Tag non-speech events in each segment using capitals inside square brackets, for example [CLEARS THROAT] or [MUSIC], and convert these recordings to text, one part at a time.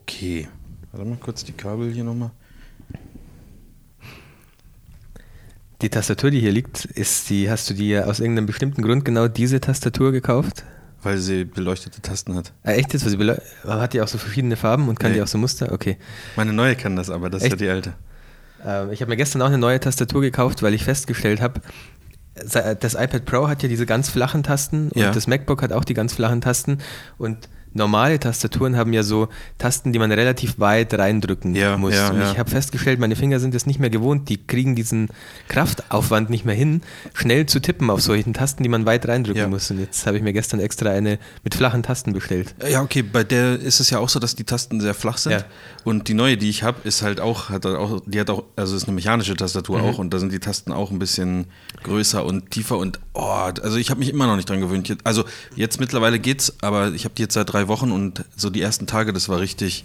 Okay. Warte mal kurz die Kabel hier nochmal. Die Tastatur, die hier liegt, ist die, hast du dir aus irgendeinem bestimmten Grund genau diese Tastatur gekauft? Weil sie beleuchtete Tasten hat. Ah, echt jetzt? Weil sie hat die auch so verschiedene Farben und kann Nee. die auch so Muster? Okay. Meine neue kann das, aber das ist Echt? ja die alte. Ähm, ich habe mir gestern auch eine neue Tastatur gekauft, weil ich festgestellt habe, das iPad Pro hat ja diese ganz flachen Tasten und Ja. das MacBook hat auch die ganz flachen Tasten und normale Tastaturen haben ja so Tasten, die man relativ weit reindrücken Ja, muss. ja, und ja. ich habe festgestellt, meine Finger sind es nicht mehr gewohnt, die kriegen diesen Kraftaufwand nicht mehr hin, schnell zu tippen auf solchen Tasten, die man weit reindrücken muss. Und jetzt habe ich mir gestern extra eine mit flachen Tasten bestellt. Ja, okay, bei der ist es ja auch so, dass die Tasten sehr flach sind. Und die neue, die ich habe, ist halt auch, hat halt auch, die hat auch, also ist eine mechanische Tastatur Mhm. auch und da sind die Tasten auch ein bisschen größer und tiefer und oh, also ich habe mich immer noch nicht dran gewöhnt. Also jetzt mittlerweile geht's, aber ich habe die jetzt seit drei Wochen und so die ersten Tage, das war richtig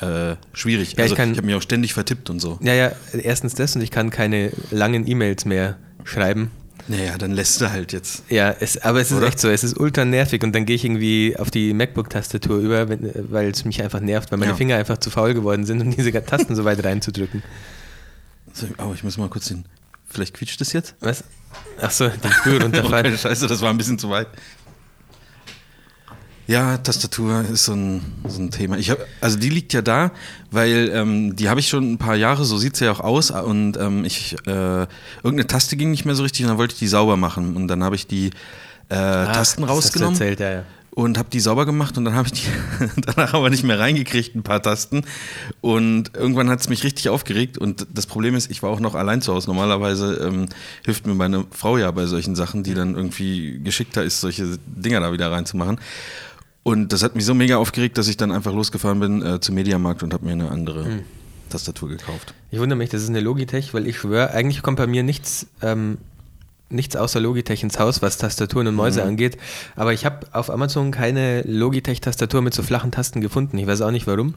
äh, schwierig. Ja, ich also ich, kann- habe mich auch ständig vertippt und so. Ja, ja, erstens das und ich kann keine langen E-Mails mehr schreiben. Naja, dann lässt du halt jetzt. Ja, es, aber es ist Oder? echt so, es ist ultra nervig und dann gehe ich irgendwie auf die MacBook-Tastatur über, weil es mich einfach nervt, weil meine Ja. Finger einfach zu faul geworden sind, um diese Tasten so weit reinzudrücken. So, Oh, ich muss mal kurz den. Vielleicht quietscht es jetzt? Was? Achso, den Stuhl [LAUGHS] runterfallen. Scheiße, das war ein bisschen zu weit. Ja, Tastatur ist so ein, so ein Thema. Ich hab, also die liegt ja da, weil ähm, die habe ich schon ein paar Jahre, so sieht sie ja auch aus. Und ähm, ich äh, irgendeine Taste ging nicht mehr so richtig und dann wollte ich die sauber machen. Und dann habe ich die äh, Tasten das hast du rausgenommen Erzählt, ja, ja. und habe die sauber gemacht und dann habe ich die [LAUGHS] danach aber nicht mehr reingekriegt, ein paar Tasten. Und irgendwann hat es mich richtig aufgeregt und das Problem ist, ich war auch noch allein zu Hause. Normalerweise ähm, hilft mir meine Frau ja bei solchen Sachen, die dann irgendwie geschickter ist, solche Dinger da wieder reinzumachen. Und das hat mich so mega aufgeregt, dass ich dann einfach losgefahren bin äh, zum Mediamarkt und habe mir eine andere Tastatur gekauft. Ich wundere mich, das ist eine Logitech, weil ich schwöre, eigentlich kommt bei mir nichts, ähm, nichts außer Logitech ins Haus, was Tastaturen und Mäuse Mhm. angeht. Aber ich habe auf Amazon keine Logitech-Tastatur mit so flachen Tasten gefunden. Ich weiß auch nicht warum.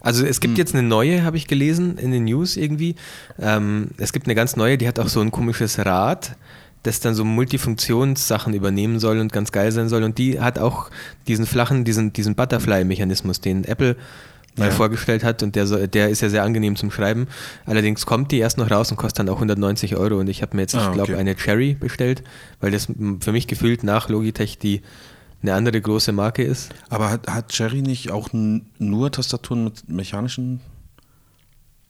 Also es Mhm. gibt jetzt eine neue, habe ich gelesen, in den News irgendwie. Ähm, es gibt eine ganz neue, die hat auch so ein komisches Rad, das dann so Multifunktionssachen übernehmen soll und ganz geil sein soll. Und die hat auch diesen flachen, diesen, diesen Butterfly-Mechanismus, den Apple mal Ja. vorgestellt hat und der, so, der ist ja sehr angenehm zum Schreiben. Allerdings kommt die erst noch raus und kostet dann auch 190 Euro und ich habe mir jetzt, Ah, ich glaube, okay. eine Cherry bestellt, weil das für mich gefühlt nach Logitech die eine andere große Marke ist. Aber hat, hat Cherry nicht auch nur Tastaturen mit mechanischem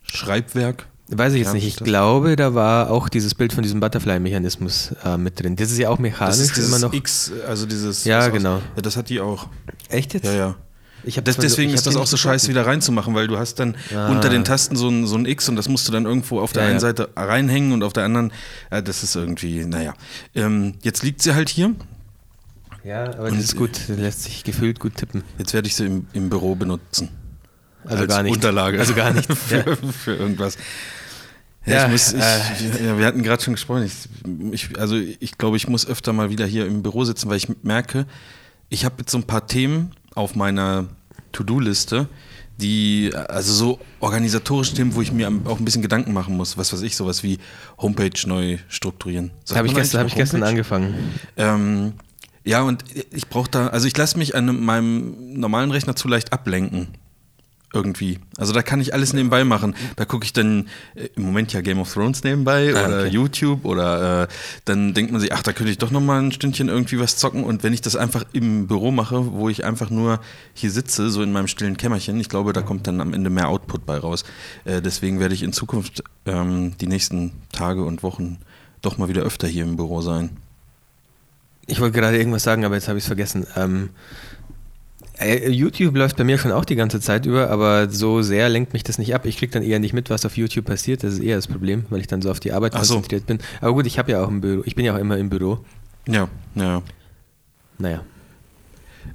Schreibwerk? Weiß ich jetzt Ja, nicht. Ich glaube, da war auch dieses Bild von diesem Butterfly-Mechanismus äh, mit drin. Das ist ja auch mechanisch Das ist immer noch. X, also dieses. Ja, das aus- genau. Ja, das hat die auch. Echt jetzt? Ja, ja. Das, deswegen ist das auch so scheiße wieder reinzumachen, weil du hast dann Ah. unter den Tasten so ein, so ein X und das musst du dann irgendwo auf der Ja, einen. Seite reinhängen und auf der anderen, äh, das ist irgendwie, naja. Ähm, jetzt liegt sie halt hier. Ja, aber Und- das ist gut. Das lässt sich gefühlt gut tippen. Jetzt werde ich sie im, im Büro benutzen. Also Als gar nicht. Unterlage. Also gar nicht. [LAUGHS] für, für irgendwas. Ja, ich muss, ich, äh, ja, wir hatten gerade schon gesprochen. Ich, ich, also ich glaube, ich muss öfter mal wieder hier im Büro sitzen, weil ich merke, ich habe jetzt so ein paar Themen auf meiner To-Do-Liste, die, also so organisatorische Themen, wo ich mir auch ein bisschen Gedanken machen muss. Was weiß ich, sowas wie Homepage neu strukturieren. Habe ich gestern, hab ich gestern angefangen. Ähm, ja, und ich brauche da, also ich lasse mich an meinem normalen Rechner zu leicht ablenken. Irgendwie. Also da kann ich alles nebenbei machen. Da gucke ich dann äh, im Moment ja Game of Thrones nebenbei Ah, oder okay. YouTube oder äh, dann denkt man sich, ach, da könnte ich doch noch mal ein Stündchen irgendwie was zocken. Und wenn ich das einfach im Büro mache, wo ich einfach nur hier sitze, so in meinem stillen Kämmerchen, ich glaube, da kommt dann am Ende mehr Output bei raus. Äh, deswegen werde ich in Zukunft ähm, die nächsten Tage und Wochen doch mal wieder öfter hier im Büro sein. Ich wollte gerade irgendwas sagen, aber jetzt habe ich es vergessen. Ähm, äh, YouTube läuft bei mir schon auch die ganze Zeit über, aber so sehr lenkt mich das nicht ab. Ich kriege dann eher nicht mit, was auf YouTube passiert. Das ist eher das Problem, weil ich dann so auf die Arbeit so. konzentriert bin. Aber gut, ich habe ja auch ein Büro. Ich bin ja auch immer im Büro. Ja, ja. Naja.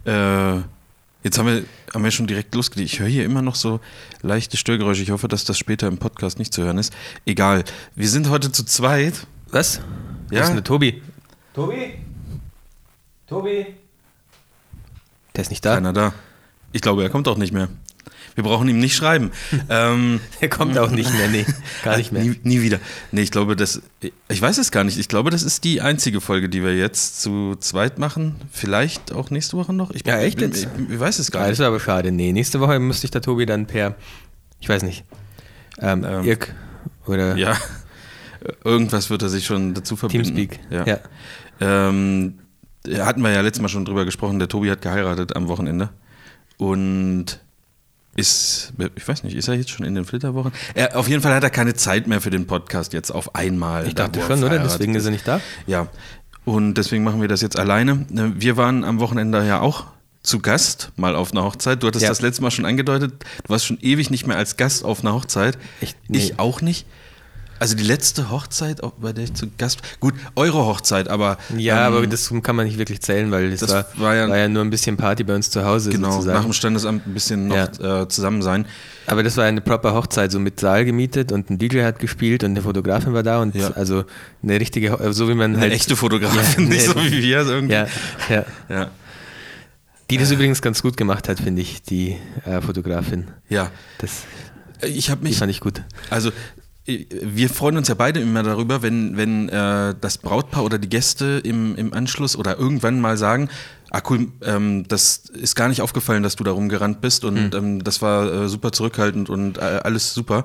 Äh, jetzt haben wir, haben wir schon direkt losgelegt. Ich höre hier immer noch so leichte Störgeräusche. Ich hoffe, dass das später im Podcast nicht zu hören ist. Egal. Wir sind heute zu zweit. Was? Ja. ist denn der Tobi? Tobi? Tobi? Der ist nicht da. Keiner da. Ich glaube, er kommt auch nicht mehr. Wir brauchen ihm nicht schreiben. [LAUGHS] ähm, Er kommt auch nicht mehr, nee, gar nicht mehr. Nie, nie wieder. Nee, ich glaube, das. Ich weiß es gar nicht. Ich glaube, das ist die einzige Folge, die wir jetzt zu zweit machen. Vielleicht auch nächste Woche noch. Ich, Ja, echt ich, jetzt? Ich, ich weiß es gar nicht. das ist aber schade. Nee, nächste Woche müsste ich der Tobi dann per, ich weiß nicht, ähm, Ähm, Irk oder Ja. [LAUGHS] Irgendwas wird er sich schon dazu verbinden. Teamspeak. Ja. ja. Ähm, da hatten wir ja letztes Mal schon drüber gesprochen. Der Tobi hat geheiratet am Wochenende. Und ist, ich weiß nicht, ist er jetzt schon in den Flitterwochen? Er, auf jeden Fall hat er keine Zeit mehr für den Podcast jetzt auf einmal. Ich da, dachte schon, oder? Deswegen ist er nicht da. Ja, und deswegen machen wir das jetzt alleine. Ne, Wir waren am Wochenende ja auch zu Gast, mal auf einer Hochzeit. Du hattest Ja. das letzte Mal schon angedeutet, du warst schon ewig nicht mehr als Gast auf einer Hochzeit. Ich- nee. ich auch nicht. Also die letzte Hochzeit, bei der ich zu Gast Gut, eure Hochzeit, aber. Ja, ähm, aber das kann man nicht wirklich zählen, weil das, das war, war ja- war ja nur ein bisschen Party bei uns zu Hause Genau, sozusagen. nach dem Standesamt ein bisschen noch äh, zusammen sein. Aber das war eine proper Hochzeit, so mit Saal gemietet und ein DJ hat gespielt und eine Fotografin war da und Ja. also eine richtige, so wie man Eine halt. echte Fotografin, Ja, nicht so wie wir. Irgendwie. Ja, ja. ja. Die das übrigens ganz gut gemacht hat, finde ich, die äh, Fotografin. ja. Das, Ich habe die mich fand ich gut. Also äh, wir freuen uns ja beide immer darüber, wenn, wenn äh, das Brautpaar oder die Gäste im, im Anschluss oder irgendwann mal sagen, ah cool, ähm, das ist gar nicht aufgefallen, dass du da rumgerannt bist und ähm, das war äh, super zurückhaltend und äh, alles super.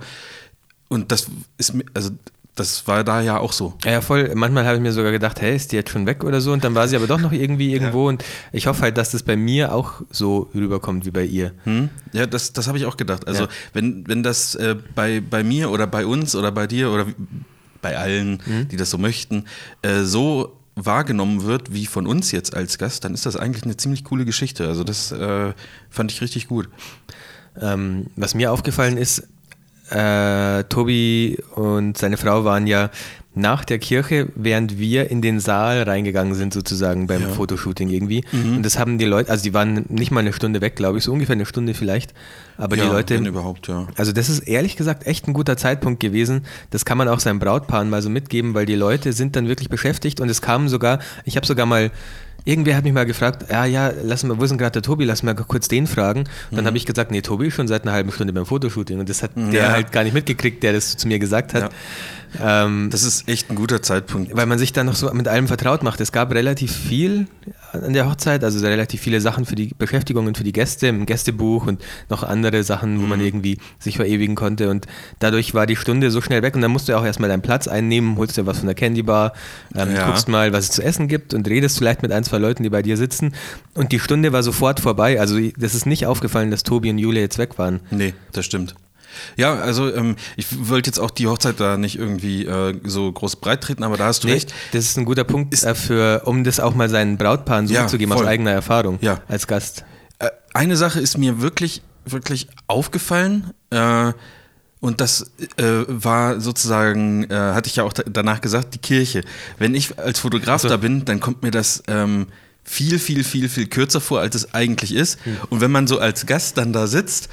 Und das ist also das war da ja auch so. Ja, ja, voll. Manchmal habe ich mir sogar gedacht, hey, ist die jetzt schon weg oder so? Und dann war sie aber doch noch irgendwie irgendwo. Und ich hoffe halt, dass das bei mir auch so rüberkommt wie bei ihr. Hm? Ja, das, das habe ich auch gedacht. Also Ja. wenn, wenn das äh, bei, bei mir oder bei uns oder bei dir oder bei allen, die das so möchten, äh, so wahrgenommen wird wie von uns jetzt als Gast, dann ist das eigentlich eine ziemlich coole Geschichte. Also das äh, fand ich richtig gut. Ähm, was mir aufgefallen ist, äh, Tobi und seine Frau waren ja nach der Kirche, während wir in den Saal reingegangen sind, sozusagen beim Ja. Fotoshooting irgendwie. Mhm. Und das haben die Leute, also die waren nicht mal eine Stunde weg, glaube ich, so ungefähr eine Stunde vielleicht. Aber ja, die Leute, wenn überhaupt, ja. Also das ist ehrlich gesagt echt ein guter Zeitpunkt gewesen. Das kann man auch seinem Brautpaaren mal so mitgeben, weil die Leute sind dann wirklich beschäftigt und es kamen sogar, ich habe sogar mal, irgendwer hat mich mal gefragt, ja, ja, lass mal, wo ist denn gerade der Tobi, lass mal kurz den fragen. Dann habe ich gesagt, nee, Tobi ist schon seit einer halben Stunde beim Fotoshooting und das hat der Ja. halt gar nicht mitgekriegt, der das zu mir gesagt hat. Ähm, Das ist echt ein guter Zeitpunkt. weil man sich dann noch so mit allem vertraut macht. Es gab relativ viel an der Hochzeit, also relativ viele Sachen für die Beschäftigungen für die Gäste im Gästebuch und noch andere Sachen, wo Mhm. man irgendwie sich verewigen konnte. Und dadurch war die Stunde so schnell weg und dann musst du auch erstmal deinen Platz einnehmen, holst dir was von der Candy Bar, ähm, Ja. guckst mal, was es zu essen gibt und redest vielleicht mit ein, zwei Leuten, die bei dir sitzen. Und die Stunde war sofort vorbei. Also das ist nicht aufgefallen, dass Tobi und Julia jetzt weg waren. Nee, das stimmt. Ja, also ähm, ich wollte jetzt auch die Hochzeit da nicht irgendwie äh, so groß breit treten, aber da hast du Nee, recht. das ist ein guter Punkt dafür, um das auch mal seinen Brautpaaren so Ja, mitzugeben aus eigener Erfahrung Ja. als Gast. Äh, eine Sache ist mir wirklich, wirklich aufgefallen. Äh, und das äh, war sozusagen, äh, hatte ich ja auch da, danach gesagt, die Kirche. Wenn ich als Fotograf So. da bin, dann kommt mir das ähm, viel, viel, viel, viel kürzer vor, als es eigentlich ist. Und wenn man so als Gast dann da sitzt,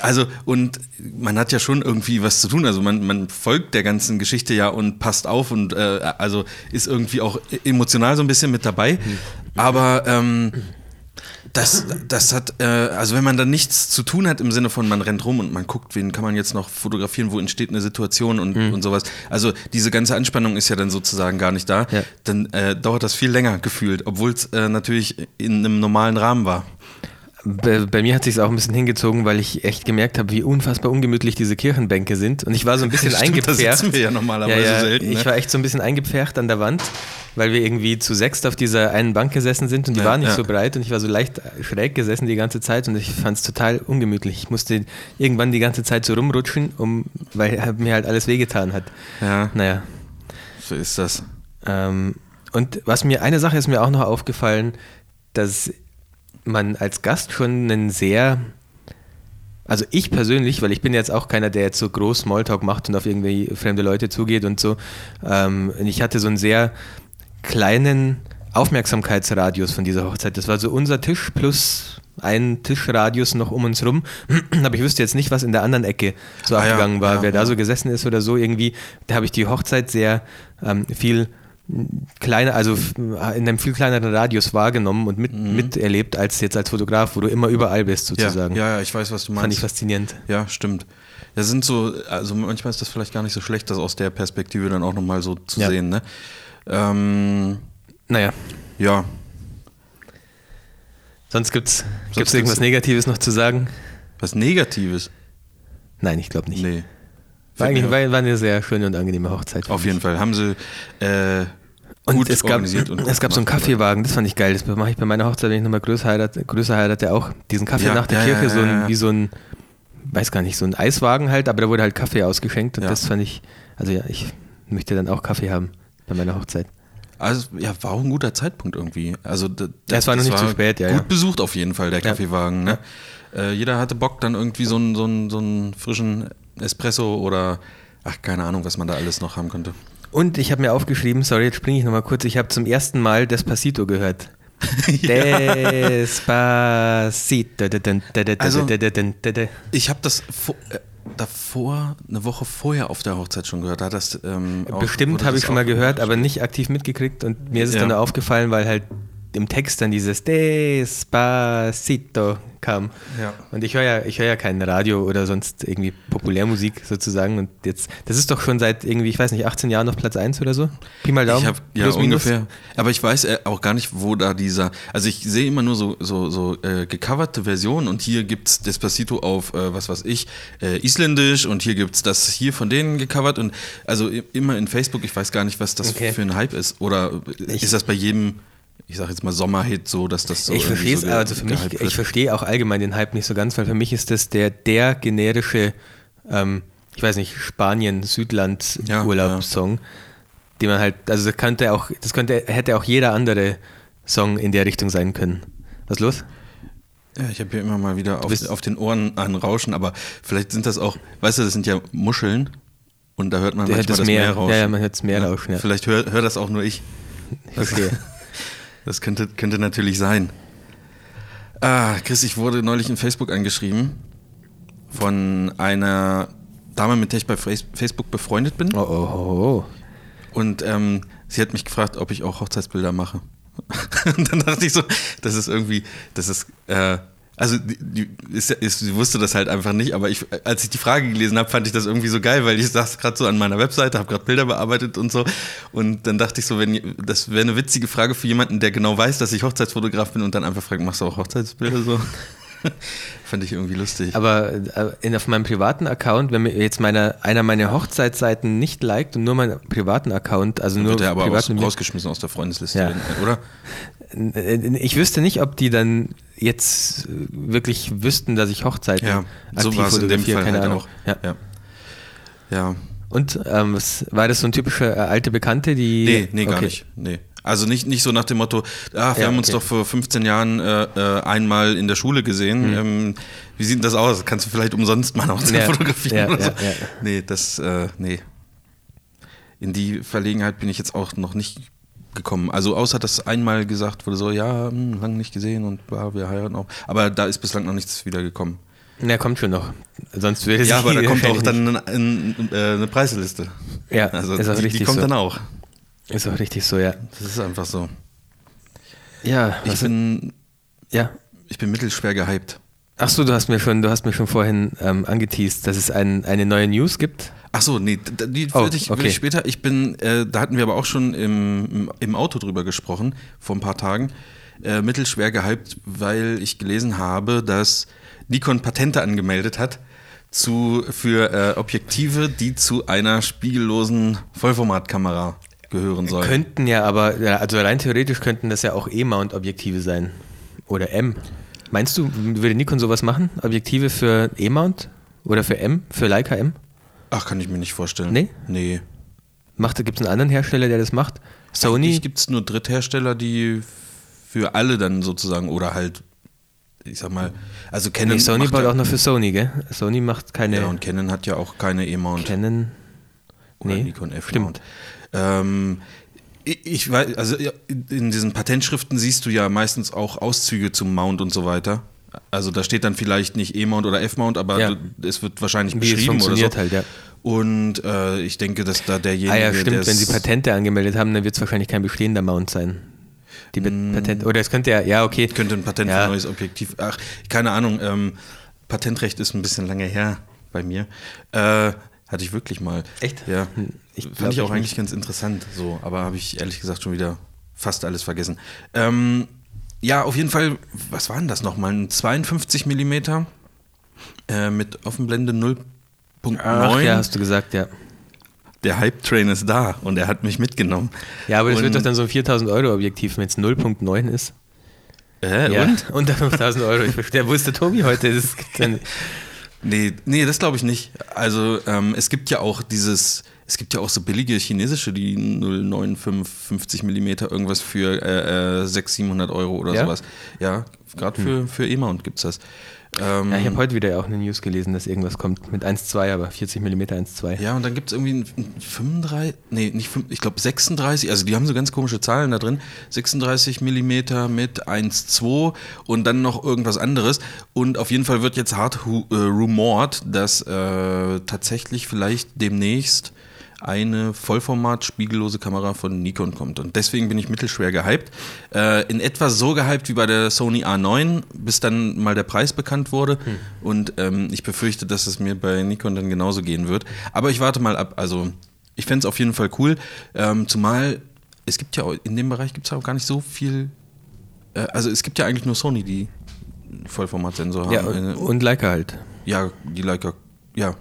also und man hat ja schon irgendwie was zu tun. Also man, man folgt der ganzen Geschichte ja und passt auf und äh, also ist irgendwie auch emotional so ein bisschen mit dabei. Aber ähm, das, das hat, äh, also wenn man dann nichts zu tun hat im Sinne von, man rennt rum und man guckt, wen kann man jetzt noch fotografieren, wo entsteht eine Situation und, und sowas. Also diese ganze Anspannung ist ja dann sozusagen gar nicht da. Ja. Dann äh, dauert das viel länger gefühlt, obwohl es äh, natürlich in einem normalen Rahmen war. Bei, bei mir hat sich auch ein bisschen hingezogen, weil ich echt gemerkt habe, wie unfassbar ungemütlich diese Kirchenbänke sind. Und ich war so ein bisschen [LAUGHS] Stimmt, eingepfercht. sitzen wir ja normalerweise selten, ne? Ich war echt so ein bisschen eingepfercht an der Wand, weil wir irgendwie zu sechst auf dieser einen Bank gesessen sind und die Ja, war nicht ja. so breit und ich war so leicht schräg gesessen die ganze Zeit und ich fand es total ungemütlich. Ich musste irgendwann die ganze Zeit so rumrutschen, um, weil mir halt alles wehgetan hat. Ja, Naja. so ist das. Ähm, und was mir, eine Sache ist mir auch noch aufgefallen, dass man als Gast schon einen sehr, also ich persönlich, weil ich bin jetzt auch keiner, der jetzt so groß Smalltalk macht und auf irgendwie fremde Leute zugeht und so, ähm, ich hatte so einen sehr kleinen Aufmerksamkeitsradius von dieser Hochzeit. Das war so unser Tisch plus ein Tischradius noch um uns rum. [CLEARS THROAT] Aber ich wüsste jetzt nicht, was in der anderen Ecke so Ah ja, abgegangen war, ja, wer da ja. so gesessen ist oder so irgendwie. Da habe ich die Hochzeit sehr ähm, viel kleiner, also in einem viel kleineren Radius wahrgenommen und mit, Mhm. miterlebt als jetzt als Fotograf, wo du immer überall bist sozusagen. Ja, ja, ich weiß, was du Fand ich meinst. faszinierend. Ja, stimmt. Das sind so, also manchmal ist das vielleicht gar nicht so schlecht, das aus der Perspektive dann auch nochmal so zu Ja. sehen. Ne? Ähm, Naja, ja, sonst gibt's, Sonst gibt's irgendwas gibt's- Negatives noch zu sagen? was Negatives? Nein, ich glaube nicht. Nee. War, eigentlich, war, war eine sehr schöne und angenehme Hochzeit. Auf jeden Fall. Haben sie äh, Und gut es gab, organisiert. Und es gab so einen. Kaffeewagen, das fand ich geil. Das mache ich bei meiner Hochzeit, wenn ich nochmal größer heirate, größer heirate auch. Diesen Kaffee Ja, nach der ja, Kirche, ja, so ein, wie so ein, weiß gar nicht, so ein Eiswagen halt, aber da wurde halt Kaffee ausgeschenkt und das fand ich, also ja, ich möchte dann auch Kaffee haben bei meiner Hochzeit. Also, ja, war auch ein guter Zeitpunkt irgendwie. Also, d- Ja, es war noch nicht zu spät, ja, Gut ja. besucht auf jeden Fall, der. Kaffeewagen. Ne? Äh, jeder hatte Bock, dann irgendwie so einen, so, einen, so einen frischen Espresso oder, ach, keine Ahnung, was man da alles noch haben konnte. Und ich habe mir aufgeschrieben, sorry, jetzt springe ich nochmal kurz, ich habe zum ersten Mal Despacito gehört. Despacito. Also- Ich habe das vor, äh, davor, eine Woche vorher auf der Hochzeit schon gehört. Da das, ähm, Bestimmt habe ich schon mal gehört, aber nicht aktiv mitgekriegt und mir ist es Ja. dann aufgefallen, weil halt im Text dann dieses Despacito kam. Ja. Und ich höre ja, ich höre ja kein Radio oder sonst irgendwie Populärmusik sozusagen. Und jetzt, das ist doch schon seit irgendwie, ich weiß nicht, 18 Jahren auf Platz 1 oder so? Pi mal Daumen. Ich hab, ja, ungefähr. Aber ich weiß äh, auch gar nicht, wo da dieser. Also ich sehe immer nur so, so, so äh, gecoverte Versionen und hier gibt's Despacito auf, äh, was weiß ich, äh, Isländisch und hier gibt's das hier von denen gecovert und also immer in Facebook, ich weiß gar nicht, was das Okay. für ein Hype ist. Oder Ich- ist das bei jedem, ich sag jetzt mal Sommerhit so, dass das so. ich verstehe es, so also für mich, ich verstehe auch allgemein den Hype nicht so ganz, weil für mich ist das der, der generische, ähm, ich weiß nicht, Ja, Spanien-Südland-Urlaubssong, den man halt, also das könnte auch, das könnte, hätte auch jeder andere Song in der Richtung sein können. Was ist los? Ja, ich habe hier immer mal wieder auf, auf den Ohren ein Rauschen, aber vielleicht sind das auch, weißt du, das sind ja Muscheln und da hört man Der manchmal hört das das Meer. Meer rauschen. Ja, ja, man hört das Meer rauschen, ja. Vielleicht hört hör das auch nur ich. Verstehe. [LAUGHS] Das könnte, könnte natürlich sein. Ah, Chris, ich wurde neulich in Facebook angeschrieben von einer Dame, mit der ich bei Face- Facebook befreundet bin. Oh, oh, oh, oh. Und ähm, sie hat mich gefragt, ob ich auch Hochzeitsbilder mache. [LAUGHS] und dann dachte ich so, das ist irgendwie, das ist, äh, also die, ist, ist, sie wusste das halt einfach nicht, aber ich, als ich die Frage gelesen habe, fand ich das irgendwie so geil, weil ich saß gerade so an meiner Webseite, habe gerade Bilder bearbeitet und so. Und dann dachte ich so, wenn das wäre eine witzige Frage für jemanden, der genau weiß, dass ich Hochzeitsfotograf bin und dann einfach fragt, machst du auch Hochzeitsbilder so? [LAUGHS] fand ich irgendwie lustig. Aber äh, in, auf meinem privaten Account, wenn mir jetzt meine, einer meiner Hochzeitsseiten nicht liked und nur meinen privaten Account, also Dann nur wird er aber aus, rausgeschmissen aus der Freundesliste, Ja. oder? Ich wüsste nicht, ob die dann jetzt äh, wirklich wüssten, dass ich Hochzeiten Ja, so aktiv war es in dem fotografiere, keine halt Ahnung. auch. Ja. ja. ja. Und ähm, was, war das so ein typischer äh, alte Bekannte, die. Nee, nee, gar Okay. nicht. Nee. Also nicht, nicht so nach dem Motto, ah, wir Ja, haben uns okay. doch vor 15 Jahren äh, äh, einmal in der Schule gesehen. Ähm, wie sieht denn das aus? Kannst du vielleicht umsonst mal noch. Ja, [LAUGHS] fotografieren ja, oder so? Nee, das, äh, nee. In die Verlegenheit bin ich jetzt auch noch nicht gekommen. Also außer dass einmal gesagt wurde, so, ja, hm, lang nicht gesehen und bla, wir heiraten auch. Aber da ist bislang noch nichts wieder gekommen. Na, kommt schon noch. Sonst würde Ja, sie aber da kommt auch dann eine, eine, äh, eine Preisliste. Ja, Also ist auch die, die richtig kommt so. dann auch. Ist auch richtig so, ja. Das ist einfach so. Ja, Ich bin, ja. ich bin mittelschwer gehypt. Ach so, du hast mir schon, du hast mir schon vorhin ähm, angeteased, dass es ein, eine neue News gibt. Ach so, nee, die Oh, würde ich, okay. ich später. Ich bin, äh, da hatten wir aber auch schon im, im- Auto drüber gesprochen, vor ein paar Tagen. Äh, mittelschwer gehypt, weil ich gelesen habe, dass Nikon Patente angemeldet hat zu, für äh, Objektive, die zu einer spiegellosen Vollformatkamera gehören sollen. Könnten ja aber, also rein theoretisch könnten das ja auch E-Mount-Objektive sein. Oder M. Meinst du, würde Nikon sowas machen? Objektive für E-Mount? Oder für M? Für Leica M? Ach, kann ich mir nicht vorstellen. Nee? Nee. Gibt es einen anderen Hersteller, der das macht? Sony? Eigentlich gibt es nur Dritthersteller, die für alle dann sozusagen oder halt, ich sag mal, also Canon. Nee, Sony baut ja, auch noch für Sony, gell? Sony macht keine Ja, und Canon hat ja auch keine E-Mount Canon. oder nee, Nikon F-Mount. stimmt. Ähm, ich, weiß, also in diesen Patentschriften siehst du ja meistens auch Auszüge zum Mount und so weiter. Also da steht dann vielleicht nicht E-Mount oder F-Mount, aber Ja. es wird wahrscheinlich Wie es beschrieben oder so. halt, ja. Und äh, ich denke, dass da derjenige. Ah ja, stimmt, wenn sie Patente angemeldet haben, dann wird es wahrscheinlich kein bestehender Mount sein. Die Mm. Patent oder es könnte ja, ja, okay. könnte ein Patent für Ja. ein neues Objektiv. Ach, keine Ahnung. Ähm, Patentrecht ist ein bisschen lange her bei mir. Äh, hatte ich wirklich mal. Echt? Ja. Hm, ich Fand ich auch ich eigentlich nicht. ganz interessant. So, aber habe ich ehrlich gesagt schon wieder fast alles vergessen. Ähm, ja, auf jeden Fall. Was war denn das nochmal? Ein 52 Millimeter äh, mit Offenblende 0.9. Ach, ja, hast du gesagt, ja. Der Hype-Train ist da und er hat mich mitgenommen. Ja, aber das wird doch dann so ein 4000 Euro Objektiv, wenn es 0.9 ist. Äh, ja, und? [LAUGHS] unter 5000 Euro. Ich der Tobi heute? Das [LAUGHS] Nee, nee, das glaube ich nicht. Also ähm, es gibt ja auch dieses, es gibt ja auch so billige chinesische, die 095, 50 Millimeter, irgendwas für äh, äh, 600, 700 Euro oder Ja? sowas. Ja, gerade für, für E-Mount gibt es das. Ähm, ja, ich habe heute wieder auch eine News gelesen, dass irgendwas kommt mit 1,2, aber 40 mm 1,2. ja, und dann gibt es irgendwie ein 35, nee, nicht 5, ich glaube 36, also die haben so ganz komische Zahlen da drin. 36 Millimeter mit 1,2 und dann noch irgendwas anderes. Und auf jeden Fall wird jetzt hart äh, rumort, dass äh, tatsächlich vielleicht demnächst eine Vollformat spiegellose Kamera von Nikon kommt. Und deswegen bin ich mittelschwer gehypt. Äh, in etwa so gehypt wie bei der Sony A9, bis dann mal der Preis bekannt wurde. Und ähm, ich befürchte, dass es mir bei Nikon dann genauso gehen wird. Aber ich warte mal ab. Also ich fände es auf jeden Fall cool. Ähm, zumal es gibt ja auch, in dem Bereich gibt es auch gar nicht so viel. Äh, also es gibt ja eigentlich nur Sony, die Vollformatsensor haben. Ja, und, und Leica halt. ja, die Leica, ja.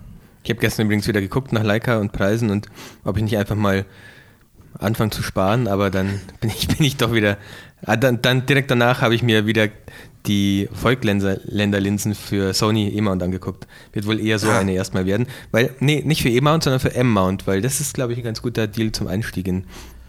Ich habe gestern übrigens wieder geguckt nach Leica und Preisen und ob ich nicht einfach mal anfange zu sparen, aber dann [LAUGHS] bin ich, bin ich doch wieder. Ah, Dann, dann direkt danach habe ich mir wieder die Voigtländer-Linsen für Sony E-Mount angeguckt. Wird wohl eher so Ah. eine erstmal werden. Weil, nee, nicht für E-Mount, sondern für M-Mount, weil das ist, glaube ich, ein ganz guter Deal zum Einstieg in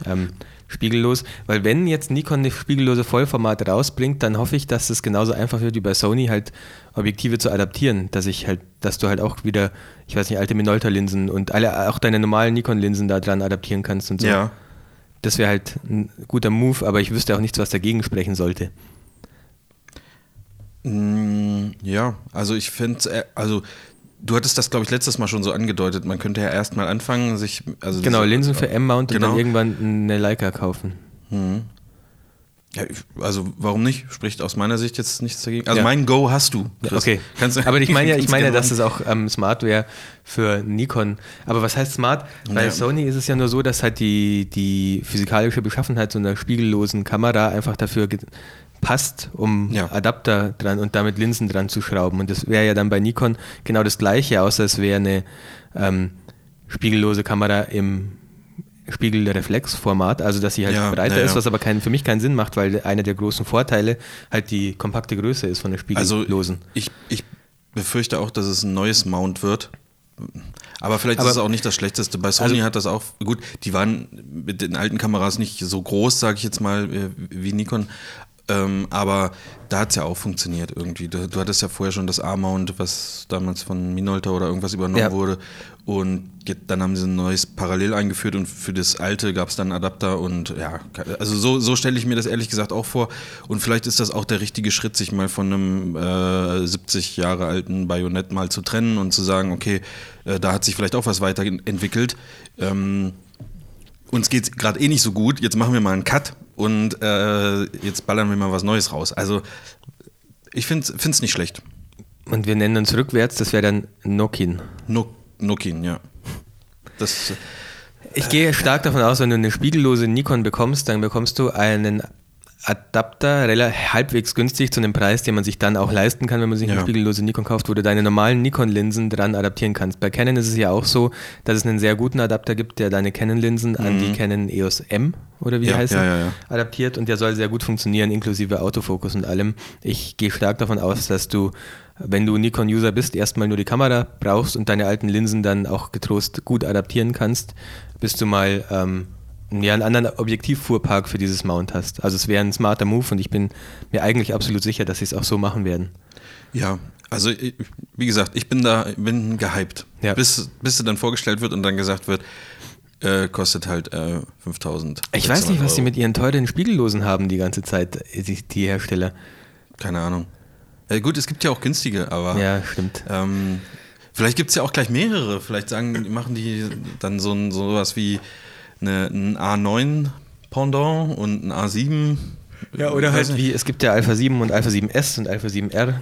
ähm, spiegellos. Weil wenn jetzt Nikon eine spiegellose Vollformat rausbringt, dann hoffe ich, dass es genauso einfach wird wie bei Sony, halt Objektive zu adaptieren, dass ich halt, dass du halt auch wieder, ich weiß nicht, alte Minolta-Linsen und alle, auch deine normalen Nikon-Linsen da dran adaptieren kannst und so. Ja. Das wäre halt ein guter Move, aber ich wüsste auch nichts, was dagegen sprechen sollte. Mm, Ja, also ich finde, also du hattest das, glaube ich, letztes Mal schon so angedeutet. Man könnte ja erstmal anfangen, sich. Also Genau, Linsen für M-Mount und Genau. dann irgendwann eine Leica kaufen. Mhm. Ja, also warum nicht? Spricht aus meiner Sicht jetzt nichts dagegen. Also Ja. mein Go hast du. Chris. Okay, Kannst du- aber ich meine ja, ich [LAUGHS] meine, ja, dass es auch ähm, smart wäre für Nikon. Aber was heißt smart? Bei Ja. Sony ist es ja nur so, dass halt die, die physikalische Beschaffenheit so einer spiegellosen Kamera einfach dafür passt, um Ja. Adapter dran und damit Linsen dran zu schrauben. Und das wäre ja dann bei Nikon genau das gleiche, außer es wäre eine ähm, spiegellose Kamera im Spiegelreflexformat, also dass sie halt Ja, breiter ja, ist, was aber kein, für mich keinen Sinn macht, weil einer der großen Vorteile halt die kompakte Größe ist von der Also spiegellosen. ich, ich befürchte auch, dass es ein neues Mount wird. Aber vielleicht Aber- ist es auch nicht das Schlechteste. Bei Sony Also- hat das auch, gut, die waren mit den alten Kameras nicht so groß, sage ich jetzt mal, äh, wie Nikon. Ähm, aber da hat es ja auch funktioniert irgendwie. Du, du hattest ja vorher schon das A-Mount, was damals von Minolta oder irgendwas übernommen Ja. wurde. Und jetzt, dann haben sie ein neues Parallel eingeführt und für das alte gab es dann einen Adapter. Und ja, also so, so stelle ich mir das ehrlich gesagt auch vor. Und vielleicht ist das auch der richtige Schritt, sich mal von einem äh, 70 Jahre alten Bajonett mal zu trennen und zu sagen, okay, äh, da hat sich vielleicht auch was weiterentwickelt. Ähm, uns geht es gerade eh nicht so gut, jetzt machen wir mal einen Cut und äh, jetzt ballern wir mal was Neues raus. Also ich finde es nicht schlecht. Und wir nennen uns rückwärts, das wäre dann Nokin. No, Nokin, ja. Das, Ich gehe stark davon aus, wenn du eine spiegellose Nikon bekommst, dann bekommst du einen Adapter halbwegs günstig zu einem Preis, den man sich dann auch leisten kann, wenn man sich eine Ja. spiegellose Nikon kauft, wo du deine normalen Nikon-Linsen dran adaptieren kannst. Bei Canon ist es ja auch so, dass es einen sehr guten Adapter gibt, der deine Canon-Linsen an die Canon EOS M oder wie Mhm. Ja, heißt ja, ja. adaptiert und der soll sehr gut funktionieren, inklusive Autofokus und allem. Ich gehe stark davon aus, dass du, wenn du Nikon-User bist, erstmal nur die Kamera brauchst und deine alten Linsen dann auch getrost gut adaptieren kannst, bis du mal ähm, ja, einen anderen Objektivfuhrpark für dieses Mount hast. Also es wäre ein smarter Move und ich bin mir eigentlich absolut sicher, dass sie es auch so machen werden. ja, also wie gesagt, ich bin da, bin gehypt. Ja. Bis, bis sie dann vorgestellt wird und dann gesagt wird, äh, kostet halt äh, 5000. Ich weiß nicht, was sie mit ihren teuren Spiegellosen haben die ganze Zeit, äh, die, die Hersteller. Keine Ahnung. Ja, gut, es gibt ja auch günstige, aber Ja, stimmt. ähm, Vielleicht gibt es ja auch gleich mehrere. Vielleicht sagen, machen die dann so ein, sowas wie eine, ein A9 Pendant und ein A7. Ja, oder halt wie, es gibt ja Alpha 7 und Alpha 7S und Alpha 7R.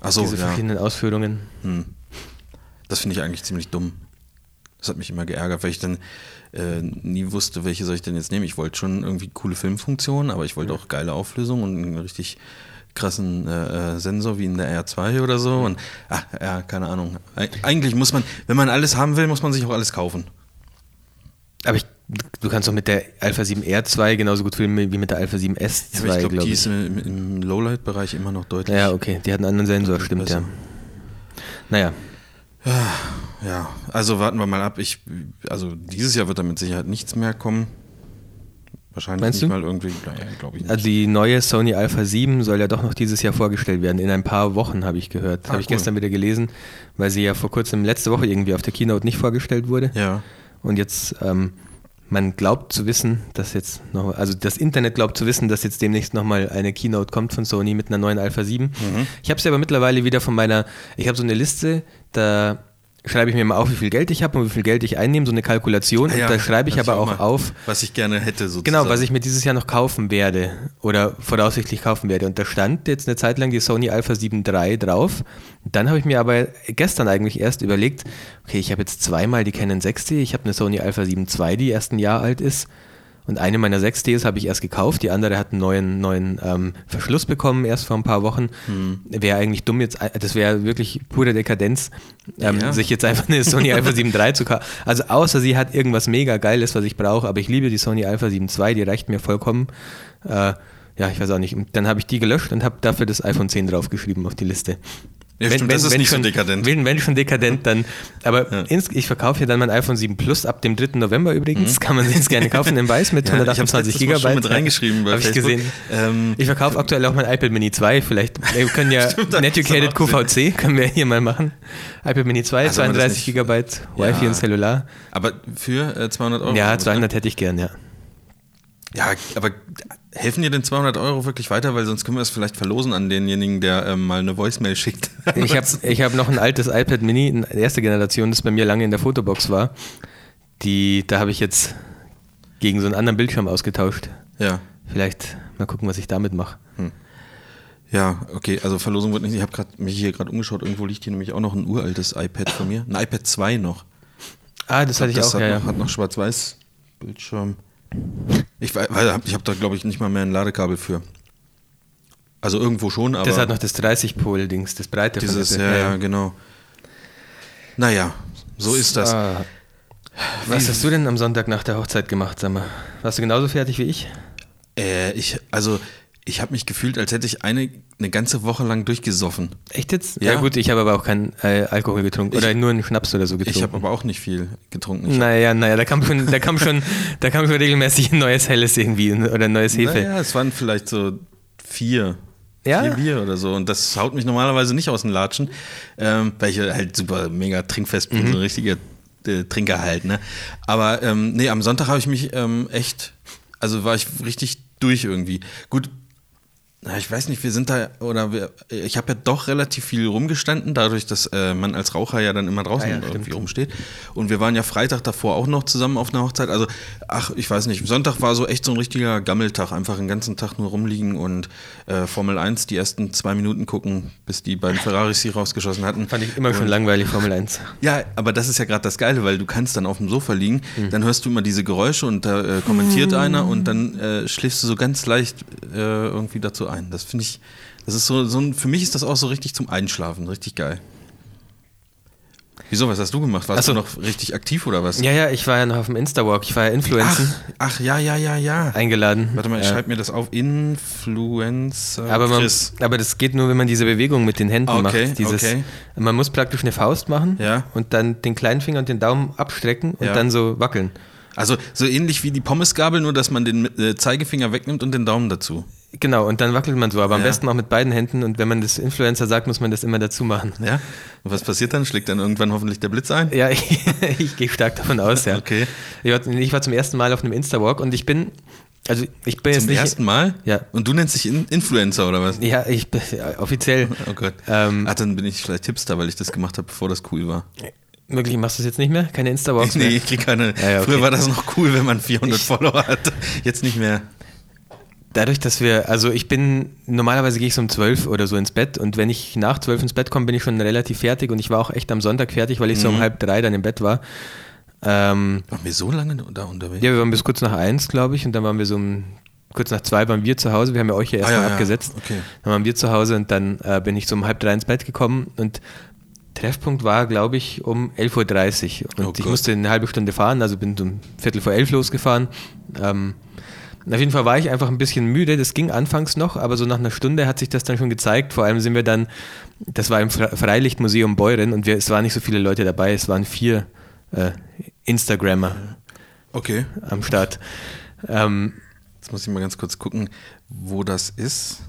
Ach so, Diese ja. verschiedenen Ausführungen. Hm. Das finde ich eigentlich ziemlich dumm. Das hat mich immer geärgert, weil ich dann äh, nie wusste, welche soll ich denn jetzt nehmen. Ich wollte schon irgendwie coole Filmfunktionen, aber ich wollte auch geile Auflösung und einen richtig krassen äh, äh, Sensor wie in der R2 oder so. Und ach, ja, keine Ahnung. Eig eigentlich muss man, wenn man alles haben will, muss man sich auch alles kaufen. Aber ich, du kannst doch mit der Alpha 7R2 genauso gut filmen wie mit der Alpha 7S2, Aber ich glaube, glaube die ist im, im Lowlight-Bereich immer noch deutlich. Ja, okay, die hat einen anderen Sensor, stimmt besser. ja. Naja, Ja, also warten wir mal ab. Ich, also dieses Jahr wird da mit Sicherheit nichts mehr kommen. Wahrscheinlich Meinst nicht du? mal irgendwie, naja, glaube ich nicht. also die neue Sony Alpha 7 soll ja doch noch dieses Jahr vorgestellt werden. In ein paar Wochen habe ich gehört. Ah, habe ich cool. gestern wieder gelesen, weil sie ja vor kurzem letzte Woche irgendwie auf der Keynote nicht vorgestellt wurde. ja. Und jetzt, ähm, man glaubt zu wissen, dass jetzt noch, also das Internet glaubt zu wissen, dass jetzt demnächst nochmal eine Keynote kommt von Sony mit einer neuen Alpha 7. Mhm. Ich habe sie aber mittlerweile wieder von meiner, ich habe so eine Liste, da schreibe ich mir mal auf, wie viel Geld ich habe und wie viel Geld ich einnehme, so eine Kalkulation. Ja, und da schreibe ich aber auch auch auf, Was ich gerne hätte, sozusagen. Genau, was ich mir dieses Jahr noch kaufen werde oder voraussichtlich kaufen werde. Und da stand jetzt eine Zeit lang die Sony Alpha 7 III drauf. Dann habe ich mir aber gestern eigentlich erst überlegt, okay, ich habe jetzt zweimal die Canon 6D, ich habe eine Sony Alpha 7 II, die erst ein Jahr alt ist. Und eine meiner 6Ds habe ich erst gekauft, die andere hat einen neuen, neuen ähm, Verschluss bekommen, erst vor ein paar Wochen. Wäre eigentlich dumm jetzt, das wäre wirklich pure Dekadenz, ähm, Ja. sich jetzt einfach eine Sony Alpha 7 III zu kaufen. Also außer sie hat irgendwas mega Geiles, was ich brauche, aber ich liebe die Sony Alpha 7 II, die reicht mir vollkommen. Äh, ja, ich weiß auch nicht. Und Dann habe ich die gelöscht und habe dafür das iPhone 10 draufgeschrieben auf die Liste. Ja, stimmt, das ist nicht so schon, dekadent. Wenn, wenn schon dekadent, dann. Aber Ja. ins, ich verkaufe ja dann mein iPhone 7 Plus ab dem 3. November übrigens. Kann man jetzt gerne kaufen in weiß mit Mhm. [LAUGHS] Ja, ich hab's 128 letztes Mal Gigabyte. schon mit reingeschrieben bei Habe ich gesehen. Ähm, ich verkaufe aktuell auch mein iPad Mini 2. Vielleicht wir können ja [LAUGHS] Stimmt, Netucated QVC können wir hier mal machen. iPad Mini 2, Also, wenn man das 32 nicht- Gigabyte, Ja. Wi-Fi und Cellular. aber für äh, 200 Euro? Ja, oder was, ne? 200 hätte ich gern, ja. Ja, aber helfen dir denn 200 Euro wirklich weiter? Weil sonst können wir es vielleicht verlosen an denjenigen, der ähm, mal eine Voicemail schickt. [LAUGHS] Ich habe ich hab noch ein altes iPad Mini, eine erste Generation, das bei mir lange in der Fotobox war. Die, da habe ich jetzt gegen so einen anderen Bildschirm ausgetauscht. ja. Vielleicht mal gucken, was ich damit mache. Ja, okay, also Verlosung wird nicht. Ich habe mich hier gerade umgeschaut. Irgendwo liegt hier nämlich auch noch ein uraltes iPad von mir. Ein iPad 2 noch. Ah, das hatte ich das auch, hat, ja, ja. noch, hat noch schwarz-weiß Bildschirm. Ich, ich habe da, glaube ich, nicht mal mehr ein Ladekabel für. Also irgendwo schon, aber Das hat noch das 30-Pol-Dings, das breite dieses, ja, ja, genau. Naja, so ist das. Ah. Was hast du denn am Sonntag nach der Hochzeit gemacht, sag mal? Warst du genauso fertig wie ich? Äh, ich, also, ich habe mich gefühlt, als hätte ich eine, eine ganze Woche lang durchgesoffen. Echt jetzt? Ja. Ja, gut, ich habe aber auch keinen äh, Alkohol getrunken. Ich- oder nur einen Schnaps oder so getrunken. Ich habe aber auch nicht viel getrunken. Ich naja, naja, da kam schon, da kam schon, da kam schon regelmäßig ein neues Helles irgendwie oder ein neues Hefe. Naja, es waren vielleicht so vier. Ja? Vier Bier oder so. Und das haut mich normalerweise nicht aus den Latschen, ähm, weil ich halt super mega trinkfest bin, so ein richtiger äh, Trinker halt. Ne? Aber ähm, nee, am Sonntag habe ich mich ähm, echt, also war ich richtig durch irgendwie. Gut, na, ich weiß nicht, wir sind da, oder wir, ich habe ja doch relativ viel rumgestanden, dadurch, dass äh, man als Raucher ja dann immer draußen Ah ja, irgendwie stimmt. rumsteht. Und wir waren ja Freitag davor auch noch zusammen auf einer Hochzeit. Also, ach, ich weiß nicht, Sonntag war so echt so ein richtiger Gammeltag, einfach den ganzen Tag nur rumliegen und äh, Formel 1 die ersten zwei Minuten gucken, bis die beiden Ferraris sie rausgeschossen hatten. Fand ich immer schon langweilig, Formel 1. Ja, aber das ist ja gerade das Geile, weil du kannst dann auf dem Sofa liegen, Hm. dann hörst du immer diese Geräusche und da äh, kommentiert einer und dann äh, schläfst du so ganz leicht äh, irgendwie dazu ein. Das finde ich, das ist so, so ein, für mich ist das auch so richtig zum Einschlafen, richtig geil. Wieso, was hast du gemacht? Warst Ach so. du noch richtig aktiv oder was? Ja, ja, ich war ja noch auf dem Insta-Walk, ich war ja Influencer Ach, ach ja, ja, ja, ja. eingeladen. Warte mal, ich Äh, schreibe mir das auf. Influencer aber, man, Chris. aber das geht nur, wenn man diese Bewegung mit den Händen Okay, macht. Dieses, okay. Man muss praktisch eine Faust machen Ja. und dann den kleinen Finger und den Daumen abstrecken und Ja. dann so wackeln. Also so ähnlich wie die Pommesgabel, nur dass man den äh, Zeigefinger wegnimmt und den Daumen dazu. Genau, und dann wackelt man so, aber am Ja. besten auch mit beiden Händen und wenn man das Influencer sagt, muss man das immer dazu machen. Ja? Und was passiert dann? Schlägt dann irgendwann hoffentlich der Blitz ein? Ja, ich, [LAUGHS] ich gehe stark davon aus, ja. Okay. Ich war, ich war zum ersten Mal auf einem Insta-Walk und ich bin, Also ich bin Zum jetzt nicht. ersten Mal? Ja. Und du nennst dich In Influencer oder was? Ja, ich bin ja, offiziell. [LAUGHS] Oh Gott. Ähm, Ach, dann bin ich vielleicht Hipster, weil ich das gemacht habe, bevor das cool war. Möglich machst du es jetzt nicht mehr? Keine Insta-Walks [LAUGHS] Nee, mehr? ich krieg keine. Ja, ja, okay. Früher war das noch cool, wenn man 400 Follower hat. Jetzt nicht mehr. Dadurch, dass wir, also ich bin, normalerweise gehe ich so um 12 oder so ins Bett und wenn ich nach 12 ins Bett komme, bin ich schon relativ fertig und ich war auch echt am Sonntag fertig, weil ich so um Mhm. halb drei dann im Bett war. Ähm, Waren wir so lange da unterwegs? ja, wir waren bis kurz nach eins, glaube ich, und dann waren wir so um kurz nach zwei waren wir zu Hause. Wir haben ja euch ja Ah, erstmal ja, ja. abgesetzt. Okay. Dann waren wir zu Hause und dann äh, bin ich so um halb drei ins Bett gekommen und Treffpunkt war, glaube ich, um 11.30 Uhr. Und Oh ich Gott. musste eine halbe Stunde fahren, also bin um Viertel vor elf losgefahren. Ähm, auf jeden Fall war ich einfach ein bisschen müde. Das ging anfangs noch, aber so nach einer Stunde hat sich das dann schon gezeigt. Vor allem sind wir dann, das war im Fre- Freilichtmuseum Beuren und wir, es waren nicht so viele Leute dabei, es waren vier äh, Instagrammer Okay. am Start. Ähm, Jetzt muss ich mal ganz kurz gucken, wo das ist.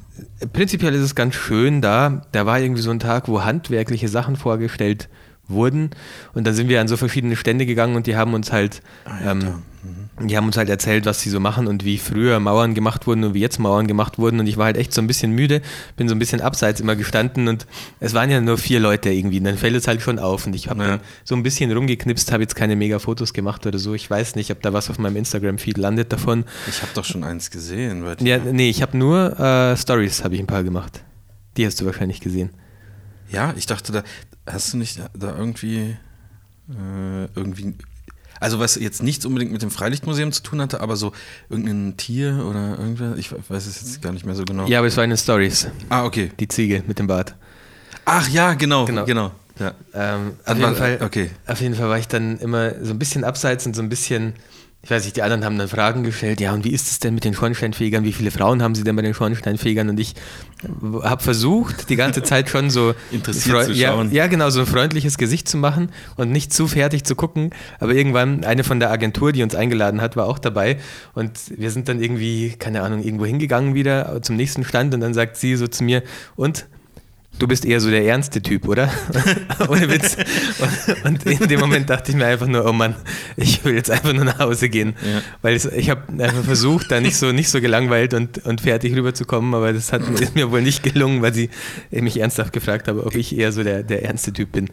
Prinzipiell ist es ganz schön da. Da war irgendwie so ein Tag, wo handwerkliche Sachen vorgestellt wurden. Und dann sind wir an so verschiedene Stände gegangen und die haben uns halt, ja, ähm. Die haben uns halt erzählt, was sie so machen und wie früher Mauern gemacht wurden und wie jetzt Mauern gemacht wurden. Und ich war halt echt so ein bisschen müde, bin so ein bisschen abseits immer gestanden und es waren ja nur vier Leute irgendwie. Und dann fällt es halt schon auf. Und ich habe Ja. so ein bisschen rumgeknipst, habe jetzt keine mega Fotos gemacht oder so. Ich weiß nicht, ob da was auf meinem Instagram-Feed landet davon. Ich habe doch schon eins gesehen. Ja, nee, ich habe nur äh, Stories, habe ich ein paar gemacht. Die hast du wahrscheinlich gesehen. Ja, ich dachte, da hast du nicht da irgendwie äh, irgendwie. Also was jetzt nichts unbedingt mit dem Freilichtmuseum zu tun hatte, aber so irgendein Tier oder irgendwer, ich weiß es jetzt gar nicht mehr so genau. Ja, aber es war in den Stories. Ah, okay. Die Ziege mit dem Bart. Ach ja, genau, Genau. genau. Ja. Ähm, auf, Dann jeden Fall, okay. auf jeden Fall war ich dann immer so ein bisschen abseits und so ein bisschen, ich weiß nicht, die anderen haben dann Fragen gestellt, ja, und wie ist es denn mit den Schornsteinfegern? Wie viele Frauen haben sie denn bei den Schornsteinfegern? Und ich habe versucht, die ganze Zeit schon so [LAUGHS] Interessiert zu ja, schauen. Ja, genau, so ein freundliches Gesicht zu machen und nicht zu fertig zu gucken. Aber irgendwann, eine von der Agentur, die uns eingeladen hat, war auch dabei. Und wir sind dann irgendwie, keine Ahnung, irgendwo hingegangen wieder zum nächsten Stand und dann sagt sie so zu mir, und Du bist eher so der ernste Typ, oder? [LAUGHS] Ohne Witz. Und, und in dem Moment dachte ich mir einfach nur, oh Mann, ich will jetzt einfach nur nach Hause gehen. Ja. Weil es, ich habe einfach versucht, da nicht so, nicht so gelangweilt und, und fertig rüberzukommen, aber das hat, ist mir wohl nicht gelungen, weil sie mich ernsthaft gefragt habe, ob ich eher so der, der ernste Typ bin.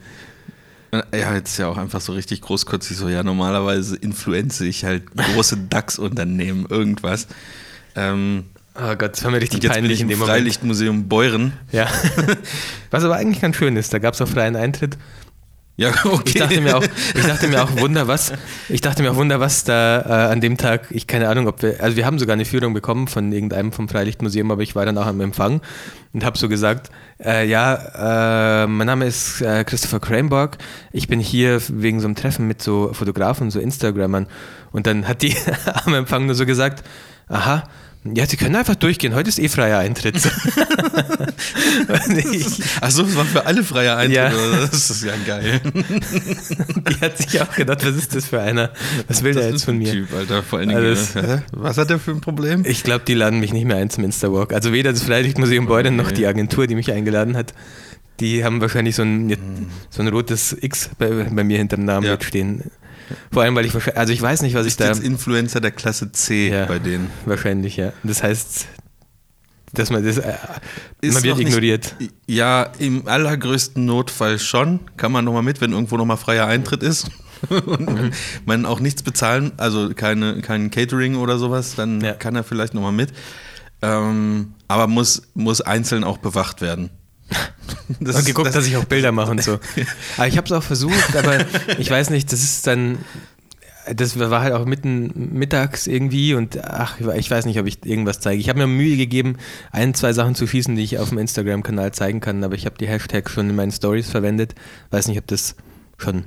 Ja, jetzt ist ja auch einfach so richtig großkotzig so, ja, normalerweise influenze ich halt große [LAUGHS] DAX-Unternehmen, irgendwas. Ähm, Oh Gott, das war mir richtig jetzt bin peinlich ich in im. Freilichtmuseum Beuren. Ja. [LAUGHS] Was aber eigentlich ganz schön ist, da gab es auch freien Eintritt. Ja, okay. Ich dachte mir auch, ich dachte mir auch, Wunder was, ich dachte mir auch, Wunder was da äh, an dem Tag, ich keine Ahnung, ob wir, also wir haben sogar eine Führung bekommen von irgendeinem vom Freilichtmuseum, aber ich war dann auch am Empfang und habe so gesagt, äh, ja, äh, mein Name ist äh, Christopher Cranborg, ich bin hier wegen so einem Treffen mit so Fotografen, so Instagrammern und dann hat die [LAUGHS] am Empfang nur so gesagt, aha, ja, Sie können einfach durchgehen. Heute ist eh freier Eintritt. [LAUGHS] Und ich, Ach so, das war für alle freie Eintritt. Ja. Das ist ja geil. [LAUGHS] die hat sich auch gedacht, was ist das für einer? Was will der jetzt von mir? Typ, Alter. Vor allen Dingen. Hä? was hat der für ein Problem? Ich glaube, die laden mich nicht mehr ein zum Insta-Walk. Also weder das Freilichtmuseum Beuren noch Okay. die Agentur, die mich eingeladen hat. Die haben wahrscheinlich so ein, so ein rotes X bei, bei mir hinterm Namen Ja. mitstehen. Vor allem, weil ich wahrscheinlich, also ich weiß nicht, was ich da. jetzt Influencer der Klasse C Ja. bei denen. Wahrscheinlich, ja. Das heißt, dass man das. Äh, Ist man wird noch nicht- ignoriert. Ja, im allergrößten Notfall schon. Kann man nochmal mit, wenn irgendwo nochmal freier Eintritt ist. [LAUGHS] und Mhm. man auch nichts bezahlen, also keine, kein Catering oder sowas, dann Ja. kann er vielleicht nochmal mit. Ähm, aber muss, muss einzeln auch bewacht werden. [LAUGHS] Das und geguckt, das- dass ich auch Bilder mache und so. [LAUGHS] Aber ich habe es auch versucht, aber ich weiß nicht, das ist dann. Das war halt auch mitten mittags irgendwie und ach, ich weiß nicht, ob ich irgendwas zeige. Ich habe mir Mühe gegeben, ein, zwei Sachen zu schießen, die ich auf dem Instagram-Kanal zeigen kann, aber ich habe die Hashtags schon in meinen Stories verwendet. Weiß nicht, ob das schon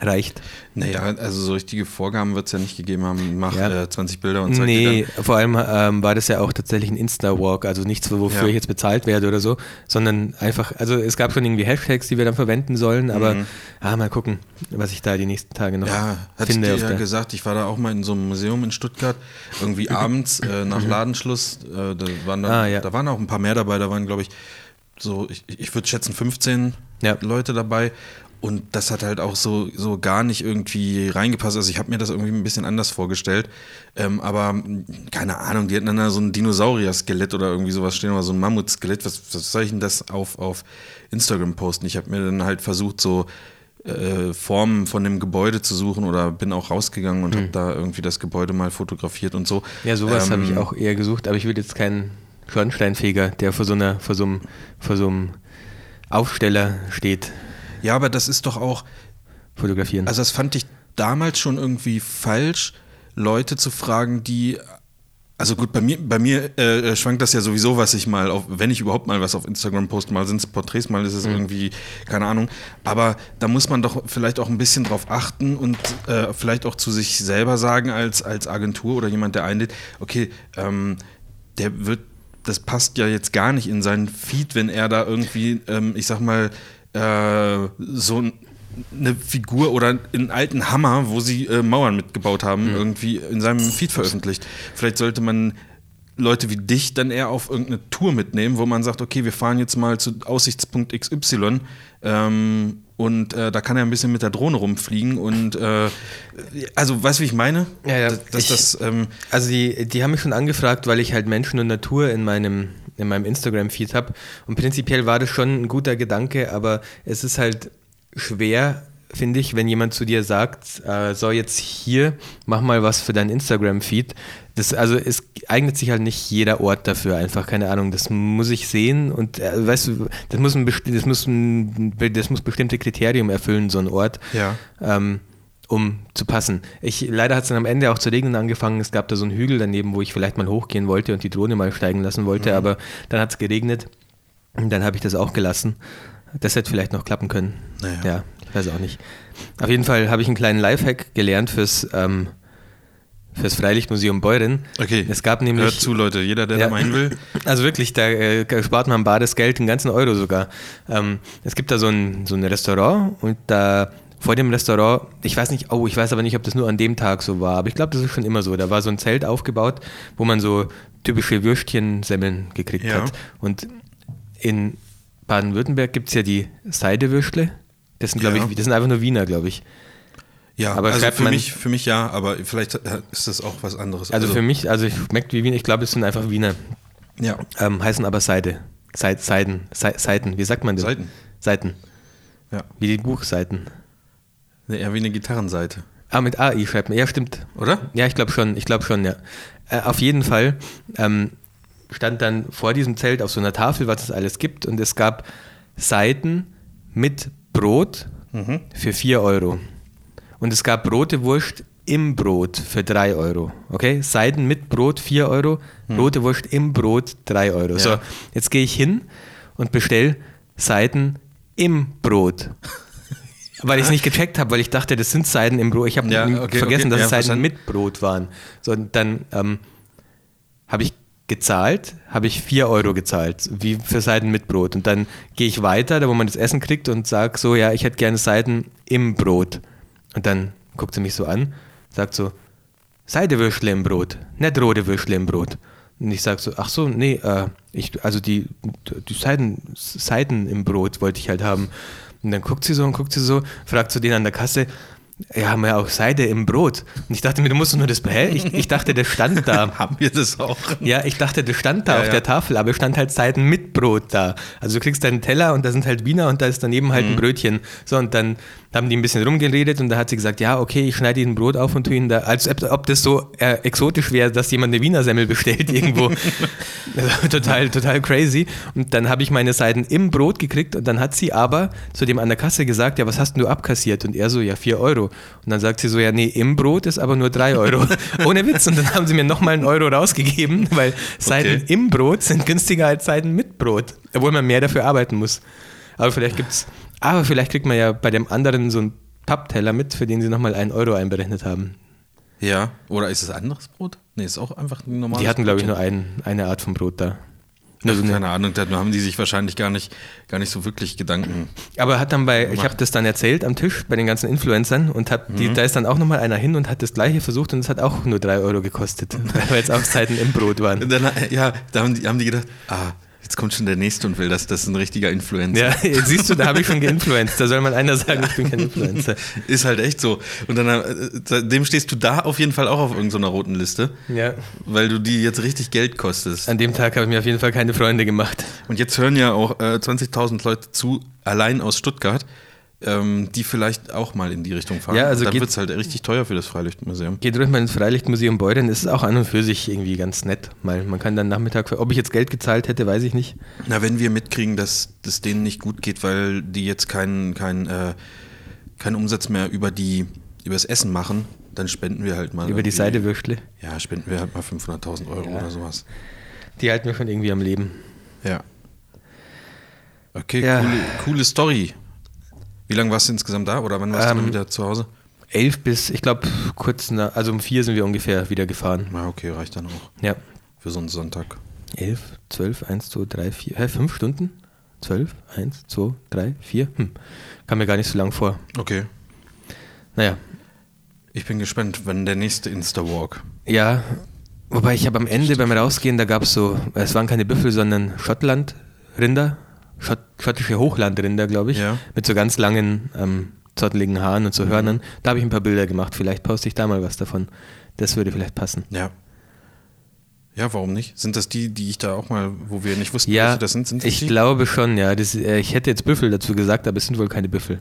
reicht. Naja, also so richtige Vorgaben wird es ja nicht gegeben haben. Mach Ja. äh, 20 Bilder und zeig Nee, vor allem ähm, war das ja auch tatsächlich ein Insta-Walk, also nichts, wofür Ja. ich jetzt bezahlt werde oder so, sondern einfach, also es gab schon irgendwie Hashtags, die wir dann verwenden sollen, aber ah, mal gucken, was ich da die nächsten Tage noch Mhm. Ja, hatte ich finde. dir ja gesagt, ich war da auch mal in so einem Museum in Stuttgart, irgendwie [LAUGHS] abends äh, nach Ladenschluss, äh, da, waren Mhm. Ah, ja. da waren auch ein paar mehr dabei, da waren glaube ich so, ich, ich würde schätzen 15 Ja. Leute dabei und das hat halt auch so, so gar nicht irgendwie reingepasst. Also ich habe mir das irgendwie ein bisschen anders vorgestellt. Ähm, aber keine Ahnung, die hatten dann da so ein Dinosaurier-Skelett oder irgendwie sowas stehen oder so ein Mammut-Skelett. Was, was soll ich denn das auf, auf Instagram posten? Ich habe mir dann halt versucht, so äh, Formen von dem Gebäude zu suchen oder bin auch rausgegangen und hm. habe da irgendwie das Gebäude mal fotografiert und so. Ja, sowas ähm, habe ich auch eher gesucht, aber ich will jetzt keinen Schornsteinfeger, der vor so einer, vor so einem, vor so einem Aufsteller steht. Ja, aber das ist doch auch. Fotografieren. Also, das fand ich damals schon irgendwie falsch, Leute zu fragen, die. Also gut, bei mir, bei mir äh, schwankt das ja sowieso, was ich mal, auf, wenn ich überhaupt mal was auf Instagram poste, mal sind es Porträts, mal ist es mhm. irgendwie, keine Ahnung. Aber da muss man doch vielleicht auch ein bisschen drauf achten und äh, vielleicht auch zu sich selber sagen als, als Agentur oder jemand, der einlädt, okay, ähm, der wird, das passt ja jetzt gar nicht in seinen Feed, wenn er da irgendwie, ähm, ich sag mal, äh, so eine Figur oder einen alten Hammer, wo sie äh, Mauern mitgebaut haben, mhm. irgendwie in seinem Feed veröffentlicht. Vielleicht sollte man Leute wie dich dann eher auf irgendeine Tour mitnehmen, wo man sagt, okay, wir fahren jetzt mal zu Aussichtspunkt XY ähm, und äh, da kann er ein bisschen mit der Drohne rumfliegen und äh, also weißt du, wie ich meine? Ja, ja. Dass, ich, das, ähm also die, die haben mich schon angefragt, weil ich halt Menschen und Natur in meinem in meinem Instagram-Feed habe. Und prinzipiell war das schon ein guter Gedanke, aber es ist halt schwer, finde ich, wenn jemand zu dir sagt, äh, so jetzt hier, mach mal was für dein Instagram-Feed. Das, also es eignet sich halt nicht jeder Ort dafür, einfach, keine Ahnung, das muss ich sehen und äh, weißt du, das muss, ein, das, muss ein, das muss bestimmte Kriterien erfüllen, so ein Ort. Ja. Ähm, um zu passen. Ich, leider hat es dann am Ende auch zu regnen angefangen. Es gab da so einen Hügel daneben, wo ich vielleicht mal hochgehen wollte und die Drohne mal steigen lassen wollte, mhm. aber dann hat es geregnet und dann habe ich das auch gelassen. Das hätte vielleicht noch klappen können. Naja. Ja, ich weiß auch nicht. Auf jeden Fall habe ich einen kleinen Lifehack gelernt fürs, ähm, fürs Freilichtmuseum Beuren. Okay. Es gab nämlich. Hört zu, Leute, jeder, der ja, da meinen will. [LAUGHS] Also wirklich, da äh, spart man bares Geld, einen ganzen Euro sogar. Ähm, es gibt da so ein, so ein Restaurant und da vor dem Restaurant, ich weiß nicht, oh, ich weiß aber nicht, ob das nur an dem Tag so war, aber ich glaube, das ist schon immer so. Da war so ein Zelt aufgebaut, wo man so typische Würstchensemmeln gekriegt ja. hat. Und in Baden-Württemberg gibt es ja die Seidewürstle. Das sind, glaube ja. ich, das sind einfach nur Wiener, glaube ich. Ja, aber also für mich, für mich ja, aber vielleicht ist das auch was anderes. Also, also für mich, also ich schmeckt wie Wiener, ich glaube, es sind einfach Wiener. Ja. Ähm, heißen aber Seide. Seiden, Seiten, wie sagt man das? Seiten. Seiten. Ja. Wie die Buchseiten. Nee, eher wie eine Gitarrenseite. Ah, mit AI schreibt man. Ja, stimmt. Oder? Ja, ich glaube schon. Ich glaube schon, ja. Äh, auf jeden Fall ähm, stand dann vor diesem Zelt auf so einer Tafel, was es alles gibt. Und es gab Seiten mit Brot mhm. für 4 Euro. Und es gab rote Wurst im Brot für 3 Euro. Okay? Seiten mit Brot 4 Euro, mhm. rote Wurst im Brot 3 Euro. Ja. So, jetzt gehe ich hin und bestelle Seiten im Brot weil ich es nicht gecheckt habe, weil ich dachte, das sind Seiden im Brot. Ich habe ja, okay, vergessen, okay, dass ja, es Seiden mit Brot waren. So, und dann ähm, habe ich gezahlt, habe ich 4 Euro gezahlt, wie für Seiden mit Brot. Und dann gehe ich weiter, da wo man das Essen kriegt und sage so, ja, ich hätte gerne Seiden im Brot. Und dann guckt sie mich so an, sagt so, Seidewürschle im Brot, nicht rote Würschle im Brot. Und ich sage so, ach so, nee, äh, ich, also die, die Seiden, Seiden im Brot wollte ich halt haben. Und dann guckt sie so und guckt sie so, fragt zu denen an der Kasse, ja, haben wir auch Seide im Brot. Und ich dachte mir, du musst nur das, hä? Ich, ich dachte, das stand da. [LAUGHS] haben wir das auch? Ja, ich dachte, das stand da ja, auf ja. der Tafel, aber es stand halt Seiden mit Brot da. Also du kriegst deinen Teller und da sind halt Wiener und da ist daneben halt mhm. ein Brötchen. So, und dann haben die ein bisschen rumgeredet und da hat sie gesagt, ja, okay, ich schneide ihnen Brot auf und tue ihnen da, als ob das so äh, exotisch wäre, dass jemand eine Wiener Semmel bestellt irgendwo. [LAUGHS] total, total crazy. Und dann habe ich meine Seiten im Brot gekriegt und dann hat sie aber zu dem an der Kasse gesagt, ja, was hast denn du abkassiert? Und er so, ja, vier Euro. Und dann sagt sie so, ja, nee, im Brot ist aber nur drei Euro. [LAUGHS] Ohne Witz. Und dann haben sie mir nochmal einen Euro rausgegeben, weil Seiten okay. im Brot sind günstiger als Seiten mit Brot, obwohl man mehr dafür arbeiten muss. Aber vielleicht gibt es aber vielleicht kriegt man ja bei dem anderen so einen Pappteller mit, für den sie nochmal einen Euro einberechnet haben. Ja, oder ist es anderes Brot? Nee, ist auch einfach ein normales Die hatten, glaube ich, nur ein, eine Art von Brot da. Ach, so keine Ahnung, da haben die sich wahrscheinlich gar nicht, gar nicht so wirklich Gedanken. Aber hat dann bei, ich habe das dann erzählt am Tisch bei den ganzen Influencern und hab die, mhm. da ist dann auch nochmal einer hin und hat das gleiche versucht und es hat auch nur drei Euro gekostet, [LAUGHS] weil jetzt auch Zeiten im Brot waren. Dann, ja, da haben die, haben die gedacht, ah, Jetzt kommt schon der Nächste und will das. Das ein richtiger Influencer. Ja, jetzt [LAUGHS] [LAUGHS] siehst du, da habe ich schon geinfluenced. Da soll mal einer sagen, ich bin kein Influencer. [LAUGHS] Ist halt echt so. Und dann äh, dem stehst du da auf jeden Fall auch auf irgendeiner roten Liste, Ja. weil du die jetzt richtig Geld kostest. An dem Tag habe ich mir auf jeden Fall keine Freunde gemacht. Und jetzt hören ja auch äh, 20.000 Leute zu, allein aus Stuttgart, ähm, die vielleicht auch mal in die Richtung fahren. Ja, also dann wird es halt richtig teuer für das Freilichtmuseum. Geht ruhig mal ins Freilichtmuseum Beuren, das ist auch an und für sich irgendwie ganz nett. Mal, man kann dann Nachmittag, ob ich jetzt Geld gezahlt hätte, weiß ich nicht. Na, wenn wir mitkriegen, dass es denen nicht gut geht, weil die jetzt keinen keinen äh, keinen Umsatz mehr über die übers Essen machen, dann spenden wir halt mal. Über die Seidewürstle. Ja, spenden wir halt mal 500.000 Euro Ja. oder sowas. Die halten wir schon irgendwie am Leben. Ja. Okay, Ja. Coole, coole Story. Wie lange warst du insgesamt da oder wann warst du Ähm, dann wieder zu Hause? Elf bis, ich glaube, kurz nach, also um vier sind wir ungefähr wieder gefahren. Na, okay, reicht dann auch Ja. für so einen Sonntag. Elf, zwölf, eins, zwei, drei, vier. Hä, fünf Stunden? Zwölf, eins, zwei, drei, vier. Hm. Kam mir gar nicht so lang vor. Okay. Naja, Ich bin gespannt, wenn der nächste Insta-Walk. Ja, wobei ich habe am Ende beim Rausgehen, da gab es so, es waren keine Büffel, sondern Schottlandrinder, Schott, schottische Hochlandrinder, glaube ich, Ja. mit so ganz langen, ähm, zotteligen Haaren und so Hörnern. Da habe ich ein paar Bilder gemacht, vielleicht poste ich da mal was davon. Das würde vielleicht passen. Ja. Ja, warum nicht? Sind das die, die ich da auch mal, wo wir nicht wussten, Ja, welche das sind? sind das ich die? glaube schon, ja. Das, äh, ich hätte jetzt Büffel dazu gesagt, aber es sind wohl keine Büffel.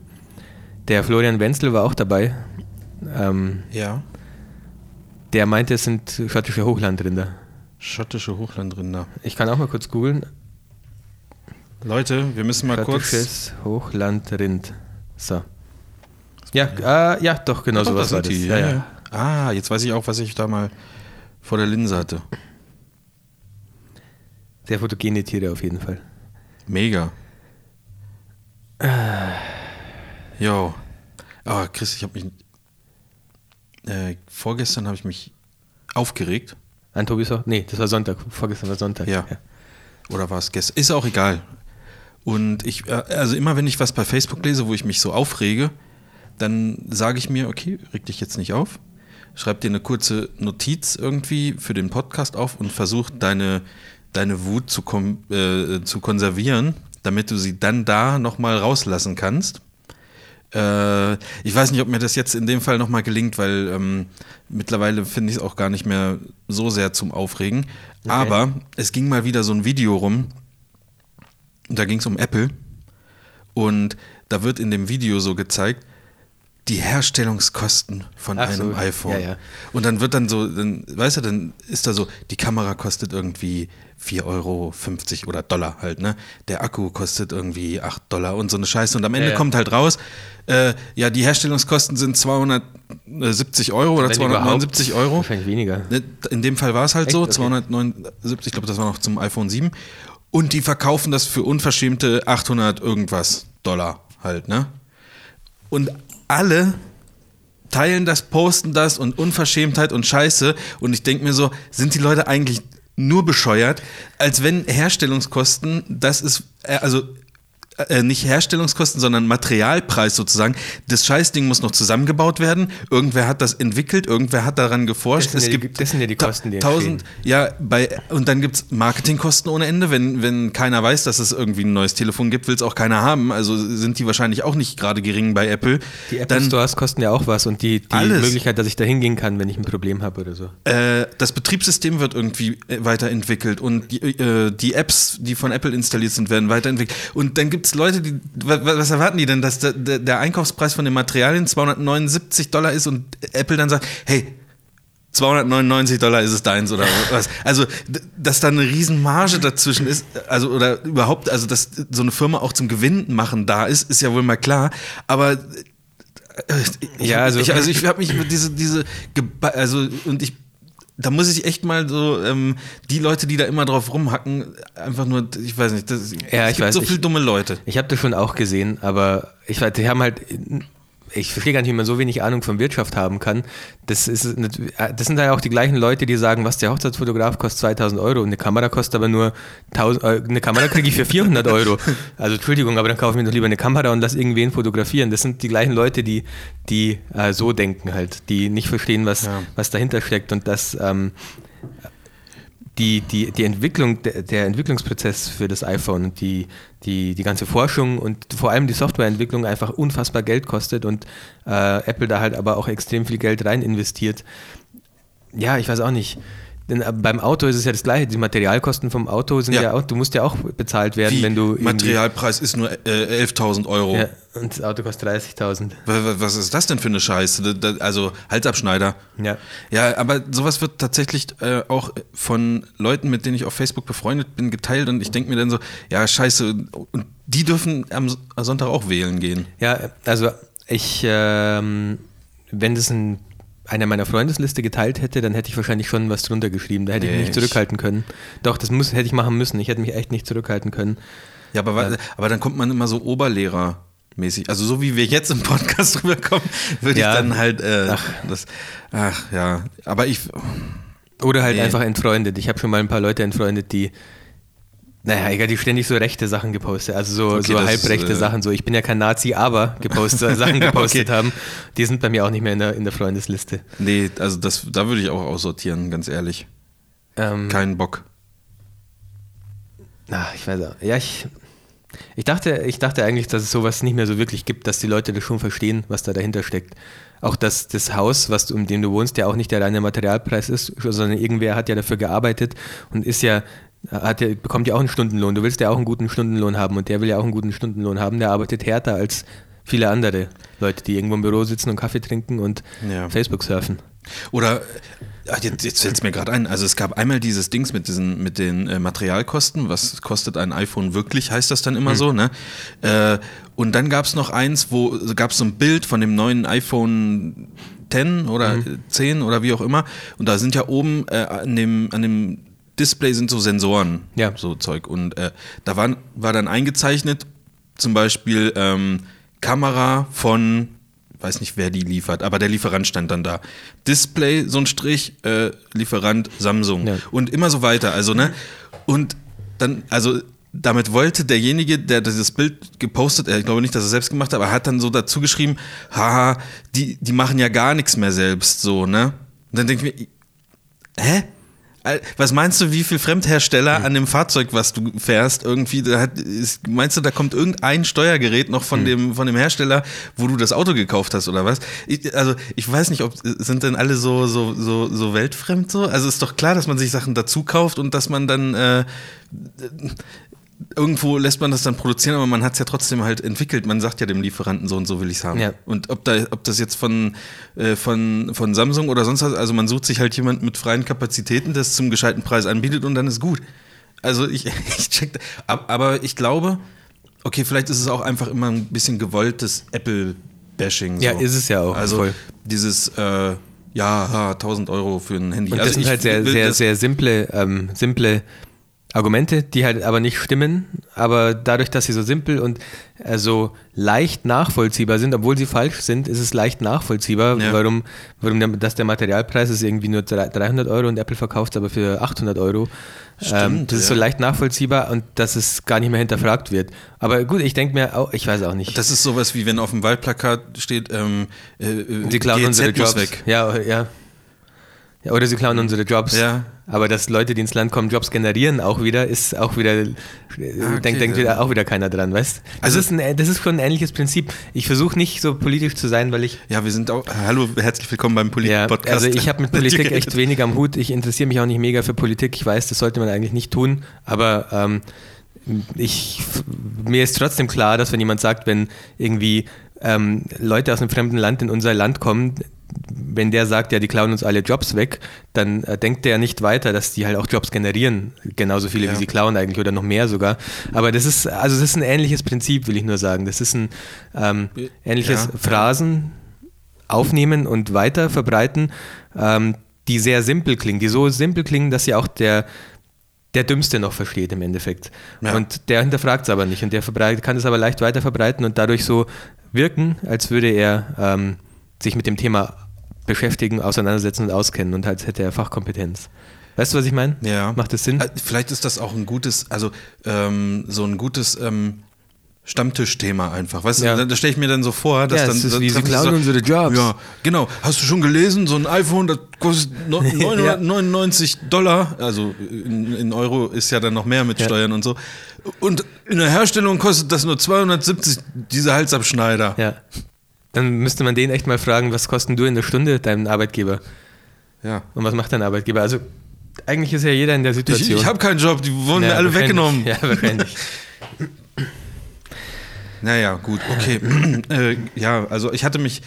Der Florian Wenzel war auch dabei. Ähm, Ja. der meinte, es sind schottische Hochlandrinder. Schottische Hochlandrinder. Ich kann auch mal kurz googeln. Leute, wir müssen mal kurz. Hochlandrind. So. Ja, äh, ja, doch, genau sowas das war das. die, Ja, ja, ja. ja. Ah, jetzt weiß ich auch, was ich da mal vor der Linse hatte. Sehr fotogene Tiere auf jeden Fall. Mega. Jo. Ah, Chris, ich habe mich. Äh, vorgestern habe ich mich aufgeregt. An Tobis auch? Nee, das war Sonntag. Vorgestern war Sonntag. Ja. Oder war es gestern? Ist auch egal. Und ich, äh, also immer wenn ich was bei Facebook lese, wo ich mich so aufrege, dann sage ich mir, okay, reg dich jetzt nicht auf. Schreib dir eine kurze Notiz irgendwie für den Podcast auf und versuch deine, deine Wut zu, äh, zu konservieren, damit du sie dann da nochmal rauslassen kannst. Äh, ich weiß nicht, ob mir das jetzt in dem Fall nochmal gelingt, weil ähm, mittlerweile finde ich es auch gar nicht mehr so sehr zum Aufregen. Aber es ging mal wieder so ein Video rum, da ging es um Apple und da wird in dem Video so gezeigt, die Herstellungskosten von Ach einem so, iPhone. ja, ja. Und dann wird dann so, dann, weißt du, dann ist da so, die Kamera kostet irgendwie 4,50 Euro oder Dollar halt, ne? Der Akku kostet irgendwie 8 Dollar und so eine Scheiße. Und am Ende Ja, kommt halt raus, äh, ja, die Herstellungskosten sind 270 Euro oder Wenn 279 überhaupt, Euro. Wahrscheinlich weniger. Ne, In dem Fall war es halt Echt? so, Okay. 279, ich glaube, das war noch zum iPhone 7. Und die verkaufen das für unverschämte 800 irgendwas Dollar halt, ne? Und alle teilen das, posten das und Unverschämtheit und Scheiße. Und ich denke mir so, sind die Leute eigentlich nur bescheuert, als wenn Herstellungskosten, das ist, äh, also äh, nicht Herstellungskosten, sondern Materialpreis sozusagen. Das Scheißding muss noch zusammengebaut werden. Irgendwer hat das entwickelt, irgendwer hat daran geforscht. Das sind ja die- das sind ja die Kosten, die tausend, ja, bei, und dann gibt es Marketingkosten ohne Ende. Wenn, wenn keiner weiß, dass es irgendwie ein neues Telefon gibt, will es auch keiner haben. Also sind die wahrscheinlich auch nicht gerade gering bei Apple. Die Apple dann, Stores kosten ja auch was und die, die Alles. Möglichkeit, dass ich da hingehen kann, wenn ich ein Problem habe oder so. Äh, das Betriebssystem wird irgendwie äh, weiterentwickelt und die, äh, die Apps, die von Apple installiert sind, werden weiterentwickelt. Und dann gibt es Leute, die, wa- wa- was erwarten die denn, dass der, der, Einkaufspreis von den Materialien 279 Dollar ist und Apple dann sagt, hey, 299 Dollar ist es deins oder [LAUGHS] was. Also, dass da eine riesen Marge dazwischen ist, also oder überhaupt, also dass so eine Firma auch zum Gewinn machen da ist, ist ja wohl mal klar. Aber äh, Ja, also- ich, also ich habe mich über diese, diese, also und ich, da muss ich echt mal so, ähm, die Leute, die da immer drauf rumhacken, einfach nur, ich weiß nicht, das, Ja, es ich gibt weiß, so viele dumme Leute. Ich habe das schon auch gesehen, aber ich weiß, die haben halt, ich verstehe gar nicht, wie man so wenig Ahnung von Wirtschaft haben kann. Das, ist, nicht- das sind ja auch die gleichen Leute, die sagen, was der Hochzeitsfotograf kostet 2000 Euro und eine Kamera kostet aber nur 1000, äh, eine Kamera kriege ich für 400 Euro. [LAUGHS] Also Entschuldigung, aber dann kaufe ich mir doch lieber eine Kamera und lass irgendwen fotografieren. Das sind die gleichen Leute, die, die äh, so denken halt, die nicht verstehen, was, Ja. was dahinter steckt und das, ähm, die, die, die Entwicklung, der, der Entwicklungsprozess für das iPhone die, die, die ganze Forschung und vor allem die Softwareentwicklung einfach unfassbar Geld kostet und äh, Apple da halt aber auch extrem viel Geld rein investiert. Ja, ich weiß auch nicht. Denn äh, beim Auto ist es ja das gleiche. Die Materialkosten vom Auto sind ja, ja auch, du musst ja auch bezahlt werden, Wie? wenn du. Materialpreis ist nur äh, 11.000 Euro. Ja, und das Auto kostet 30.000. Was ist das denn für eine Scheiße? Also Halsabschneider. Ja. Ja, aber sowas wird tatsächlich äh, auch von Leuten, mit denen ich auf Facebook befreundet bin, geteilt und ich denke mir dann so, ja, scheiße, und die dürfen am Sonntag auch wählen gehen. Ja, also ich, ähm, wenn das ein einer meiner Freundesliste geteilt hätte, dann hätte ich wahrscheinlich schon was drunter geschrieben. Da hätte nee, ich mich nicht zurückhalten können. Doch, das muss, hätte ich machen müssen. Ich hätte mich echt nicht zurückhalten können. Ja, aber, äh, aber dann kommt man immer so Oberlehrer. Mäßig. Also so wie wir jetzt im Podcast [LAUGHS] rüberkommen, würde ja. ich dann halt äh, ach. das ach ja, aber ich oder halt nee. einfach entfreundet. Ich habe schon mal ein paar Leute entfreundet, die naja, egal, die ständig so rechte Sachen gepostet, also so, okay, so halbrechte ist, äh Sachen, so ich bin ja kein Nazi, aber gepostet, Sachen [LAUGHS] gepostet okay. haben, die sind bei mir auch nicht mehr in der, in der Freundesliste. Nee, also das, da würde ich auch aussortieren, ganz ehrlich. Ähm, Keinen Bock. Ach, ich weiß auch. Ja, ich, ich, dachte, ich dachte eigentlich, dass es sowas nicht mehr so wirklich gibt, dass die Leute das schon verstehen, was da dahinter steckt. Auch dass das Haus, was du, in dem du wohnst, ja auch nicht der reine Materialpreis ist, sondern irgendwer hat ja dafür gearbeitet und ist ja hat bekommt ja auch einen Stundenlohn. Du willst ja auch einen guten Stundenlohn haben und der will ja auch einen guten Stundenlohn haben. Der arbeitet härter als viele andere Leute, die irgendwo im Büro sitzen und Kaffee trinken und ja. Facebook surfen. Oder jetzt, jetzt fällt es mir gerade ein, also es gab einmal dieses Dings mit diesen mit den äh, Materialkosten, was kostet ein iPhone wirklich, heißt das dann immer hm. so, ne? Äh, und dann gab es noch eins, wo gab es so ein Bild von dem neuen iPhone 10 oder mhm. 10 oder wie auch immer. Und da sind ja oben äh, an, dem, an dem Display sind so Sensoren, ja. so Zeug. Und äh, da war, war dann eingezeichnet, zum Beispiel ähm, Kamera von, weiß nicht, wer die liefert, aber der Lieferant stand dann da. Display, so ein Strich, äh, Lieferant Samsung. Ja. Und immer so weiter. Also, ne? Und dann, also damit wollte derjenige, der dieses Bild gepostet, ich glaube nicht, dass er selbst gemacht hat, aber er hat dann so dazu geschrieben, haha, die, die machen ja gar nichts mehr selbst, so, ne? Und dann denke ich mir, hä? Was meinst du, wie viel Fremdhersteller an dem Fahrzeug, was du fährst, irgendwie, da hat, ist, meinst du, da kommt irgendein Steuergerät noch von, mhm. dem, von dem Hersteller, wo du das Auto gekauft hast oder was? Ich, also ich weiß nicht, ob sind denn alle so, so, so, so weltfremd so? Also ist doch klar, dass man sich Sachen dazu kauft und dass man dann äh, irgendwo lässt man das dann produzieren, aber man hat es ja trotzdem halt entwickelt. Man sagt ja dem Lieferanten so und so will ich es haben. Ja. Und ob, da, ob das jetzt von, äh, von, von Samsung oder sonst was, also man sucht sich halt jemand mit freien Kapazitäten, das zum gescheiten Preis anbietet und dann ist gut. Also ich, [LAUGHS] ich check, aber ich glaube, okay, vielleicht ist es auch einfach immer ein bisschen gewolltes Apple-Bashing. So. Ja, ist es ja auch. Also voll. dieses, äh, ja, 1000 Euro für ein Handy. Und das also sind halt sehr, sehr, sehr simple, ähm, simple Argumente, die halt aber nicht stimmen, aber dadurch, dass sie so simpel und äh, so leicht nachvollziehbar sind, obwohl sie falsch sind, ist es leicht nachvollziehbar, ja. warum, warum der, dass der Materialpreis ist irgendwie nur 300 Euro und Apple verkauft es aber für 800 Euro. Stimmt, ähm, das ja. ist so leicht nachvollziehbar und dass es gar nicht mehr hinterfragt wird. Aber gut, ich denke mir, auch, ich weiß auch nicht. Das ist sowas wie wenn auf dem Waldplakat steht, ähm, äh, sie klauen GZ unsere Jobs weg. Ja, ja. Ja, oder sie klauen unsere Jobs. Ja. Aber dass Leute, die ins Land kommen, Jobs generieren, auch wieder, ist auch wieder, äh, okay, denkt, denkt wieder, auch wieder keiner dran, weißt das also, ist ein, das ist schon ein ähnliches Prinzip. Ich versuche nicht so politisch zu sein, weil ich. Ja, wir sind auch. Hallo, herzlich willkommen beim Politik-Podcast. Ja, also ich habe mit [LAUGHS] Politik echt wenig am Hut. Ich interessiere mich auch nicht mega für Politik. Ich weiß, das sollte man eigentlich nicht tun. Aber ähm, ich, mir ist trotzdem klar, dass wenn jemand sagt, wenn irgendwie ähm, Leute aus einem fremden Land in unser Land kommen, wenn der sagt, ja, die klauen uns alle Jobs weg, dann äh, denkt der nicht weiter, dass die halt auch Jobs generieren. Genauso viele, ja. wie sie klauen eigentlich oder noch mehr sogar. Aber das ist, also das ist ein ähnliches Prinzip, will ich nur sagen. Das ist ein ähm, ähnliches ja. Phrasen aufnehmen und weiter verbreiten, ähm, die sehr simpel klingen, die so simpel klingen, dass sie auch der der Dümmste noch versteht im Endeffekt. Ja. Und der hinterfragt es aber nicht und der kann es aber leicht weiter verbreiten und dadurch so wirken, als würde er ähm, sich mit dem Thema beschäftigen, auseinandersetzen und auskennen und als hätte er Fachkompetenz. Weißt du, was ich meine? Ja. Macht das Sinn? Äh, vielleicht ist das auch ein gutes, also ähm, so ein gutes ähm, Stammtischthema einfach. Weißt Ja. du, da, stelle ich mir dann so vor, dass Ja, dann. es ist dann wie, sich klauen unsere Jobs. Ja, genau. Hast du schon gelesen, so ein iPhone, das kostet [LAUGHS] no- 999 Dollar, also in, in Euro ist ja dann noch mehr mit Ja. Steuern und so. Und in der Herstellung kostet das nur 270, diese Halsabschneider. Ja. Dann müsste man den echt mal fragen, was kosten du in der Stunde, deinem Arbeitgeber? Ja. Und was macht dein Arbeitgeber? Also, eigentlich ist ja jeder in der Ich, Situation. ich habe keinen Job, die wurden Ja, mir alle weggenommen. Ja, wahrscheinlich. [LAUGHS] Naja, gut, okay. [CLEARS THROAT] äh, ja, also ich hatte mich.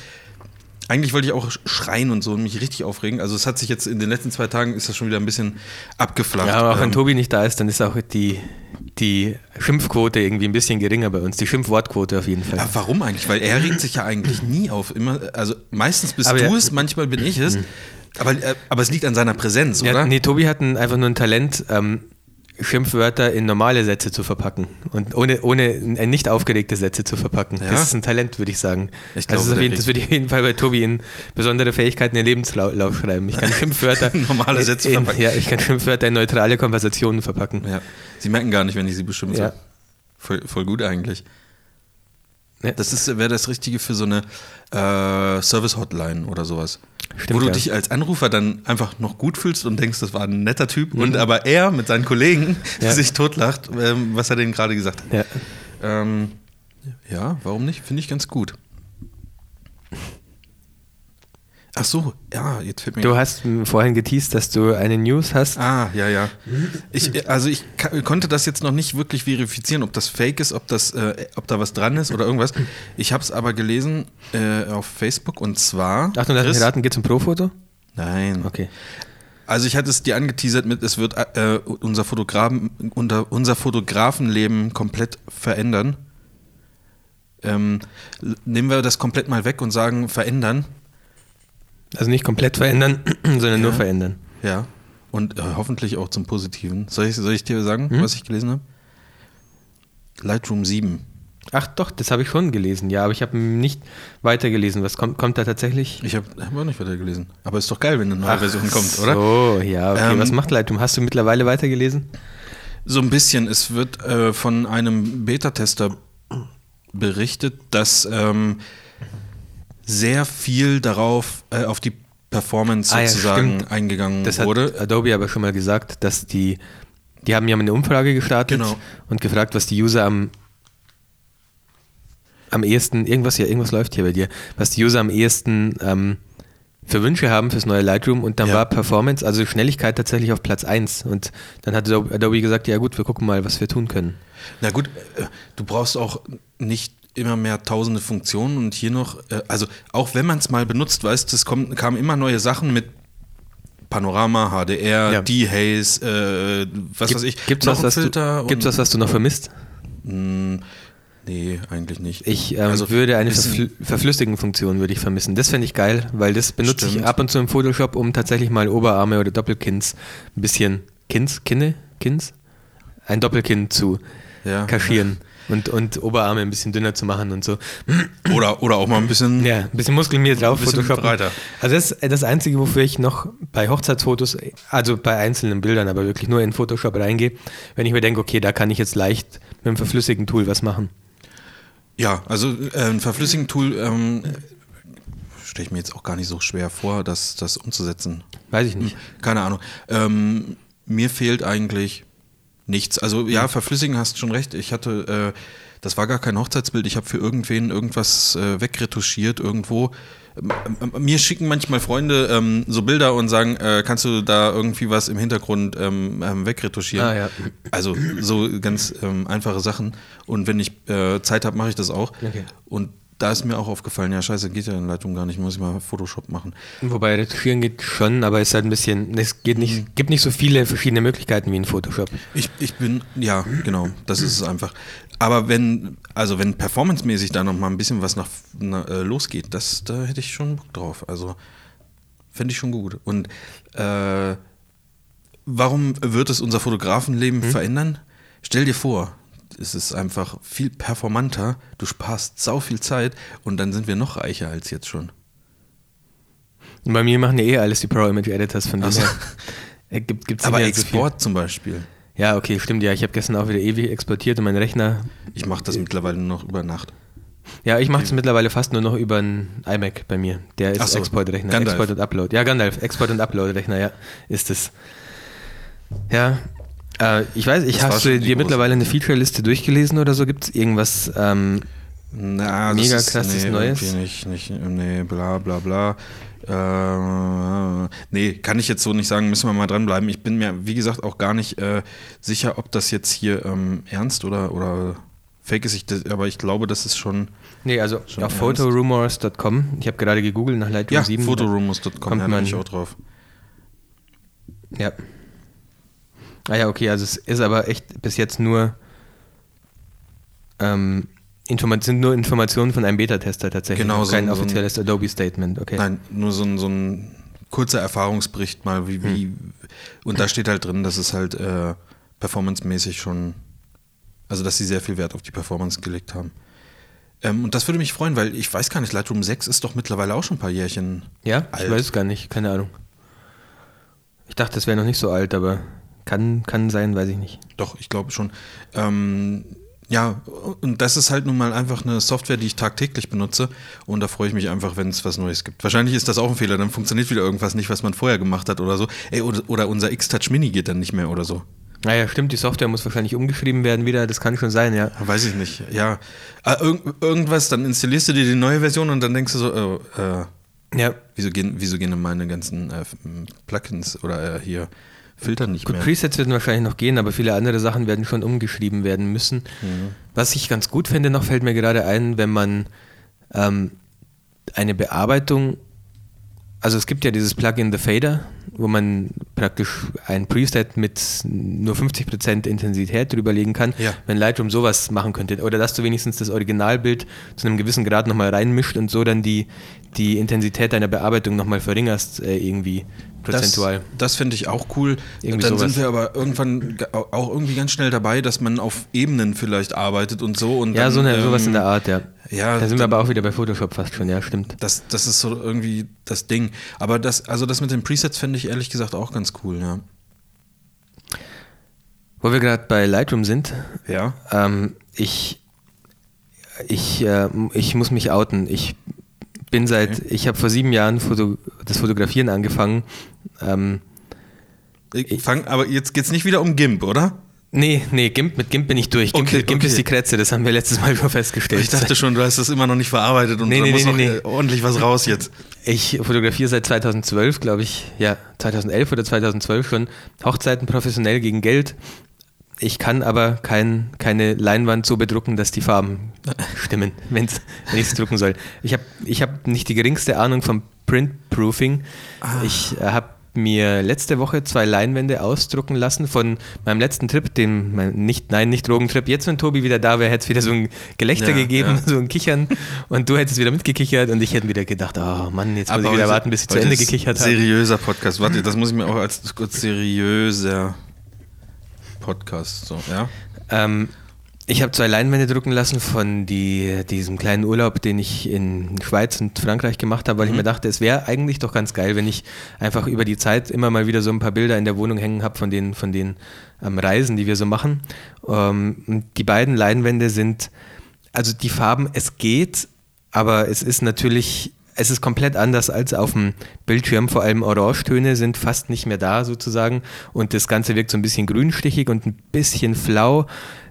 Eigentlich wollte ich auch schreien und so und mich richtig aufregen. Also es hat sich jetzt in den letzten zwei Tagen ist das schon wieder ein bisschen abgeflacht. Ja, aber auch wenn Ähm, Tobi nicht da ist, dann ist auch die, die Schimpfquote irgendwie ein bisschen geringer bei uns. Die Schimpfwortquote auf jeden Fall. Ja, warum eigentlich? Weil er regt sich ja eigentlich nie auf. Immer, also meistens bist Aber du ja- Mhm. es, manchmal bin ich es. Aber, äh, aber es liegt an seiner Präsenz, Ja, oder? nee, Tobi hat ein, einfach nur ein Talent, ähm, Schimpfwörter in normale Sätze zu verpacken und ohne, ohne nicht aufgeregte Sätze zu verpacken. Ja? Das ist ein Talent, würde ich sagen. Ich also das, glaube, jeden, das würde ich auf jeden Fall bei Tobi in besondere Fähigkeiten in den Lebenslauf schreiben. Ich kann [LAUGHS] Schimpfwörter Normale Sätze in, verpacken. Ja, ich kann Schimpfwörter in neutrale Konversationen verpacken. Ja. Sie merken gar nicht, wenn ich sie beschimpfe. Ja. Voll, voll gut eigentlich. Ja. Das ist- wäre das Richtige für so eine äh, Service-Hotline oder sowas. Stimmt, Wo du dich als Anrufer dann einfach noch gut fühlst und denkst, das war ein netter Typ. Und Mhm. aber er mit seinen Kollegen [LAUGHS] Ja. sich totlacht, ähm, was er denen gerade gesagt hat. Ja. Ähm, ja, warum nicht? Finde ich ganz gut. Ach so, ja, jetzt fällt mir. Du hast vorhin geteased, dass du eine News hast. Ah, ja, ja. Ich, also ich konnte das jetzt noch nicht wirklich verifizieren, ob das fake ist, ob, das, äh, ob da was dran ist oder irgendwas. Ich habe es aber gelesen äh, auf Facebook und zwar. Achtung, lass mich Chris- raten, geht zum Pro-Foto? Nein. Okay. Also ich hatte es dir angeteasert mit, es wird äh, unser, Fotografen, unter, unser Fotografenleben komplett verändern. Ähm, nehmen wir das komplett mal weg und sagen verändern. Also nicht komplett verändern, [CLEARS THROAT] sondern nur Ja. verändern. Ja. Und äh, hoffentlich auch zum Positiven. Soll ich, soll ich dir sagen, Mhm. was ich gelesen habe? Lightroom 7. Ach doch, das habe ich schon gelesen, ja, aber ich habe nicht weitergelesen. Was kommt, kommt da tatsächlich? Ich habe hab auch nicht weiter gelesen. Aber ist doch geil, wenn eine neue Version kommt, oder? So, ja, okay. Ähm, Was macht Lightroom? Hast du mittlerweile weitergelesen? So ein bisschen. Es wird äh, von einem Beta-Tester berichtet, dass ähm, sehr viel darauf, äh, auf die Performance Ah ja, sozusagen stimmt. eingegangen Das hat wurde. Adobe aber schon mal gesagt, dass die, die haben ja mal eine Umfrage gestartet Genau. und gefragt, was die User am am ehesten, irgendwas ja, irgendwas läuft hier bei dir, was die User am ehesten ähm, für Wünsche haben fürs neue Lightroom und dann Ja. war Performance, also Schnelligkeit tatsächlich auf Platz 1 und dann hat Adobe Adobe gesagt, ja gut, wir gucken mal, was wir tun können. Na gut, äh, du brauchst auch nicht immer mehr tausende Funktionen und hier noch, äh, also auch wenn man es mal benutzt, weißt du, es kommen, kamen immer neue Sachen mit Panorama, HDR, Ja. D-Haze, äh, was weiß ich, Gibt's was, was du, gibt's und- was, was du noch vermisst? Hm, nee, eigentlich nicht. Ich ähm, Also, würde eine Verfl Verflüssigen-Funktion würde ich vermissen. Das fände ich geil, weil das benutze ich Stimmt. ab und zu im Photoshop, um tatsächlich mal Oberarme oder Doppelkinns ein bisschen Kinns, Kinne, Kinns? Ein Doppelkinn zu Ja. kaschieren und, und Oberarme ein bisschen dünner zu machen und so. Oder, oder auch mal ein bisschen. Ja, ein bisschen Muskeln mir drauf, breiter. Also das ist das Einzige, wofür ich noch bei Hochzeitsfotos, also bei einzelnen Bildern, aber wirklich nur in Photoshop reingehe, wenn ich mir denke, okay, da kann ich jetzt leicht mit einem verflüssigen Tool was machen. Ja, also äh, ein Verflüssigen-Tool ähm, stelle ich mir jetzt auch gar nicht so schwer vor, das, das umzusetzen. Weiß ich nicht. Keine Ahnung. Ähm, mir fehlt eigentlich nichts. Also ja, verflüssigen hast schon recht. Ich hatte, äh, das war gar kein Hochzeitsbild. Ich habe für irgendwen irgendwas äh, wegretuschiert irgendwo. Ähm, ähm, mir schicken manchmal Freunde ähm, so Bilder und sagen, äh, kannst du da irgendwie was im Hintergrund ähm, ähm, wegretuschieren? Ah, ja. Also so ganz ähm, einfache Sachen. Und wenn ich äh, Zeit habe, mache ich das auch. Okay. Und da ist mir auch aufgefallen, ja scheiße, geht ja in Leitung gar nicht, muss ich mal Photoshop machen. Wobei Retuschieren geht schon, aber es ist halt ein bisschen, es geht nicht, gibt nicht so viele verschiedene Möglichkeiten wie in Photoshop. Ich, ich bin, ja, genau, das ist es einfach. Aber wenn, also wenn performancemäßig da noch mal ein bisschen was nach, na, äh, losgeht, das, da hätte ich schon Bock drauf. Also fände ich schon gut. Und äh, warum wird es unser Fotografenleben verändern? Stell dir vor, es ist einfach viel performanter, du sparst sau viel Zeit und dann sind wir noch reicher als jetzt schon. Und bei mir machen ja eh alles die Pro Image Editors von dem so. her. Äh, Gibt, gibt's Aber mehr so. Export zum Beispiel. Ja, okay, stimmt. Ja, ich habe gestern auch wieder ewig exportiert und mein Rechner. Ich mache das mittlerweile nur noch über Nacht. Ja, ich mache es mittlerweile fast nur noch über einen iMac bei mir. Der ist so, Exportrechner. Export und Upload. Ja, Gandalf. Export und Upload-Rechner, ja, ist es. Ja. Äh, ich weiß, ich hast du dir mittlerweile eine Feature-Liste durchgelesen oder so? Gibt es irgendwas? Ähm, Na, Mega ist, krasses nee, Neues? Nicht, nicht, nee, bla bla bla. Äh, nee, kann ich jetzt so nicht sagen, müssen wir mal dranbleiben. Ich bin mir, wie gesagt, auch gar nicht äh, sicher, ob das jetzt hier ähm, ernst oder, oder fake ist. Ich, aber ich glaube, das ist schon. nee, also Schon auf ernst? fotorumors.com. Ich habe gerade gegoogelt nach Lightroom Ja, 7. fotorumors.com, kommt ja, da bin ich auch drauf. Ja. Ah ja, okay, also es ist aber echt bis jetzt nur ähm, Informa sind nur Informationen von einem Beta-Tester tatsächlich. Genau, so kein ein- so offizielles Adobe-Statement, okay. Nein, nur so ein, so ein kurzer Erfahrungsbericht mal, wie, wie Hm. und da steht halt drin, dass es halt äh, performancemäßig schon, also dass sie sehr viel Wert auf die Performance gelegt haben. Ähm, und das würde mich freuen, weil ich weiß gar nicht, Lightroom 6 ist doch mittlerweile auch schon ein paar Jährchen Ja, ich alt. weiß es gar nicht, keine Ahnung. Ich dachte, das wäre noch nicht so alt, aber kann, kann sein, weiß ich nicht. Doch, ich glaube schon. Ähm, ja, und das ist halt nun mal einfach eine Software, die ich tagtäglich benutze. Und da freue ich mich einfach, wenn es was Neues gibt. Wahrscheinlich ist das auch ein Fehler, dann funktioniert wieder irgendwas nicht, was man vorher gemacht hat oder so. Ey, oder, oder unser X-Touch Mini geht dann nicht mehr oder so. Naja, stimmt, die Software muss wahrscheinlich umgeschrieben werden wieder, das kann schon sein, ja. Weiß ich nicht. Ja, ah, irg irgendwas, dann installierst du dir die neue Version und dann denkst du so, oh, äh, Ja, wieso, gehen, wieso gehen denn meine ganzen äh, Plugins oder äh, hier Filter nicht Gut, mehr? Presets werden wahrscheinlich noch gehen, aber viele andere Sachen werden schon umgeschrieben werden müssen. Mhm. Was ich ganz gut finde, noch fällt mir gerade ein, wenn man ähm, eine Bearbeitung, also es gibt ja dieses Plugin The Fader, wo man praktisch ein Preset mit nur 50% Intensität drüberlegen kann. Ja. Wenn Lightroom sowas machen könnte, oder dass du wenigstens das Originalbild zu einem gewissen Grad nochmal reinmischt und so dann die, die Intensität deiner Bearbeitung nochmal verringerst, äh, irgendwie prozentual. Das, das finde ich auch cool. Irgendwie Dann sowas. sind wir aber irgendwann auch irgendwie ganz schnell dabei, dass man auf Ebenen vielleicht arbeitet und so. Und Ja, dann, so eine, sowas ähm, in der Art, ja. ja, da sind wir aber auch wieder bei Photoshop fast schon, ja, stimmt. Das, das ist so irgendwie das Ding. Aber das, also das mit den Presets finde ich ehrlich gesagt auch ganz cool, ja. Wo wir gerade bei Lightroom sind, Ja. ähm, ich, ich, äh, ich muss mich outen. Ich bin seit, ich habe vor sieben Jahren Foto, das Fotografieren angefangen. Ähm, Ich fang, aber jetzt geht es nicht wieder um GIMP, oder? nee, nee, GIMP, mit GIMP bin ich durch. GIMP, Okay, GIMP okay. ist die Kretze, das haben wir letztes Mal schon festgestellt. Ich dachte schon, du hast das immer noch nicht verarbeitet und Nee, da nee, muss nee, noch nee, ordentlich was raus jetzt. Ich fotografiere seit 2012, glaube ich, ja, 2011 oder 2012 schon, Hochzeiten professionell gegen Geld. Ich kann aber kein, keine Leinwand so bedrucken, dass die Farben stimmen, wenn's, wenn ich es drucken soll. Ich habe ich hab nicht die geringste Ahnung vom Printproofing. Ich äh, habe mir letzte Woche zwei Leinwände ausdrucken lassen von meinem letzten Trip, dem nicht, nein, nicht Drogentrip. Jetzt, wenn Tobi wieder da wäre, hätte es wieder so ein Gelächter Ja, gegeben, ja. so ein Kichern und du hättest wieder mitgekichert und ich hätte wieder gedacht, oh Mann, jetzt muss ich wieder warten, bis ich zu Ende gekichert habe. Seriöser Podcast. Warte, das muss ich mir auch als seriöser Podcast so, ja? Ähm, ich habe zwei Leinwände drucken lassen von die, diesem kleinen Urlaub, den ich in Schweiz und Frankreich gemacht habe, weil Mhm. ich mir dachte, es wäre eigentlich doch ganz geil, wenn ich einfach über die Zeit immer mal wieder so ein paar Bilder in der Wohnung hängen habe von den, von den ähm, Reisen, die wir so machen. Ähm, und die beiden Leinwände sind, also die Farben, es geht, aber es ist natürlich, es ist komplett anders als auf dem Bildschirm. Vor allem Orangetöne sind fast nicht mehr da sozusagen und das Ganze wirkt so ein bisschen grünstichig und ein bisschen flau,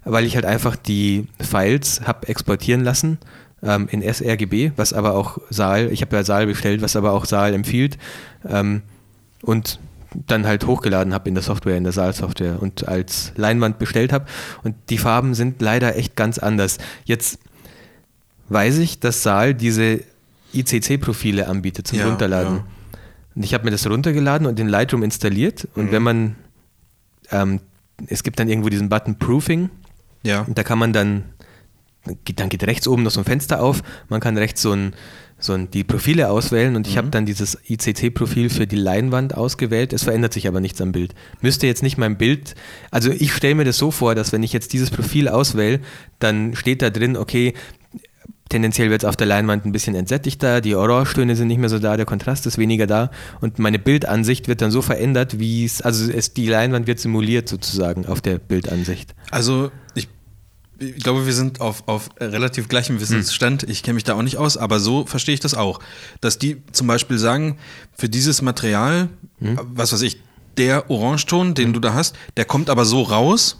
weil ich halt einfach die Files habe exportieren lassen ähm, in sRGB, was aber auch Saal, ich habe ja Saal bestellt, was aber auch Saal empfiehlt ähm, und dann halt hochgeladen habe in der Software, in der Saal-Software und als Leinwand bestellt habe. Und die Farben sind leider echt ganz anders. Jetzt weiß ich, dass Saal diese ICC-Profile anbietet zum Ja, Runterladen. ja. Und ich habe mir das runtergeladen und in Lightroom installiert. Und Mhm. wenn man, ähm, es gibt dann irgendwo diesen Button Proofing Ja. und da kann man dann, dann geht rechts oben noch so ein Fenster auf, man kann rechts so ein, so ein, die Profile auswählen und ich habe dann dieses ICC-Profil für die Leinwand ausgewählt. Es verändert sich aber nichts am Bild. Müsste jetzt nicht mein Bild, also ich stelle mir das so vor, dass wenn ich jetzt dieses Profil auswähle, dann steht da drin, okay, tendenziell wird es auf der Leinwand ein bisschen entsättigter, die Orangetöne sind nicht mehr so da, der Kontrast ist weniger da und meine Bildansicht wird dann so verändert, wie es, also es, die Leinwand wird simuliert sozusagen auf der Bildansicht. Also ich, ich glaube, wir sind auf, auf relativ gleichem Wissensstand. Ich kenne mich da auch nicht aus, aber so verstehe ich das auch. Dass die zum Beispiel sagen, für dieses Material, was weiß ich, der Orangeton, den du da hast, der kommt aber so raus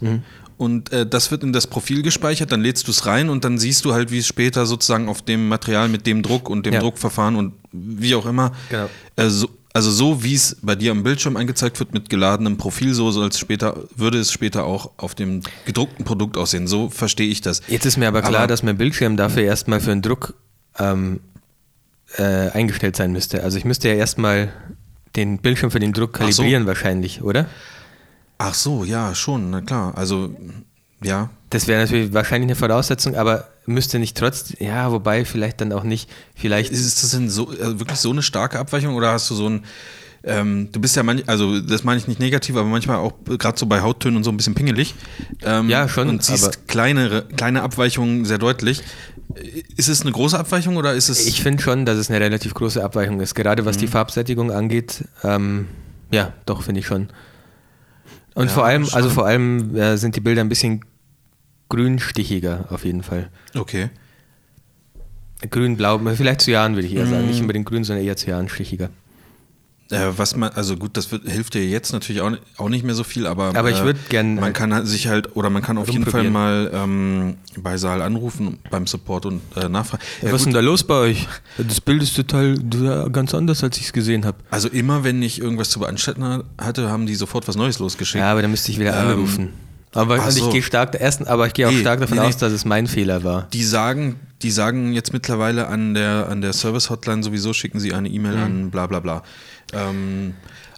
und äh, das wird in das Profil gespeichert, dann lädst du es rein und dann siehst du halt, wie es später sozusagen auf dem Material mit dem Druck und dem Ja. Druckverfahren und wie auch immer, Genau. äh, so, also so wie es bei dir am Bildschirm angezeigt wird mit geladenem Profil, so soll es später, würde es später auch auf dem gedruckten Produkt aussehen. So verstehe ich das. Jetzt ist mir aber klar, Aber- dass mein Bildschirm dafür erstmal für einen Druck ähm, äh, eingestellt sein müsste. Also ich müsste ja erstmal den Bildschirm für den Druck Ach so. kalibrieren wahrscheinlich, oder? Ach so, ja, schon, na klar. Also, ja. Das wäre natürlich wahrscheinlich eine Voraussetzung, aber müsste nicht trotz, ja, wobei vielleicht dann auch nicht, vielleicht Ist das denn so, also wirklich so eine starke Abweichung oder hast du so ein, ähm, du bist ja manch, also das meine ich nicht negativ, aber manchmal auch gerade so bei Hauttönen und so ein bisschen pingelig. Ähm, Ja, schon, Und siehst kleinere, kleine Abweichungen sehr deutlich. Ist es eine große Abweichung oder ist es. Ich finde schon, dass es eine relativ große Abweichung ist, gerade was die Mhm. Farbsättigung angeht. Ähm, ja, doch, finde ich schon. Und Ja, vor allem, also vor allem äh, sind die Bilder ein bisschen grünstichiger auf jeden Fall. okay. Grün-blau, vielleicht Cyan würde ich eher sagen. Mhm. Nicht unbedingt grün, sondern eher Cyan-stichiger. Äh, was man, also gut, das wird, hilft dir jetzt natürlich auch, auch nicht mehr so viel, aber, Aber ich äh, würd gern, Man kann halt sich halt, oder man kann auf jeden Fall mal ähm, bei Saal anrufen, beim Support und äh, nachfragen. Ja, was ist denn da los bei euch? Das Bild ist total ganz anders, als ich es gesehen habe. also immer, wenn ich irgendwas zu beanstanden hatte, haben die sofort was Neues losgeschickt. Ja, aber dann müsste ich wieder Ähm, anrufen. Aber so. ich gehe stark, erst, aber ich gehe auch Nee, stark davon nee, aus, dass es mein Fehler war. Die sagen, die sagen jetzt mittlerweile an der, an der Service-Hotline sowieso, schicken sie eine E-Mail Mhm. an, bla bla bla. Ähm,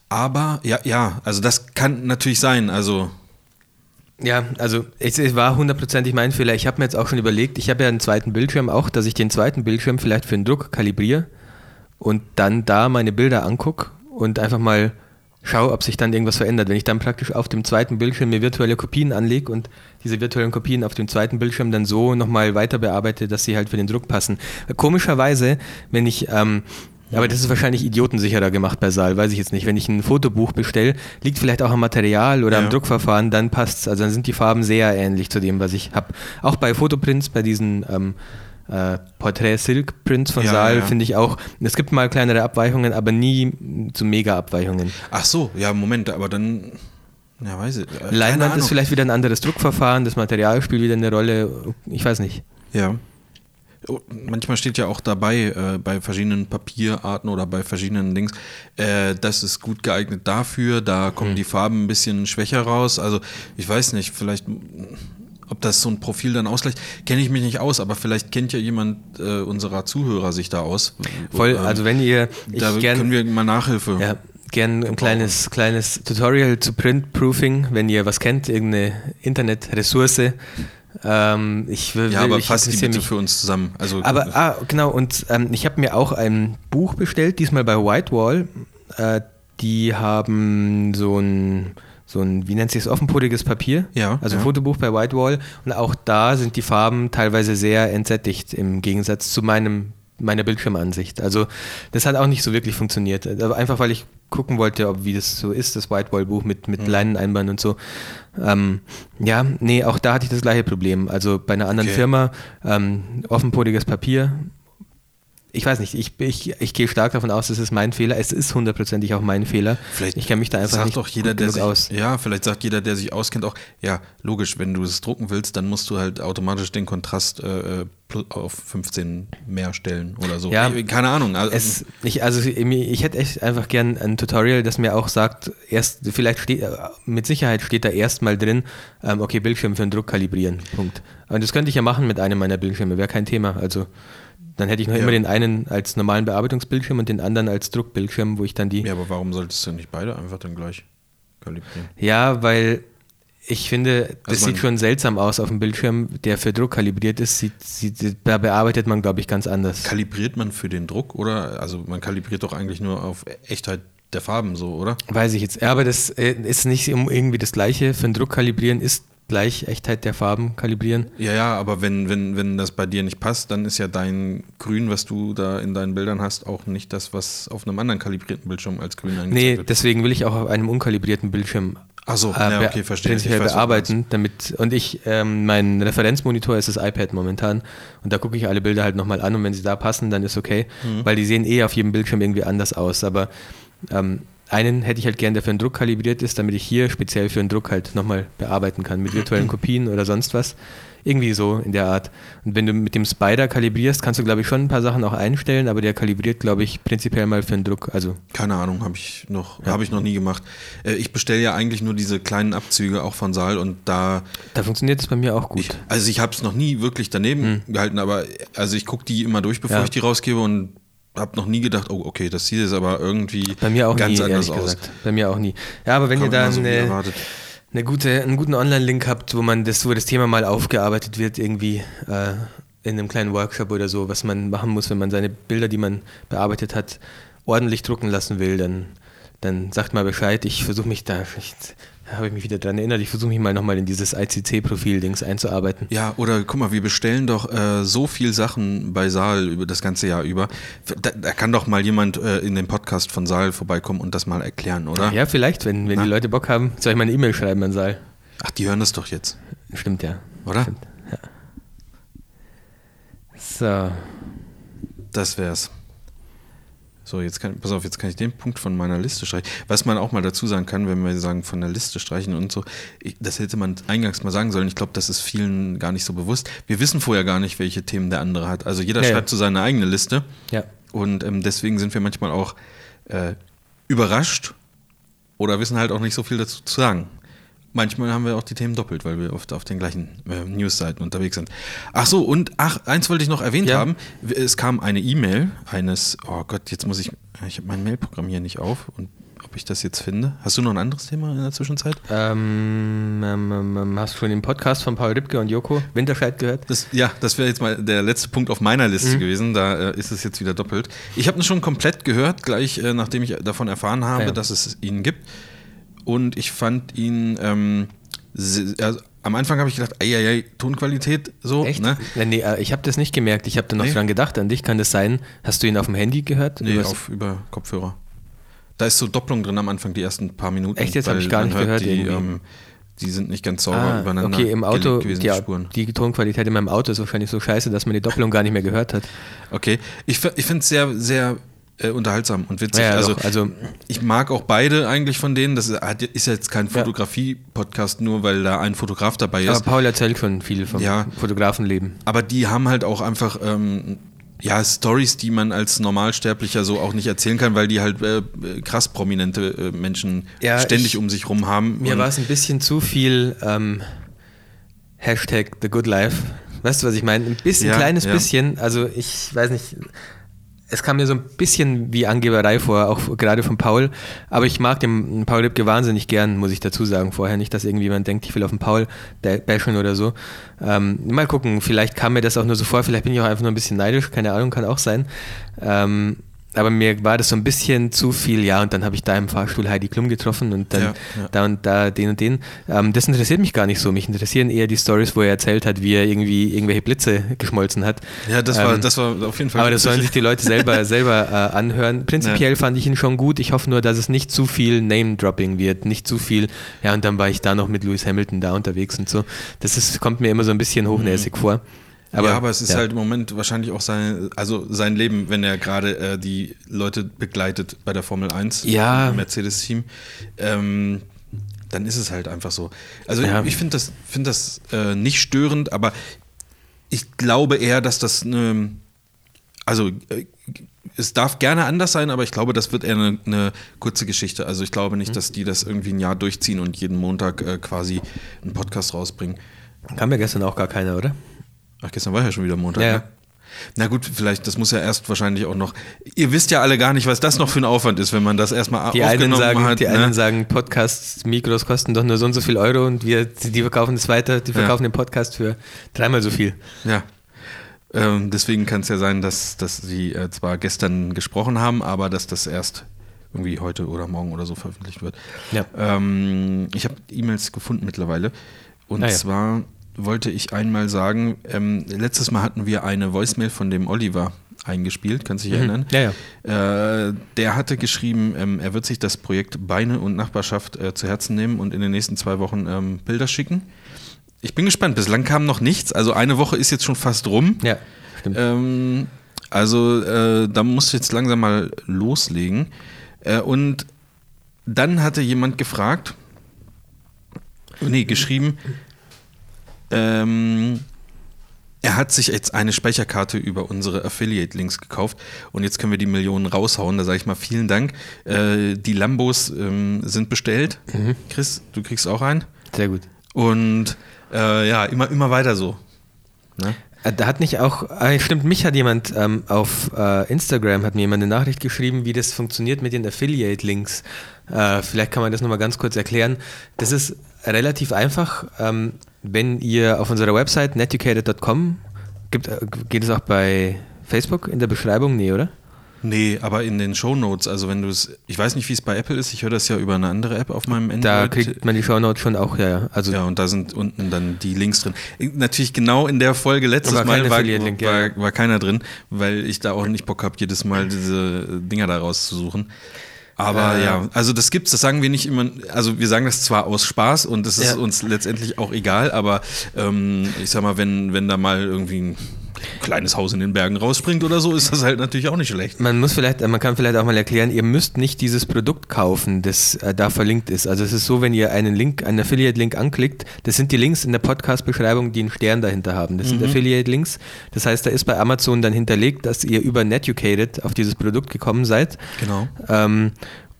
aber ja, ja, also das kann natürlich sein. Also Ja, also es, es war hundertprozentig mein Fehler. Ich habe mir jetzt auch schon überlegt, ich habe ja einen zweiten Bildschirm auch, dass ich den zweiten Bildschirm vielleicht für den Druck kalibriere und dann da meine Bilder angucke und einfach mal schaue, ob sich dann irgendwas verändert. Wenn ich dann praktisch auf dem zweiten Bildschirm mir virtuelle Kopien anlege und diese virtuellen Kopien auf dem zweiten Bildschirm dann so nochmal weiter bearbeite, dass sie halt für den Druck passen. Komischerweise, wenn ich ähm, aber das ist wahrscheinlich idiotensicherer gemacht bei Saal, weiß ich jetzt nicht. Wenn ich ein Fotobuch bestelle, liegt vielleicht auch am Material oder Ja. am Druckverfahren, dann passt's. Also dann sind die Farben sehr ähnlich zu dem, was ich habe. Auch bei Fotoprints, bei diesen ähm, äh, Portrait Silk Prints von Ja, Saal ja. finde ich auch, es gibt mal kleinere Abweichungen, aber nie zu Mega-Abweichungen. Ach so, ja, Moment, aber dann, ja, weiß ich. äh, Leinwand ist vielleicht wieder ein anderes Druckverfahren, das Material spielt wieder eine Rolle, ich weiß nicht. Ja. Oh, Manchmal steht ja auch dabei, äh, bei verschiedenen Papierarten oder bei verschiedenen Dings, äh, das ist gut geeignet dafür, da kommen Hm. die Farben ein bisschen schwächer raus. Also ich weiß nicht, vielleicht, ob das so ein Profil dann ausgleicht, kenne ich mich nicht aus, aber vielleicht kennt ja jemand äh, unserer Zuhörer sich da aus. Voll, Ähm, also wenn ihr, da gern, können wir mal Nachhilfe. Ja, gern ein kleines, kleines Tutorial zu Printproofing, wenn ihr was kennt, irgendeine Internetressource. Ähm, ich will, Ja, aber ich fasst die bitte mich. für uns zusammen. Also, Aber, ah, genau, und ähm, ich habe mir auch ein Buch bestellt, diesmal bei Whitewall. Äh, die haben so ein, so ein, wie nennt sich es, offenporiges Papier. Ja, Also ja. Fotobuch bei Whitewall. Und auch da sind die Farben teilweise sehr entsättigt im Gegensatz zu meinem, meiner Bildschirmansicht. Also das hat auch nicht so wirklich funktioniert. Aber einfach weil ich gucken wollte, ob wie das so ist, das Whitewall-Buch mit, mit Mhm. Leineneinband und so. Ähm, ja, nee, auch da hatte ich das gleiche Problem. Also bei einer anderen Okay. Firma, ähm, offenporiges Papier. Ich weiß nicht, ich, ich, ich gehe stark davon aus, es ist mein Fehler. Es ist hundertprozentig auch mein Fehler. Vielleicht ich kenne mich da einfach sagt nicht doch jeder, gut der sich, aus. Ja, vielleicht sagt jeder, der sich auskennt, auch, ja, logisch, wenn du es drucken willst, dann musst du halt automatisch den Kontrast äh, pl- auf 15 mehr stellen oder so. Ja. Äh, Keine Ahnung. Also, Es, ich, also ich, ich hätte echt einfach gern ein Tutorial, das mir auch sagt, erst vielleicht steht, äh, mit Sicherheit steht da erstmal drin, ähm, okay, Bildschirm für den Druck kalibrieren. Punkt. Und das könnte ich ja machen mit einem meiner Bildschirme, wäre kein Thema. Also dann hätte ich noch Ja. immer den einen als normalen Bearbeitungsbildschirm und den anderen als Druckbildschirm, wo ich dann die. ja, aber warum solltest du nicht beide einfach dann gleich kalibrieren? Ja, weil ich finde, das Also sieht schon seltsam aus auf dem Bildschirm, der für Druck kalibriert ist. Sieht, sieht, da bearbeitet man, glaube ich, ganz anders. Kalibriert man für den Druck oder? Also man kalibriert doch eigentlich nur auf Echtheit der Farben so, oder? Weiß ich jetzt. Ja, aber das äh, ist nicht irgendwie das Gleiche. Für den Druck kalibrieren ist, gleich Echtheit der Farben kalibrieren. Ja, ja, aber wenn, wenn, wenn das bei dir nicht passt, dann ist ja dein Grün, was du da in deinen Bildern hast, auch nicht das, was auf einem anderen kalibrierten Bildschirm als grün angezeigt Nee, wird. deswegen will ich auch auf einem unkalibrierten Bildschirm Ach so, äh, ja, okay, verstehe. prinzipiell Ich weiß, bearbeiten, damit und ich, ähm, mein Referenzmonitor ist das iPad momentan und da gucke ich alle Bilder halt nochmal an und wenn sie da passen, dann ist okay, Mhm. weil die sehen eh auf jedem Bildschirm irgendwie anders aus, aber ähm, einen hätte ich halt gern, der für den Druck kalibriert ist, damit ich hier speziell für den Druck halt nochmal bearbeiten kann, mit virtuellen [CLEARS THROAT] Kopien oder sonst was. Irgendwie so in der Art. Und wenn du mit dem Spider kalibrierst, kannst du, glaube ich, schon ein paar Sachen auch einstellen, aber der kalibriert, glaube ich, prinzipiell mal für den Druck. Also Keine Ahnung, habe ich noch, Ja. habe ich noch nie gemacht. Äh, ich bestelle ja eigentlich nur diese kleinen Abzüge auch von Saal und da, da funktioniert es bei mir auch gut. ich, also ich habe es noch nie wirklich daneben gehalten, aber also ich gucke die immer durch, bevor Ja. ich die rausgebe und habe noch nie gedacht, oh okay, das sieht jetzt aber irgendwie Bei mir auch ganz nie, anders aus. gesagt. Bei mir auch nie. Ja, aber wenn Kommt ihr da so eine, eine gute, einen guten Online-Link habt, wo man das, wo das Thema mal aufgearbeitet wird, irgendwie äh, in einem kleinen Workshop oder so, was man machen muss, wenn man seine Bilder, die man bearbeitet hat, ordentlich drucken lassen will, dann, dann sagt mal Bescheid. Ich versuche mich da, ich, da habe ich mich wieder dran erinnert, ich versuche mich mal nochmal in dieses ICC-Profil-Dings einzuarbeiten. Ja, oder guck mal, wir bestellen doch äh, so viel Sachen bei Saal über das ganze Jahr über. Da, da kann doch mal jemand äh, in den Podcast von Saal vorbeikommen und das mal erklären, oder? Ja, vielleicht, wenn, wenn Na? die Leute Bock haben, soll ich mal eine E-Mail schreiben an Saal. Ach, die hören das doch jetzt, Stimmt, ja. oder? Stimmt, ja. So. Das wär's. So, jetzt kann, pass auf, jetzt kann ich den Punkt von meiner Liste streichen. Was man auch mal dazu sagen kann, wenn wir sagen, von der Liste streichen und so, ich, das hätte man eingangs mal sagen sollen. Ich glaube, das ist vielen gar nicht so bewusst. Wir wissen vorher gar nicht, welche Themen der andere hat. Also jeder Ja, ja. schreibt so seine eigene Liste Ja. und ähm, deswegen sind wir manchmal auch äh, überrascht oder wissen halt auch nicht so viel dazu zu sagen. Manchmal haben wir auch die Themen doppelt, weil wir oft auf den gleichen äh, Newsseiten unterwegs sind. Ach so, und ach, eins wollte ich noch erwähnt Ja. haben. Es kam eine E-Mail eines, oh Gott, jetzt muss ich, ich habe mein Mailprogramm hier nicht auf und ob ich das jetzt finde. Hast du noch ein anderes Thema in der Zwischenzeit? Ähm, ähm, ähm, ähm, hast du schon den Podcast von Paul Ripke und Joko Winterscheid gehört? Das, ja, das wäre jetzt mal der letzte Punkt auf meiner Liste Mhm. gewesen. Da äh, ist es jetzt wieder doppelt. Ich habe ihn schon komplett gehört, gleich äh, nachdem ich davon erfahren habe, Ah, ja. dass es ihn gibt. Und ich fand ihn, ähm, also, am Anfang habe ich gedacht, eieiei, Tonqualität so. Echt? Ne? Nee, äh, ich habe das nicht gemerkt. Ich habe da noch Nee. dran gedacht. An dich kann das sein. Hast du ihn auf dem Handy gehört? Nee, Übers- auf, über Kopfhörer. Da ist so Doppelung drin am Anfang, die ersten paar Minuten. Echt? Jetzt hab weil ich gar nicht hört, gehört Die, ähm, die sind nicht ganz sauber Ah, übereinander okay, im Auto, gewesen, die, Spuren. die Tonqualität in meinem Auto ist wahrscheinlich so scheiße, dass man die Doppelung gar nicht mehr gehört hat. Okay, ich, ich finde es sehr, sehr äh, unterhaltsam und witzig. Ja, also, also ich mag auch beide eigentlich von denen. Das ist jetzt kein Fotografie-Podcast, nur weil da ein Fotograf dabei aber ist. Paul erzählt schon viel vom Ja. Fotografenleben. Aber die haben halt auch einfach ähm, ja, Stories, die man als Normalsterblicher so auch nicht erzählen kann, weil die halt äh, krass prominente äh, Menschen Ja, ständig ich- um sich rum haben. Mir war es ein bisschen zu viel ähm, Hashtag The Good Life. Weißt du, was ich meine? Ein bisschen, Ja, kleines ja. bisschen. Also ich weiß nicht. Es kam mir so ein bisschen wie Angeberei vor, auch gerade von Paul. Aber ich mag den Paul Lipke wahnsinnig gern, muss ich dazu sagen. Vorher nicht, dass irgendjemand denkt, ich will auf den Paul ba- bashen oder so. Ähm, mal gucken, vielleicht kam mir das auch nur so vor. Vielleicht bin ich auch einfach nur ein bisschen neidisch. Keine Ahnung, kann auch sein. Ähm, aber mir war das so ein bisschen zu viel, ja, und dann habe ich da im Fahrstuhl Heidi Klum getroffen und dann Ja, ja. da und da den und den. Ähm, das interessiert mich gar nicht so. Mich interessieren eher die Stories, wo er erzählt hat, wie er irgendwie irgendwelche Blitze geschmolzen hat. ja, das war, Ähm, das war auf jeden Fall. aber das sollen sich die Leute selber, [LAUGHS] selber äh, anhören. Prinzipiell fand ich ihn schon gut. Ich hoffe nur, dass es nicht zu viel Name-Dropping wird. Nicht zu viel, ja, und dann war ich da noch mit Lewis Hamilton da unterwegs und so. Das ist, kommt mir immer so ein bisschen hochnäsig vor. Aber, ja, aber es ist ja. halt im Moment wahrscheinlich auch sein, also sein Leben, wenn er gerade äh, die Leute begleitet bei der Formel 1 Ja. im Mercedes-Team, ähm, dann ist es halt einfach so. Also Ja. ich finde das, find das äh, nicht störend, aber ich glaube eher, dass das eine, also äh, es darf gerne anders sein, aber ich glaube, das wird eher eine, eine kurze Geschichte. Also ich glaube Mhm. nicht, dass die das irgendwie ein Jahr durchziehen und jeden Montag äh, quasi einen Podcast rausbringen. Kam ja gestern auch gar keiner, oder? Ach, gestern war ja schon wieder Montag. Ja. Ne? Na gut, vielleicht, das muss ja erst wahrscheinlich auch noch. Ihr wisst ja alle gar nicht, was das noch für ein Aufwand ist, wenn man das erstmal Die einen aufgenommen sagen, hat. die ne? einen sagen, Podcasts, Mikros kosten doch nur so und so viel Euro und wir, die verkaufen es weiter, die verkaufen den Podcast für dreimal so viel. Ja. Ähm, deswegen kann es ja sein, dass, dass sie äh, zwar gestern gesprochen haben, aber dass das erst irgendwie heute oder morgen oder so veröffentlicht wird. Ja. Ähm, ich habe E-Mails gefunden mittlerweile. Und Ah, ja. zwar wollte ich einmal sagen, ähm, letztes Mal hatten wir eine Voicemail von dem Oliver eingespielt, kannst du dich erinnern? Mhm. Ja, ja. Äh, der hatte geschrieben, ähm, er wird sich das Projekt Beine und Nachbarschaft äh, zu Herzen nehmen und in den nächsten zwei Wochen ähm, Bilder schicken. Ich bin gespannt, bislang kam noch nichts. Also eine Woche ist jetzt schon fast rum. Ja, stimmt. Ähm, also äh, da musst du jetzt langsam mal loslegen. Äh, und dann hatte jemand gefragt, nee, geschrieben, ähm, er hat sich jetzt eine Speicherkarte über unsere Affiliate-Links gekauft und jetzt können wir die Millionen raushauen. Da sage ich mal vielen Dank. Äh, die Lambos ähm, sind bestellt. Chris, du kriegst auch einen. Sehr gut. Und äh, ja, immer, immer weiter so. Ne? Äh, Da hat nicht auch, äh, stimmt, mich hat jemand ähm, auf äh, Instagram, hat mir jemand eine Nachricht geschrieben, wie das funktioniert mit den Affiliate-Links. Äh, vielleicht kann man das nochmal ganz kurz erklären. Das ist relativ einfach. Ähm, wenn ihr auf unserer Website netucated.com, gibt, äh, geht es auch bei Facebook in der Beschreibung? Nee, oder? Nee, aber in den Shownotes, also wenn du es, ich weiß nicht, wie es bei Apple ist, ich höre das ja über eine andere App auf meinem Android. Da kriegt man die Shownotes schon auch, ja, ja. Also ja, und da sind unten dann die Links drin. Natürlich genau in der Folge letztes War Mal war, war, ja. war keiner drin, weil ich da auch nicht Bock habe, jedes Mal diese Dinger da rauszusuchen. Aber Äh. ja, also das gibt's, das sagen wir nicht immer, also wir sagen das zwar aus Spaß und das ist Ja. uns letztendlich auch egal, aber ähm, ich sag mal, wenn, wenn da mal irgendwie ein kleines Haus in den Bergen rausspringt oder so, ist das halt natürlich auch nicht schlecht. Man muss vielleicht, man kann vielleicht auch mal erklären, ihr müsst nicht dieses Produkt kaufen, das äh, da verlinkt ist. Also es ist so, wenn ihr einen Link, einen Affiliate-Link anklickt, das sind die Links in der Podcast-Beschreibung, die einen Stern dahinter haben. Das sind Affiliate-Links. Das heißt, da ist bei Amazon dann hinterlegt, dass ihr über Netucated auf dieses Produkt gekommen seid. Genau. Ähm,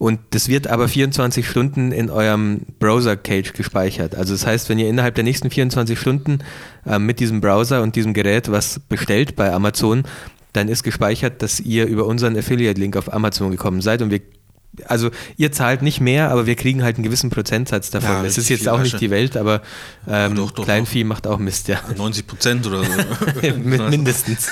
und das wird aber 24 Stunden in eurem Browser-Cage gespeichert. Also das heißt, wenn ihr innerhalb der nächsten 24 Stunden ähm, mit diesem Browser und diesem Gerät was bestellt bei Amazon, dann ist gespeichert, dass ihr über unseren Affiliate-Link auf Amazon gekommen seid und wir also ihr zahlt nicht mehr, aber wir kriegen halt einen gewissen Prozentsatz davon. Ja, es ist jetzt auch nicht Asche. die Welt, aber ähm, doch, doch, Kleinvieh macht auch Mist, ja. 90 Prozent oder so. [LAUGHS] Min- Mindestens.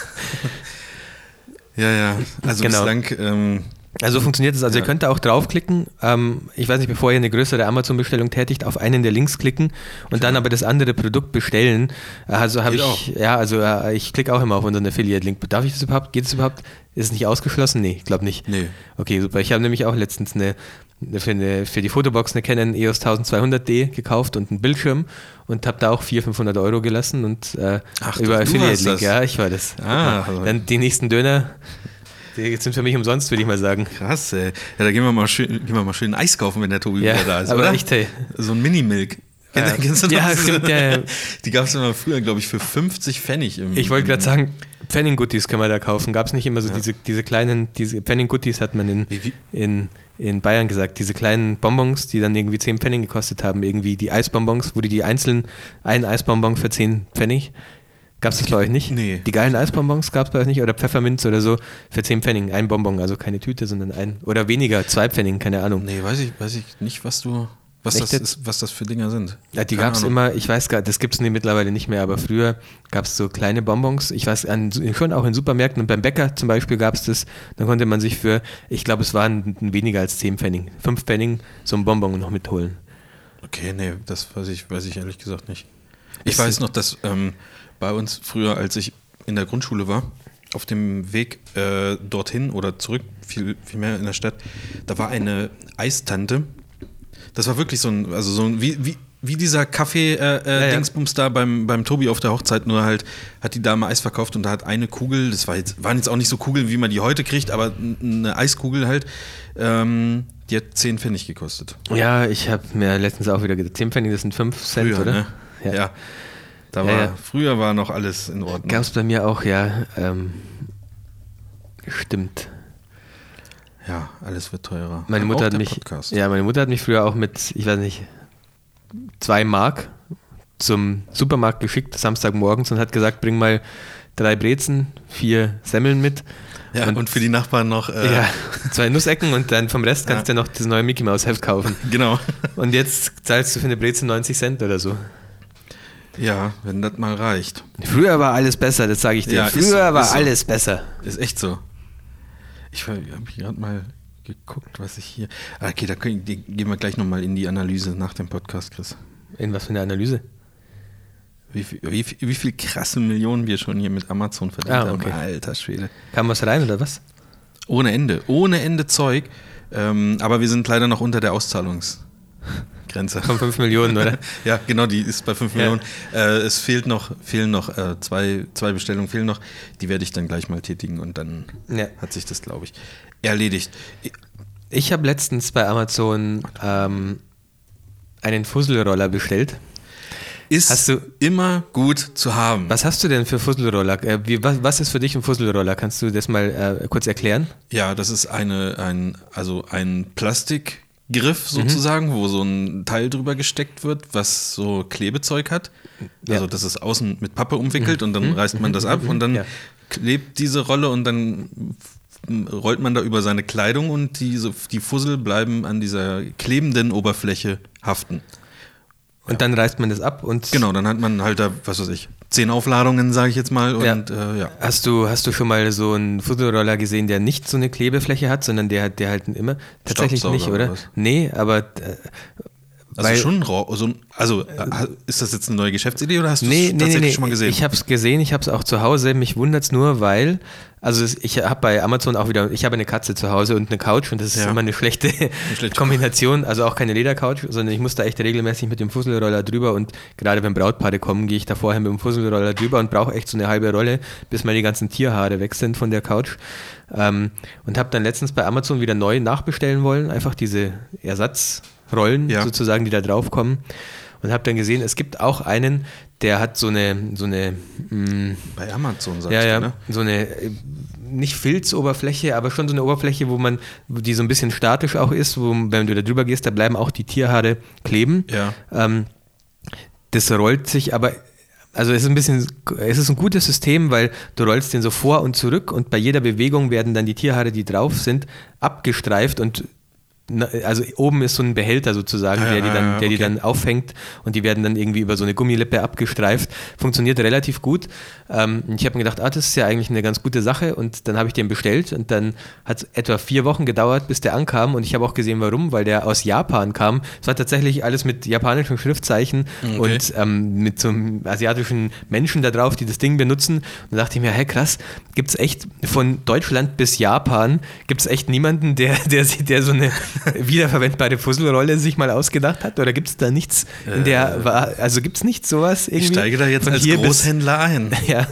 Ja, ja. Also Genau. bislang, ähm, Also so funktioniert es. Also Ja. ihr könnt da auch draufklicken. Ähm, ich weiß nicht, bevor ihr eine größere Amazon-Bestellung tätigt, auf einen der Links klicken und dann aber das andere Produkt bestellen. Also habe ich, ja, also äh, ich klicke auch immer auf unseren Affiliate-Link. Darf ich das überhaupt? Geht es überhaupt? Ist es nicht ausgeschlossen? Nee, ich glaube nicht. nee. Okay, super. Ich habe nämlich auch letztens eine, für, eine für die Fotobox eine Canon EOS 1200D gekauft und einen Bildschirm und habe da auch 400, 500 Euro gelassen und äh, Ach, über du- du Affiliate warst Link. das. Ja, ich war das. Ah, mal. Dann die nächsten Döner, die sind für mich umsonst, würde ich mal sagen. Krass, ey. Ja, da gehen wir mal schön, gehen wir mal schön Eis kaufen, wenn der Tobi Ja, wieder da ist, aber oder? echt, hey. So ein Mini-Milk. Ja. Kennst- du Ja, das? stimmt, ja, ja. [LAUGHS] Die gab es immer früher, glaube ich, für 50 Pfennig. Im, Ich wollte gerade sagen, Pfennig-Guttis können wir da kaufen. Gab es nicht immer so diese, diese kleinen, diese Pfennig-Guttis hat man in, in, in Bayern gesagt, diese kleinen Bonbons, die dann irgendwie 10 Pfennig gekostet haben, irgendwie die Eisbonbons, wo die die einzeln, ein Eisbonbon für 10 Pfennig. Gab es das bei euch nicht? Nee. Die geilen Eisbonbons gab es bei euch nicht? Oder Pfefferminz oder so für 10 Pfennig, ein Bonbon, also keine Tüte, sondern ein, oder weniger, zwei Pfennig, keine Ahnung. Nee, weiß ich, weiß ich nicht, was du, was Echt das ist, was das für Dinger sind. Ja, die gab es immer, ich weiß gar das gibt es mittlerweile nicht mehr, aber früher gab es so kleine Bonbons, ich weiß, an, schon auch in Supermärkten und beim Bäcker zum Beispiel gab es das, dann konnte man sich für, ich glaube, es waren weniger als 10 Pfennig, 5 Pfennig so ein Bonbon noch mitholen. Okay, nee, das weiß ich, weiß ich ehrlich gesagt nicht. Ich weiß noch, dass ähm, bei uns früher, als ich in der Grundschule war, auf dem Weg äh, dorthin oder zurück, viel, viel mehr in der Stadt, da war eine Eistante. Das war wirklich so ein, also so ein, wie, wie, wie dieser Kaffee-Dingsbums äh, Ja, ja. Dingsbums da beim, beim Tobi auf der Hochzeit, nur halt hat die Dame Eis verkauft und da hat eine Kugel, das war jetzt, waren jetzt auch nicht so Kugeln, wie man die heute kriegt, aber eine Eiskugel halt, ähm, die hat 10 Pfennig gekostet. Ja, ich habe mir letztens auch wieder gedacht, 10 Pfennig, das sind 5 Cent, Früher, oder? ne? Ja. Da Ja, war, ja. Früher war noch alles in Ordnung. Gab es bei mir auch, ja. Ähm, stimmt. ja, alles wird teurer. Meine Auch Mutter hat mich, Podcast. ja, meine Mutter hat mich früher auch mit, ich weiß nicht, zwei Mark zum Supermarkt geschickt, Samstagmorgens und hat gesagt, bring mal drei Brezen, vier Semmeln mit. Ja, und, und- für die Nachbarn noch. Äh, Ja, zwei Nussecken und dann vom Rest kannst du ja noch das neue Mickey Mouse Heft kaufen. [LAUGHS] Genau. Und jetzt zahlst du für eine Brezel 90 Cent oder so. Ja, wenn das mal reicht. Früher war alles besser, das sage ich dir. Ja, Früher so, war so. alles besser. Ist echt so. Ich habe gerade mal geguckt, was ich hier. Ah, Okay, da können, gehen wir gleich nochmal in die Analyse nach dem Podcast, Chris. In was für eine Analyse? Wie, viel- wie, viel- wie viel krasse Millionen wir schon hier mit Amazon verdient Ah, okay. haben. Alter Schwede. Kam was rein oder was? Ohne Ende. Ohne Ende Zeug. Ähm, aber wir sind leider noch unter der Auszahlungsgrenze. Von 5 Millionen, oder? [LAUGHS] Ja, genau, die ist bei 5 Ja. Millionen. Äh, es fehlt noch, fehlen noch äh, zwei, zwei Bestellungen fehlen noch. Die werde ich dann gleich mal tätigen und dann Ja. hat sich das, glaube ich, erledigt. Ich habe letztens bei Amazon ähm, einen Fusselroller bestellt. Ist Hast du- immer gut zu haben. Was hast du denn für Fusselroller? Äh, wie, was, was ist für dich ein Fusselroller? Kannst du das mal äh, kurz erklären? Ja, das ist eine, ein, also ein Plastikgriff Mhm. sozusagen, wo so ein Teil drüber gesteckt wird, was so Klebezeug hat. Ja. Also das ist außen mit Pappe umwickelt und dann reißt man das ab und dann Ja. klebt diese Rolle und dann rollt man da über seine Kleidung und die, so, die Fussel bleiben an dieser klebenden Oberfläche haften. Und dann reißt man das ab und Genau, dann hat man halt da, was weiß ich, zehn Aufladungen, sage ich jetzt mal. Ja. Und äh, ja. Hast du, hast du schon mal so einen Fusselroller gesehen, der nicht so eine Klebefläche hat, sondern der hat, der halt immer tatsächlich nicht, oder oder? Nee, aber äh, Also Weil- schon raw, also äh, ist das jetzt eine neue Geschäftsidee oder hast du es nee, nee, nee, tatsächlich nee. schon mal gesehen? Ich habe es gesehen, ich habe es auch zu Hause. Mich wundert es nur, weil, also ich habe bei Amazon auch wieder, ich habe eine Katze zu Hause und eine Couch und das ist Ja. immer eine schlechte, schlechte [LAUGHS] Kombination. Also auch keine Ledercouch, sondern ich muss da echt regelmäßig mit dem Fusselroller drüber und gerade wenn Brautpaare kommen, gehe ich da vorher mit dem Fusselroller drüber und brauche echt so eine halbe Rolle, bis mal die ganzen Tierhaare weg sind von der Couch. Ähm, und habe dann letztens bei Amazon wieder neu nachbestellen wollen, einfach diese Ersatzrollen Ja. sozusagen, die da drauf kommen. Und habe dann gesehen, es gibt auch einen, der hat so eine, so eine mh, Bei Amazon sagst ja, ja, du, ne? so eine äh, nicht Filzoberfläche, aber schon so eine Oberfläche, wo man, die so ein bisschen statisch auch ist, wo wenn du da drüber gehst, da bleiben auch die Tierhaare kleben. Ja. Ähm, das rollt sich aber, also es ist ein bisschen, es ist ein gutes System, weil du rollst den so vor und zurück und bei jeder Bewegung werden dann die Tierhaare, die drauf sind, abgestreift und also oben ist so ein Behälter sozusagen, ja, der die dann, der die okay. dann auffängt und die werden dann irgendwie über so eine Gummilippe abgestreift. Funktioniert relativ gut. Ähm, ich habe mir gedacht, ah, das ist ja eigentlich eine ganz gute Sache und dann habe ich den bestellt und dann hat es etwa vier Wochen gedauert, bis der ankam und ich habe auch gesehen, warum, weil der aus Japan kam. Es war tatsächlich alles mit japanischen Schriftzeichen Okay. und ähm, mit so einem asiatischen Menschen da drauf, die das Ding benutzen. Und da dachte ich mir, hey krass, gibt es echt von Deutschland bis Japan, gibt es echt niemanden, der, [LAUGHS] der, der so eine wiederverwendbare Fusselrolle sich mal ausgedacht hat? Oder gibt es da nichts in der, war- also gibt es nicht sowas irgendwie? Ich steige da jetzt als hier bis- Großhändler ein. [LAUGHS] Ja,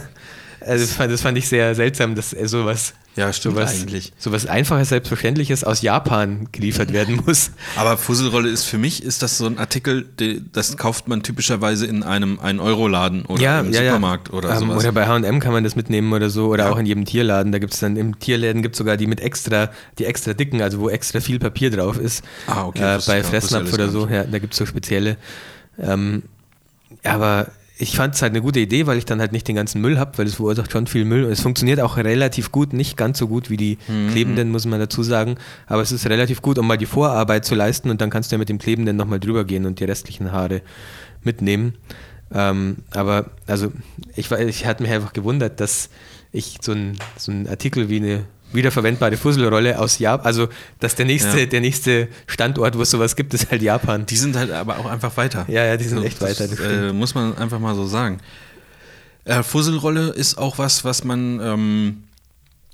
also das fand, das fand ich sehr seltsam, dass äh, sowas, Ja, stimmt sowas, eigentlich. sowas Einfaches, Selbstverständliches aus Japan geliefert werden muss. Aber Fusselrolle ist für mich, ist das so ein Artikel, die- das kauft man typischerweise in einem 1-Euro-Laden oder im Supermarkt oder Ähm, sowas. Oder bei H&M kann man das mitnehmen oder so. Oder Ja. auch in jedem Tierladen. Da gibt es dann, im Tierläden gibt es sogar die mit extra, die extra dicken, also wo extra viel Papier drauf ist. Ah, okay, Äh, bei Fressnapf oder so, ja, da gibt es so spezielle. Ähm, aber ich fand es halt eine gute Idee, weil ich dann halt nicht den ganzen Müll habe, weil es verursacht schon viel Müll. Es funktioniert auch relativ gut, nicht ganz so gut wie die Mhm. Klebenden, muss man dazu sagen. Aber es ist relativ gut, um mal die Vorarbeit zu leisten und dann kannst du ja mit dem Klebenden nochmal drüber gehen und die restlichen Haare mitnehmen. Ähm, aber also ich, ich hatte mich einfach gewundert, dass ich so ein, so ein Artikel wie eine wiederverwendbare Fusselrolle aus Japan, also dass der nächste, Ja. der nächste Standort, wo es sowas gibt, ist halt Japan. Die sind halt aber auch einfach weiter. Ja, ja, die sind So, echt weiter, das Das, stimmt. äh, muss man einfach mal so sagen. Äh, Fusselrolle ist auch was, was man ähm,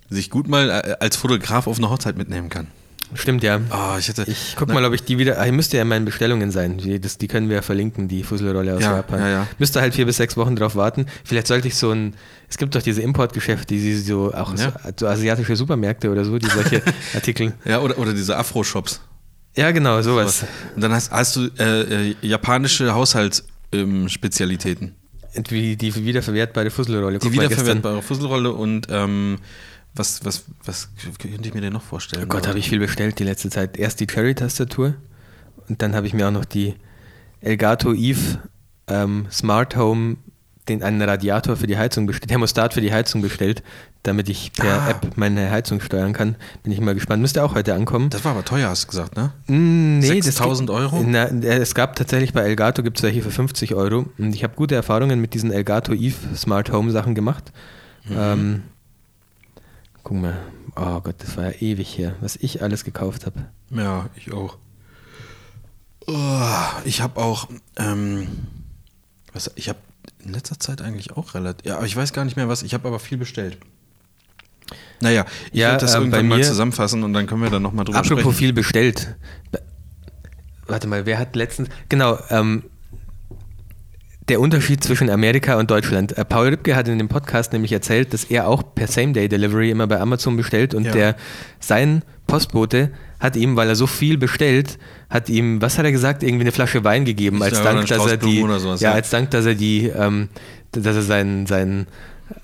sich gut mal äh, als Fotograf auf eine Hochzeit mitnehmen kann. Stimmt, ja. Oh, ich hätte. Ich guck Na, mal, ob ich die wieder. Ah, müsste ja in meinen Bestellungen sein. Die, das, die können wir ja verlinken, die Fusselrolle aus Ja, Japan. ja, ja. Müsste halt vier bis sechs Wochen drauf warten. Vielleicht sollte ich so ein. Es gibt doch diese Importgeschäfte, die so auch Ja. so, so asiatische Supermärkte oder so, die solche [LAUGHS] Artikel. Ja, oder, oder diese Afro-Shops. Ja, genau, sowas. Und dann hast, hast du äh, äh, japanische Haushaltsspezialitäten. Wie die wiederverwertbare Fusselrolle. Die Guck gestern- wiederverwertbare Fusselrolle und ähm, was, was, was könnte ich mir denn noch vorstellen? Oh Gott, habe ich viel bestellt die letzte Zeit. Erst die Cherry-Tastatur und dann habe ich mir auch noch die Elgato Eve ähm, Smart Home, den, einen Radiator für die Heizung bestellt, Thermostat für die Heizung bestellt, damit ich per Ah. App meine Heizung steuern kann. Bin ich mal gespannt. Müsste auch heute ankommen. Das war aber teuer, hast du gesagt, ne? Mm, Nee, das 6000 gibt- Euro? Na, äh, es gab tatsächlich bei Elgato gibt es welche für 50 Euro und ich habe gute Erfahrungen mit diesen Elgato Eve Smart Home Sachen gemacht. Mhm. Ähm, guck mal, oh Gott, das war ja ewig her, was ich alles gekauft habe. Ja, ich auch. Oh, ich habe auch, ähm, was, ich habe in letzter Zeit eigentlich auch relativ. Ja, aber ich weiß gar nicht mehr was. Ich habe aber viel bestellt. Naja, ich Ja, werde das äh, irgendwann mal zusammenfassen und dann können wir dann nochmal drüber Apropos sprechen. viel bestellt. Be- Warte mal, wer hat letztens. Genau, ähm, der Unterschied zwischen Amerika und Deutschland. Äh, Paul Ripke hat in dem Podcast nämlich erzählt, dass er auch per Same-Day-Delivery immer bei Amazon bestellt und Ja. der sein Postbote hat ihm, weil er so viel bestellt, hat ihm, was hat er gesagt, irgendwie eine Flasche Wein gegeben, als Dank, dass er die, sowas, ja, ja. als Dank, dass er die, ähm, dass er seinen, seinen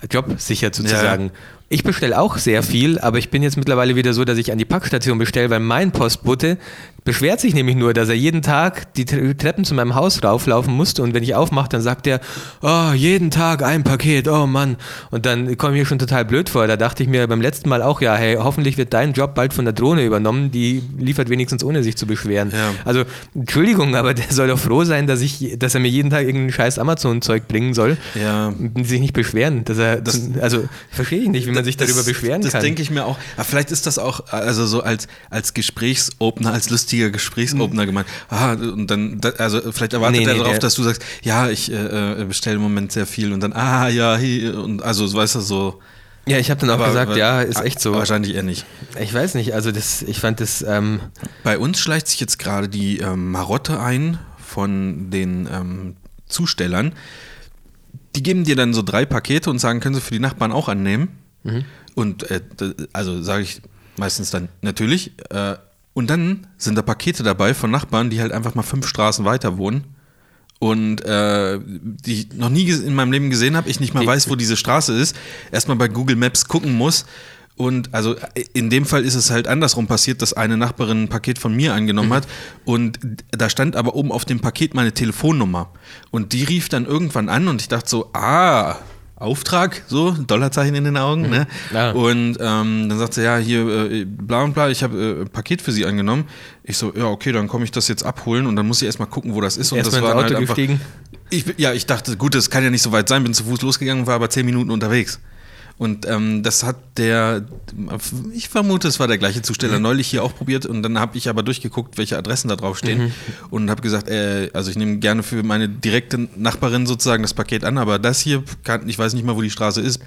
Job sichert sozusagen. Ich bestelle auch sehr viel, aber ich bin jetzt mittlerweile wieder so, dass ich an die Packstation bestelle, weil mein Postbote beschwert sich nämlich nur, dass er jeden Tag die Tre- Treppen zu meinem Haus rauflaufen musste und wenn ich aufmache, dann sagt er, oh, jeden Tag ein Paket, oh Mann. Und dann komme ich mir schon total blöd vor. Da dachte ich mir beim letzten Mal auch, ja, hey, hoffentlich wird dein Job bald von der Drohne übernommen, die liefert wenigstens ohne sich zu beschweren. Ja. Also, Entschuldigung, aber der soll doch froh sein, dass ich, dass er mir jeden Tag irgendein scheiß Amazon-Zeug bringen soll. Ja. Und sich nicht beschweren. Dass er, Das- also verstehe ich nicht, wie man sich darüber beschweren das kann. Das denke ich mir auch. Aber vielleicht ist das auch, also so als, als Gesprächsopener, als lustiger Gesprächsopener gemeint. Ah, und dann, da- also vielleicht erwartet Nee, er nee, darauf, dass du sagst, ja, ich äh, bestelle im Moment sehr viel und dann, ah, ja, und also, weißt du, so. ja, ich habe dann auch Aber- gesagt, aber- ja, ist echt so. Wahrscheinlich eher nicht. Ich weiß nicht, also das, ich fand das, ähm, Bei uns schleicht sich jetzt gerade die ähm, Marotte ein von den ähm, Zustellern. Die geben dir dann so drei Pakete und sagen, können sie für die Nachbarn auch annehmen. Und äh, also sage ich meistens dann natürlich. Äh, und dann sind da Pakete dabei von Nachbarn, die halt einfach mal fünf Straßen weiter wohnen. Und äh, die ich noch nie in meinem Leben gesehen habe, ich nicht mal weiß, wo diese Straße ist, erstmal bei Google Maps gucken muss. Und also in dem Fall ist es halt andersrum passiert, dass eine Nachbarin ein Paket von mir angenommen hat und da stand aber oben auf dem Paket meine Telefonnummer. Und die rief dann irgendwann an und ich dachte so, ah, Auftrag, so, Dollarzeichen in den Augen, ne? Ah. Und ähm, dann sagt sie, ja, hier, äh, bla und bla, ich habe äh, ein Paket für sie angenommen. Ich so, ja, okay, dann komme ich das jetzt abholen und dann muss ich erstmal gucken, wo das ist. Und Erstmal das war Auto halt einfach, ich, ja, ich dachte, gut, das kann ja nicht so weit sein, bin zu Fuß losgegangen, war aber zehn Minuten unterwegs. Und ähm, das hat der, ich vermute, es war der gleiche Zusteller, Mhm. neulich hier auch probiert. Und dann habe ich aber durchgeguckt, welche Adressen da drauf stehen. Mhm. Und habe gesagt, äh, also ich nehme gerne für meine direkte Nachbarin sozusagen das Paket an, aber das hier, kann, ich weiß nicht mal, wo die Straße ist,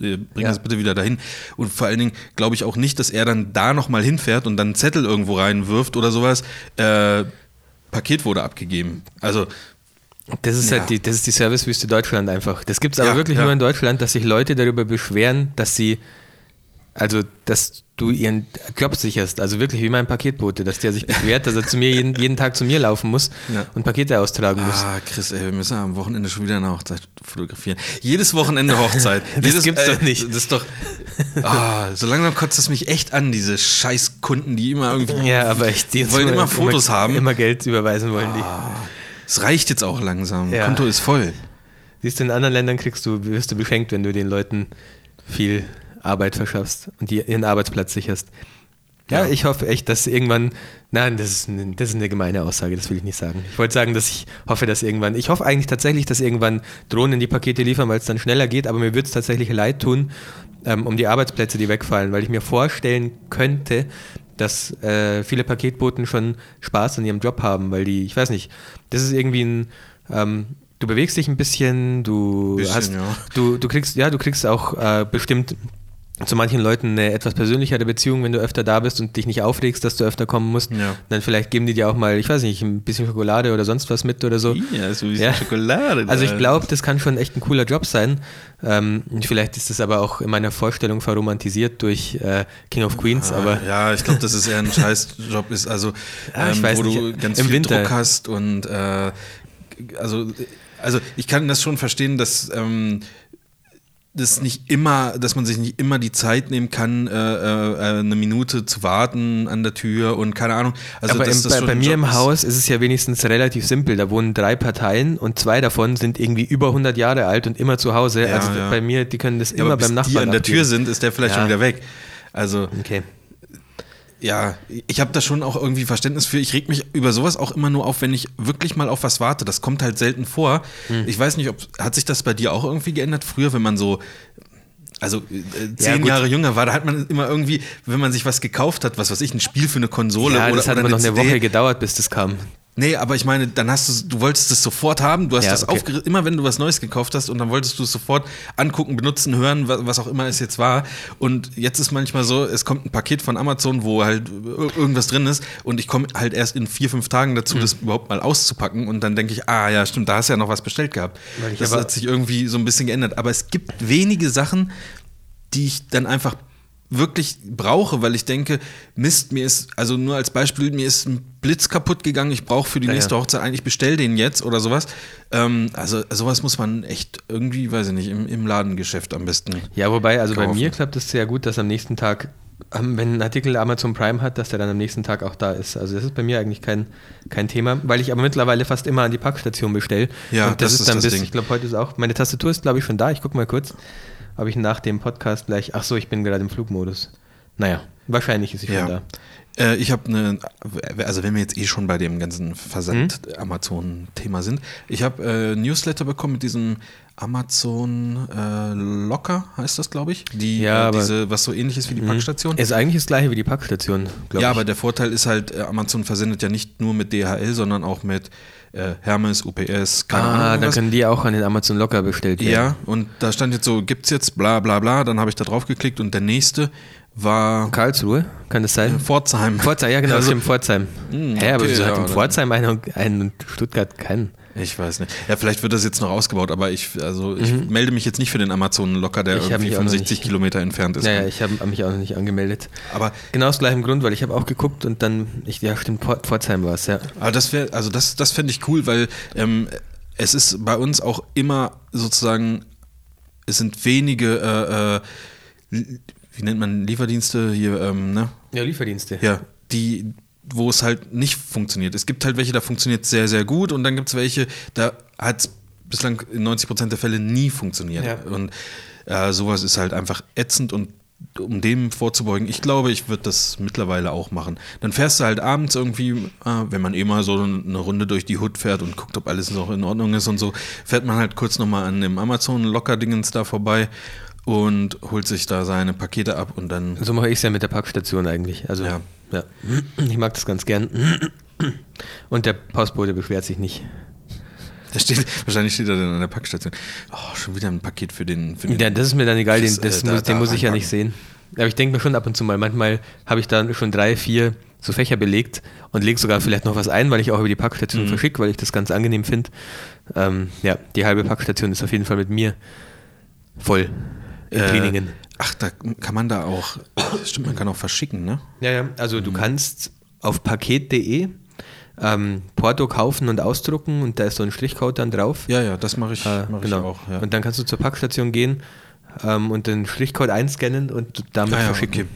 äh, bring Ja. das bitte wieder dahin. Und vor allen Dingen glaube ich auch nicht, dass er dann da nochmal hinfährt und dann einen Zettel irgendwo reinwirft oder sowas. Äh, Paket wurde abgegeben. Also das ist Ja. halt die, das ist die Servicewüste Deutschland einfach. Das gibt es aber Ja, wirklich ja. nur in Deutschland, dass sich Leute darüber beschweren, dass sie, also dass du ihren Job sicherst, also wirklich wie mein Paketbote, dass der sich beschwert, dass er zu mir jeden, jeden Tag zu mir laufen muss und Pakete austragen muss. Ah, Chris, ey, wir müssen am Wochenende schon wieder eine Hochzeit fotografieren. Jedes Wochenende Hochzeit. [LAUGHS] Das Jedes, gibt's doch nicht. Das ist doch. Ah, so langsam kotzt es mich echt an, diese scheiß Kunden, die immer irgendwie. Ja, aber echt, die wollen immer Fotos haben. Immer Geld überweisen wollen die. Es reicht jetzt auch langsam. Ja. Konto ist voll. Siehst du, in anderen Ländern kriegst du, wirst du beschenkt, wenn du den Leuten viel Arbeit verschaffst und die, ihren Arbeitsplatz sicherst. Ja, Ja. ich hoffe echt, dass irgendwann, nein, das ist, eine, das ist eine gemeine Aussage, das will ich nicht sagen. Ich wollte sagen, dass ich hoffe, dass irgendwann, ich hoffe eigentlich tatsächlich, dass irgendwann Drohnen die Pakete liefern, weil es dann schneller geht, aber mir würde es tatsächlich leid tun, ähm, um die Arbeitsplätze, die wegfallen, weil ich mir vorstellen könnte, dass äh, viele Paketboten schon Spaß an ihrem Job haben, weil die, ich weiß nicht, das ist irgendwie ein, ähm, du bewegst dich ein bisschen, du Bisschen, hast, ja. du, du kriegst, ja, du kriegst auch äh, bestimmt zu manchen Leuten eine etwas persönlichere Beziehung, wenn du öfter da bist und dich nicht aufregst, dass du öfter kommen musst. Ja. Dann vielleicht geben die dir auch mal, ich weiß nicht, ein bisschen Schokolade oder sonst was mit oder so. Ja, so wie Ja. Schokolade. Also ich glaube, das kann schon echt ein cooler Job sein. Ähm, vielleicht ist das aber auch in meiner Vorstellung verromantisiert durch äh, King of Queens, aber Ah, ja, ich glaube, dass es eher ein [LAUGHS] Scheißjob ist, also Ah, ähm, weiß wo du nicht. ganz Im viel Winter. Druck hast und äh, also, also ich kann das schon verstehen, dass ähm, das nicht immer, dass man sich nicht immer die Zeit nehmen kann, äh, äh, eine Minute zu warten an der Tür und keine Ahnung. Also aber im, bei, bei mir im. Haus ist es ja wenigstens relativ simpel. Da wohnen drei Parteien und zwei davon sind irgendwie über 100 Jahre alt und immer zu Hause. Ja, also ja. bei mir, die können das ja, immer beim Nachbarn die an der Tür sind, ist der vielleicht schon wieder weg. Also Okay. Ja, ich habe da schon auch irgendwie Verständnis für. Ich reg mich über sowas auch immer nur auf, wenn ich wirklich mal auf was warte. Das kommt halt selten vor. Hm. Ich weiß nicht, ob hat sich das bei dir auch irgendwie geändert früher, wenn man so also äh, zehn gut. Jahre jünger war, da hat man immer irgendwie, wenn man sich was gekauft hat, was weiß ich, ein Spiel für eine Konsole Ja, oder das hat oder aber noch eine CD, Woche gedauert, bis das kam. Nee, aber ich meine, dann hast du, du wolltest es sofort haben, du hast Ja, das okay. aufgerissen, immer wenn du was Neues gekauft hast und dann wolltest du es sofort angucken, benutzen, hören, was, was auch immer es jetzt war. Und jetzt ist manchmal so, es kommt ein Paket von Amazon, wo halt ir- irgendwas drin ist und ich komme halt erst in vier, fünf Tagen dazu, Mhm. das überhaupt mal auszupacken und dann denke ich, ah ja, stimmt, da hast du ja noch was bestellt gehabt. Weil ich Das aber- hat sich irgendwie so ein bisschen geändert. Aber es gibt wenige Sachen, die ich dann einfach wirklich brauche, weil ich denke, Mist, mir ist, also nur als Beispiel, mir ist ein Blitz kaputt gegangen, ich brauche für die Ja, nächste. Hochzeit eigentlich, bestell den jetzt oder sowas. Ähm, also sowas muss man echt irgendwie, weiß ich nicht, im, im Ladengeschäft am besten. Ja, wobei, also bei kaufen. mir klappt es sehr gut, dass am nächsten Tag, ähm, wenn ein Artikel Amazon Prime hat, dass der dann am nächsten Tag auch da ist. Also das ist bei mir eigentlich kein, kein Thema, weil ich aber mittlerweile fast immer an die Packstation bestelle. Ja, und das, das ist ist dann das bis, Ding. ich glaube, heute ist auch, meine Tastatur ist, glaube ich, schon da. Ich gucke mal kurz, ob ich nach dem Podcast gleich, ach so, ich bin gerade im Flugmodus. Naja, wahrscheinlich ist sie schon Ja. da. Äh, ich habe eine, also wenn wir jetzt eh schon bei dem ganzen. Versand-Amazon-Thema sind, ich habe äh, Newsletter bekommen mit diesem Amazon äh, Locker, heißt das, glaube ich. Die, Ja, äh, aber- diese, was so ähnlich ist wie die Packstation. Ist eigentlich das gleiche wie die Packstation, glaube Ja, ich. aber der Vorteil ist halt, äh, Amazon versendet ja nicht nur mit DHL, sondern auch mit äh, Hermes, UPS, keine ah, Ahnung. dann was. können die auch an den Amazon Locker bestellt werden. Ja, und da stand jetzt so, gibt's jetzt bla bla bla, dann habe ich da drauf geklickt und der nächste war Karlsruhe, kann das sein? Pforzheim. Pforzheim, ja genau, Also- stimmt, Pforzheim. Hm, Hä, aber okay, wieso ja, hat in dann- Pforzheim einen einen und Stuttgart keinen? Ich weiß nicht. Ja, vielleicht wird das jetzt noch ausgebaut, aber ich, also ich melde mich jetzt nicht für den Amazon Locker, der Mhm. Ich irgendwie mich auch noch 65 nicht. Kilometer entfernt ist. Naja, ich habe mich auch noch nicht angemeldet. Aber, Genau aus gleichem Grund, weil ich habe auch geguckt und dann, ich, ja stimmt, Pfor- Pforzheim war es, ja. aber das wäre, also das, das fände ich cool, weil ähm, es ist bei uns auch immer sozusagen, es sind wenige, äh, äh, wie nennt man Lieferdienste hier, ähm, ne? Ja, Lieferdienste. Ja, die, wo es halt nicht funktioniert. Es gibt halt welche, da funktioniert sehr, sehr gut und dann gibt es welche, da hat es bislang in 90% der Fälle nie funktioniert. Ja. Und äh, sowas ist halt einfach ätzend und um dem vorzubeugen, ich glaube, ich würde das mittlerweile auch machen. Dann fährst du halt abends irgendwie, äh, wenn man eh mal so eine Runde durch die Hut fährt und guckt, ob alles noch in Ordnung ist und so, fährt man halt kurz nochmal an dem Amazon-Locker-Dingens da vorbei und holt sich da seine Pakete ab und dann So mache ich es ja mit der Packstation eigentlich. Also, Ja. Ja. Ich mag das ganz gern. Und der Postbote beschwert sich nicht. Da steht, wahrscheinlich steht er dann an der Packstation. Oh, schon wieder ein Paket für den. Für den Ja, das ist mir dann egal, den, Das, das äh, da- muss, den da muss ich ja nicht sehen. Aber ich denke mir schon ab und zu mal, manchmal habe ich dann schon drei, vier so Fächer belegt und lege sogar vielleicht noch was ein, weil ich auch über die Packstation Mhm. verschicke, weil ich das ganz angenehm finde. Ähm, ja, die halbe Packstation ist auf jeden Fall mit mir voll in Äh, Cleaningen. Ach, da kann man da auch. Stimmt, man kann auch verschicken, ne? Ja, ja, also du kannst auf paket.de ähm, Porto kaufen und ausdrucken und da ist so ein Strichcode dann drauf. Ja, ja, das mache ich, Äh, mach genau. ich auch. Ja. Und dann kannst du zur Packstation gehen ähm, und den Strichcode einscannen und damit ah, ja, verschicken. okay.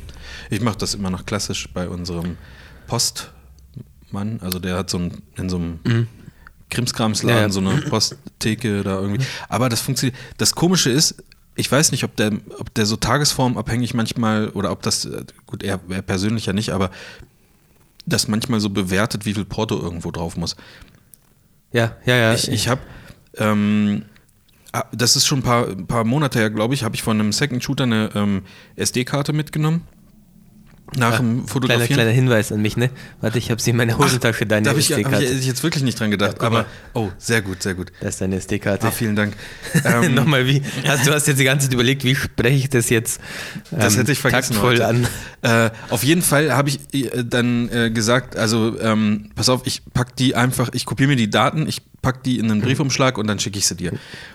Ich mache das immer noch klassisch bei unserem Postmann. Also der hat so ein, in so einem Krimskramsladen Ja, ja. so eine Posttheke da irgendwie. Aber das funktioniert. Das Komische ist, ich weiß nicht, ob der, ob der so tagesformabhängig manchmal oder ob das, äh, gut, er, er persönlich ja nicht, aber das manchmal so bewertet, wie viel Porto irgendwo drauf muss. Ja, ja, ja. Ich, ich habe, ähm, ah, das ist schon ein paar, ein paar Monate her, glaube ich, habe ich von einem Second Shooter eine ähm, SD-Karte mitgenommen. Nach dem kleiner, Fotografieren. kleiner Hinweis an mich, ne? Warte, ich habe sie in meiner Hosentasche, deine da habe ich, SD-Karte. ich jetzt wirklich nicht dran gedacht. guck aber, oh, sehr gut, sehr gut. Das ist deine SD-Karte. Ah, vielen Dank. [LAUGHS] Ähm, Nochmal, wie? Hast, du hast jetzt die ganze Zeit überlegt, wie spreche ich das jetzt ähm, Das hätte ich vergessen heute. an. Äh, auf jeden Fall habe ich äh, dann äh, gesagt, also ähm, pass auf, ich pack die einfach, ich kopiere mir die Daten, ich pack die in einen Briefumschlag und dann schicke ich sie dir.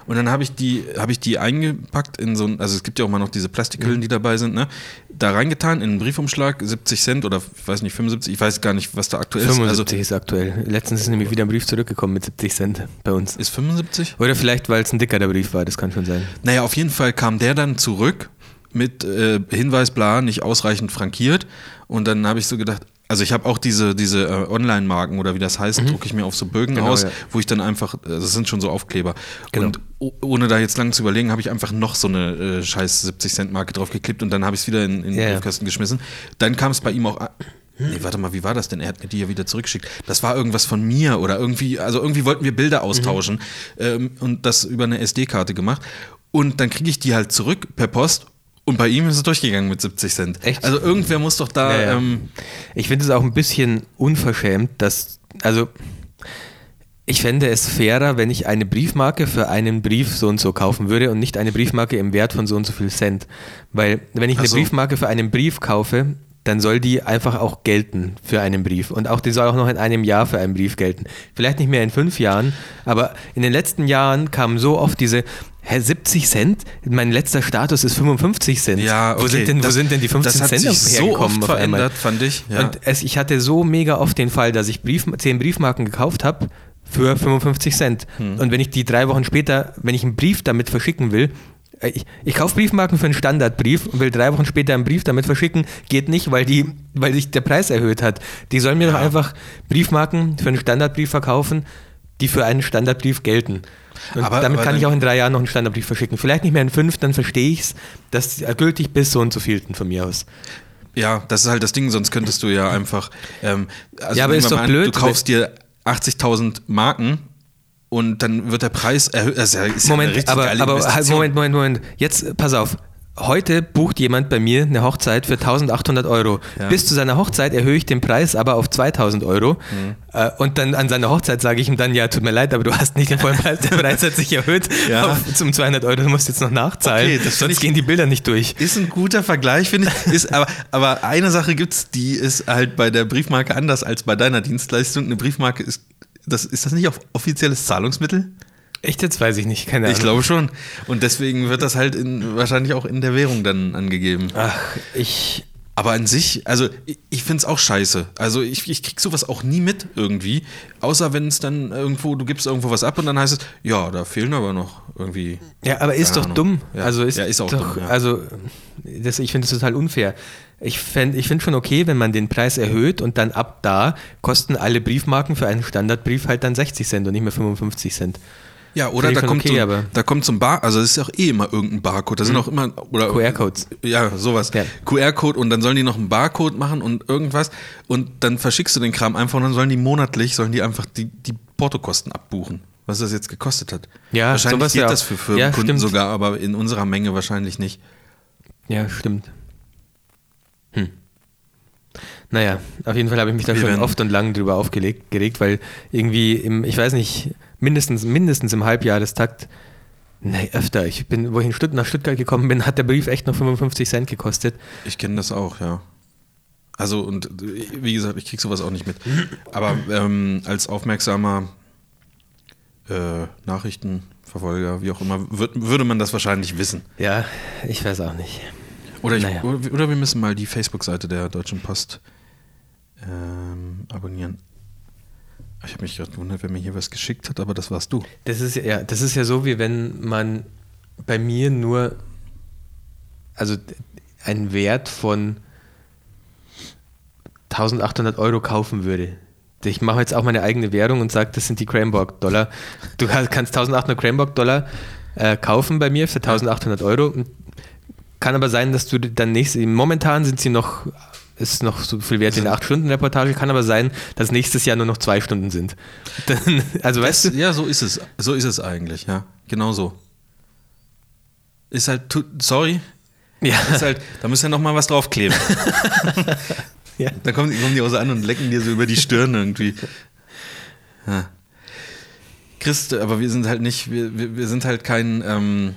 Und dann habe ich die, habe ich die eingepackt in so ein, also es gibt ja auch mal noch diese Plastikhüllen, die dabei sind, ne? Da reingetan in einen Briefumschlag, 70 Cent oder ich weiß nicht, 75, ich weiß gar nicht, was da aktuell ist. 75 Also ist aktuell. Letztens ist nämlich wieder ein Brief zurückgekommen mit 70 Cent bei uns. ist 75? Oder vielleicht, weil es ein dicker der Brief war, das kann schon sein. Naja, auf jeden Fall kam der dann zurück mit äh, Hinweis, bla, nicht ausreichend frankiert. Und dann habe ich so gedacht, also ich habe auch diese, diese äh, Online-Marken oder wie das heißt, drucke ich mir auf so Bögen Genau, aus, ja. wo ich dann einfach, äh, das sind schon so Aufkleber. Genau. Und ohne da jetzt lang zu überlegen, habe ich einfach noch so eine äh, scheiß 70-Cent-Marke draufgeklebt und dann habe ich es wieder in, in den Ja, ja. Briefkasten geschmissen. Dann kam es bei ihm auch an. Nee, warte mal, wie war das denn? Er hat mir die ja wieder zurückgeschickt. Das war irgendwas von mir oder irgendwie, also irgendwie wollten wir Bilder austauschen Mhm. ähm, und das über eine SD-Karte gemacht. Und dann kriege ich die halt zurück per Post und bei ihm ist es durchgegangen mit 70 Cent. Echt? Also irgendwer muss doch da. Ja, ja. Ähm, Ich finde es auch ein bisschen unverschämt, dass, also Ich fände es fairer, wenn ich eine Briefmarke für einen Brief so und so kaufen würde und nicht eine Briefmarke im Wert von so und so viel Cent. Weil wenn ich eine so. Briefmarke für einen Brief kaufe, dann soll die einfach auch gelten für einen Brief. Und auch die soll auch noch in einem Jahr für einen Brief gelten. Vielleicht nicht mehr in fünf Jahren, aber in den letzten Jahren kamen so oft diese, hä, 70 Cent? Mein letzter Status ist 55 Cent. Ja, okay. Wo sind denn, wo Das- sind denn die 15 das hat Cent sich so oft verändert, fand ich. Ja. Und es, ich hatte so mega oft den Fall, dass ich Brief, 10 Briefmarken gekauft habe für 55 Cent. Hm. Und wenn ich die drei Wochen später, wenn ich einen Brief damit verschicken will, ich, ich kaufe Briefmarken für einen Standardbrief und will drei Wochen später einen Brief damit verschicken, geht nicht, weil, die, weil sich der Preis erhöht hat. Die sollen mir doch einfach Briefmarken für einen Standardbrief verkaufen, die für einen Standardbrief gelten. Und Aber- damit aber kann ich auch in drei Jahren noch einen Standardbrief verschicken. Vielleicht nicht mehr in fünf, dann verstehe ich es. Das ist gültig bis so und so vielten von mir aus. Ja, das ist halt das Ding, sonst könntest du ja einfach. Ähm, also Ja, aber ist doch mal blöd, Du kaufst dir 80.000 Marken und dann wird der Preis erhöht. Ja, ja eine Moment, richtig aber, aber halt. Moment, Moment, Moment. Jetzt pass auf. Heute bucht jemand bei mir eine Hochzeit für 1800 Euro. Ja. Bis zu seiner Hochzeit erhöhe ich den Preis aber auf 2000 Euro. Mhm. Äh, Und dann an seiner Hochzeit sage ich ihm dann, ja, tut mir leid, aber du hast nicht den vollen Preis. Der Preis hat sich erhöht Ja. auf, zum 200 Euro. Du musst jetzt noch nachzahlen. Okay, sonst ich- gehen die Bilder nicht durch. Ist ein guter Vergleich, finde ich. Ist, aber, aber eine Sache gibt es, die ist halt bei der Briefmarke anders als bei deiner Dienstleistung. Eine Briefmarke ist, das, ist das nicht auf offizielles Zahlungsmittel? Echt, jetzt weiß ich nicht. Keine Ahnung. Ich glaube schon. Und deswegen wird das halt in, wahrscheinlich auch in der Währung dann angegeben. Ach, ich. Aber an sich, also ich, ich finde es auch scheiße. Also ich, ich krieg sowas auch nie mit irgendwie. Außer wenn es dann irgendwo, du gibst irgendwo was ab und dann heißt es, ja, da fehlen aber noch irgendwie. Ja, aber ist doch Ahnung. dumm. Ja. Also ist, Ja, ist auch doch, dumm, ja. Also das, ich finde es total unfair. Ich, fänd- ich finde schon okay, wenn man den Preis erhöht und dann ab da kosten alle Briefmarken für einen Standardbrief halt dann 60 Cent und nicht mehr 55 Cent. Ja, oder da kommt, okay, so, aber- da kommt so ein Bar, also es ist auch eh immer irgendein Barcode. Da sind auch immer oder QR-Codes. Ja, sowas. Ja. QR-Code und dann sollen die noch einen Barcode machen und irgendwas und dann verschickst du den Kram einfach und dann sollen die monatlich sollen die einfach die, die Portokosten abbuchen. Was das jetzt gekostet hat. Ja, wahrscheinlich geht ja das für Ja, Firmenkunden stimmt. sogar, aber in unserer Menge wahrscheinlich nicht. Ja, stimmt. Naja, auf jeden Fall habe ich mich da Wir schon oft und lang drüber aufgelegt, geregt, weil irgendwie im, ich weiß nicht, mindestens, mindestens im Halbjahrestakt, nee, öfter, ich bin, wo ich Stutt nach Stuttgart gekommen bin, hat der Brief echt noch 55 Cent gekostet. Ich kenne das auch, ja. Also und äh, wie gesagt, ich krieg sowas auch nicht mit. Aber ähm, als aufmerksamer äh, Nachrichtenverfolger, wie auch immer, würd, würde man das wahrscheinlich wissen. Ja, ich weiß auch nicht. Oder, ich, Naja. oder wir müssen mal die Facebook-Seite der Deutschen Post ähm, abonnieren. Ich habe mich gerade gewundert, wer mir hier was geschickt hat, aber das warst du. Das ist ja, das ist ja so, wie wenn man bei mir nur, also einen Wert von 1800 Euro kaufen würde. Ich mache jetzt auch meine eigene Währung und sage, das sind die Cranborg-Dollar. Du kannst 1800 Cranborg-Dollar äh, kaufen bei mir für 1800 Euro. Kann aber sein, dass du dann nächstes, momentan sind sie noch, ist noch so viel wert wie eine 8-Stunden-Reportage, kann aber sein, dass nächstes Jahr nur noch zwei Stunden sind. [LAUGHS] Dann, also weißt du, Ja, so ist es. So ist es eigentlich, ja. Genau so. Ist halt, sorry, ja, [LAUGHS] ist halt, da muss ja noch mal was draufkleben. [LAUGHS] ja. Da kommen, kommen die auch so an und lecken dir so über die Stirn irgendwie. Ja. Christ, aber wir sind halt nicht, wir, wir, wir sind halt kein, ähm,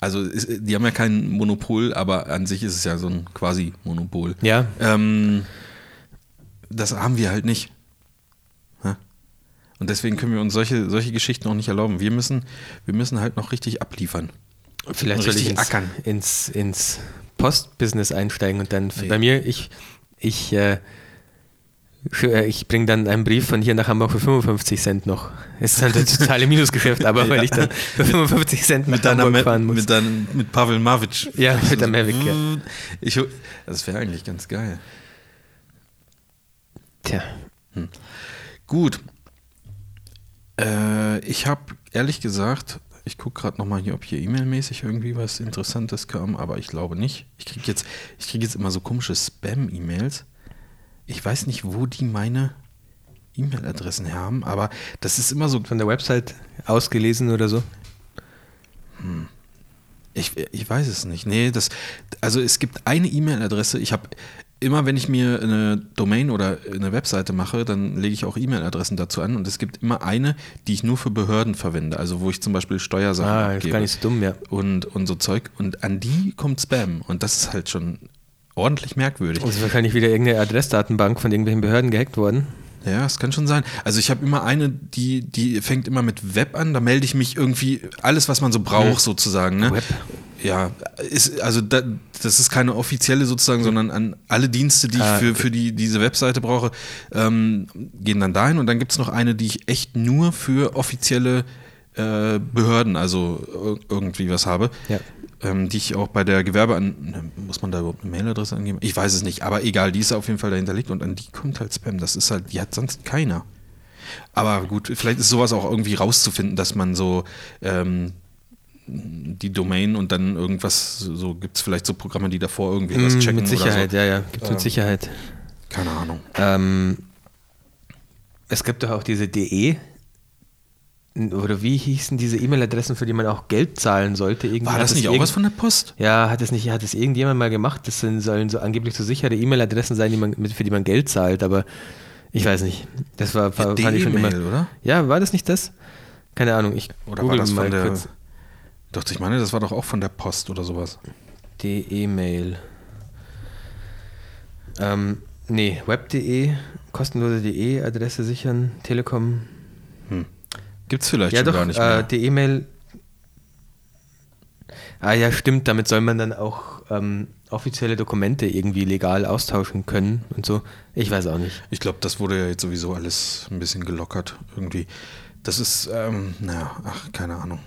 also ist, die haben ja kein Monopol, aber an sich ist es ja so ein quasi Monopol. Ja, Ähm, das haben wir halt nicht. Und deswegen können wir uns solche, solche Geschichten auch nicht erlauben. Wir müssen, wir müssen halt noch richtig abliefern. Vielleicht soll ich ins, ackern. ins, ins Postbusiness einsteigen und dann Nee. bei mir, ich, ich, äh, ich bringe dann einen Brief von hier nach Hamburg für 55 Cent noch. Ist dann ein totale Minusgeschäft, aber [LAUGHS] weil ich dann für 55 Cent nach Mit deiner, Hamburg fahren muss. mit, deinem, mit Pavel Mavic. Ja, mit der Mavic, ja. Ich, das wäre eigentlich ganz geil. Tja, Gut. Äh, ich habe ehrlich gesagt, ich gucke gerade nochmal hier, ob hier E-Mail-mäßig irgendwie was Interessantes kam, aber ich glaube nicht. Ich kriege jetzt, ich krieg jetzt immer so komische Spam-E-Mails. Ich weiß nicht, wo die meine E-Mail-Adressen haben, aber das ist immer so. von der Website ausgelesen oder so. Ich, ich weiß es nicht. Nee, das, also es gibt eine E-Mail-Adresse. Ich habe immer wenn ich mir eine Domain oder eine Webseite mache, dann lege ich auch E-Mail-Adressen dazu an und es gibt immer eine, die ich nur für Behörden verwende, also wo ich zum Beispiel Steuersachen Ah, ist abgebe gar nicht so dumm, ja. und, und so Zeug und an die kommt Spam und das ist halt schon ordentlich merkwürdig. Das ist wahrscheinlich wieder irgendeine Adressdatenbank von irgendwelchen Behörden gehackt worden. Ja, es kann schon sein. Also ich habe immer eine, die, die fängt immer mit Web an, da melde ich mich irgendwie, alles, was man so braucht, sozusagen. Ne? Web. Ja, ist, also da, das ist keine offizielle sozusagen, sondern an alle Dienste, die ich Ah, für, okay. für die, diese Webseite brauche, ähm, gehen dann dahin. Und dann gibt es noch eine, die ich echt nur für offizielle äh, Behörden, also ir- irgendwie was habe. Ja. Ähm, die ich auch bei der Gewerbe an. Muss man da überhaupt eine Mailadresse angeben? Ich weiß es nicht, aber egal, die ist auf jeden Fall dahinter liegt und an die kommt halt Spam. Das ist halt, die hat sonst keiner. Aber gut, vielleicht ist sowas auch irgendwie rauszufinden, dass man so ähm, die Domain und dann irgendwas, so gibt es vielleicht so Programme, die davor irgendwie was Mm, checken mit Sicherheit, oder ja, ja. Gibt es mit Ähm. Sicherheit. so. Keine Ahnung. Ähm, es gibt doch auch diese DE. Oder wie hießen diese E-Mail-Adressen, für die man auch Geld zahlen sollte? Irgendwie War das nicht auch was von der Post? Ja, hat es nicht, hat es irgendjemand mal gemacht? Das sind, sollen so angeblich so sichere E-Mail-Adressen sein, die man, für die man Geld zahlt, aber ich weiß nicht. Das war, Ja, fand ich schon immer. Oder? Ja, war das nicht das? Keine Ahnung, ich Oder war das von der. kurz. Doch, ich meine, das war doch auch von der Post oder sowas. DE-Mail. Ähm, nee, web.de, kostenlose DE-Adresse sichern, Telekom. Gibt es vielleicht ja, schon doch, gar nicht äh, mehr. die E-Mail. Ah ja, stimmt, damit soll man dann auch ähm, offizielle Dokumente irgendwie legal austauschen können und so. Ich weiß auch nicht. Ich glaube, das wurde ja jetzt sowieso alles ein bisschen gelockert irgendwie. Das ist, ähm, naja, ach, keine Ahnung.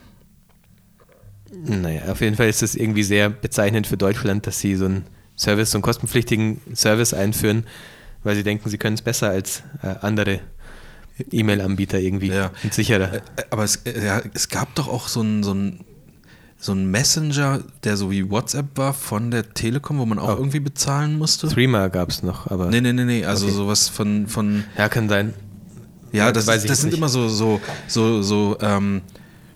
Naja, auf jeden Fall ist es irgendwie sehr bezeichnend für Deutschland, dass sie so einen Service, so einen kostenpflichtigen Service einführen, weil sie denken, sie können es besser als äh, andere E-Mail-Anbieter irgendwie Ja. und sicherer. Aber es, äh, ja, es gab doch auch so einen so einen- so einen Messenger, der so wie WhatsApp war von der Telekom, wo man auch Oh. irgendwie bezahlen musste. Threema gab es noch, aber Nee, nee, nee, nee. Also Okay. sowas von, von ja, kann sein. ja, das, das jetzt sind nicht. immer so, so, so, so ähm,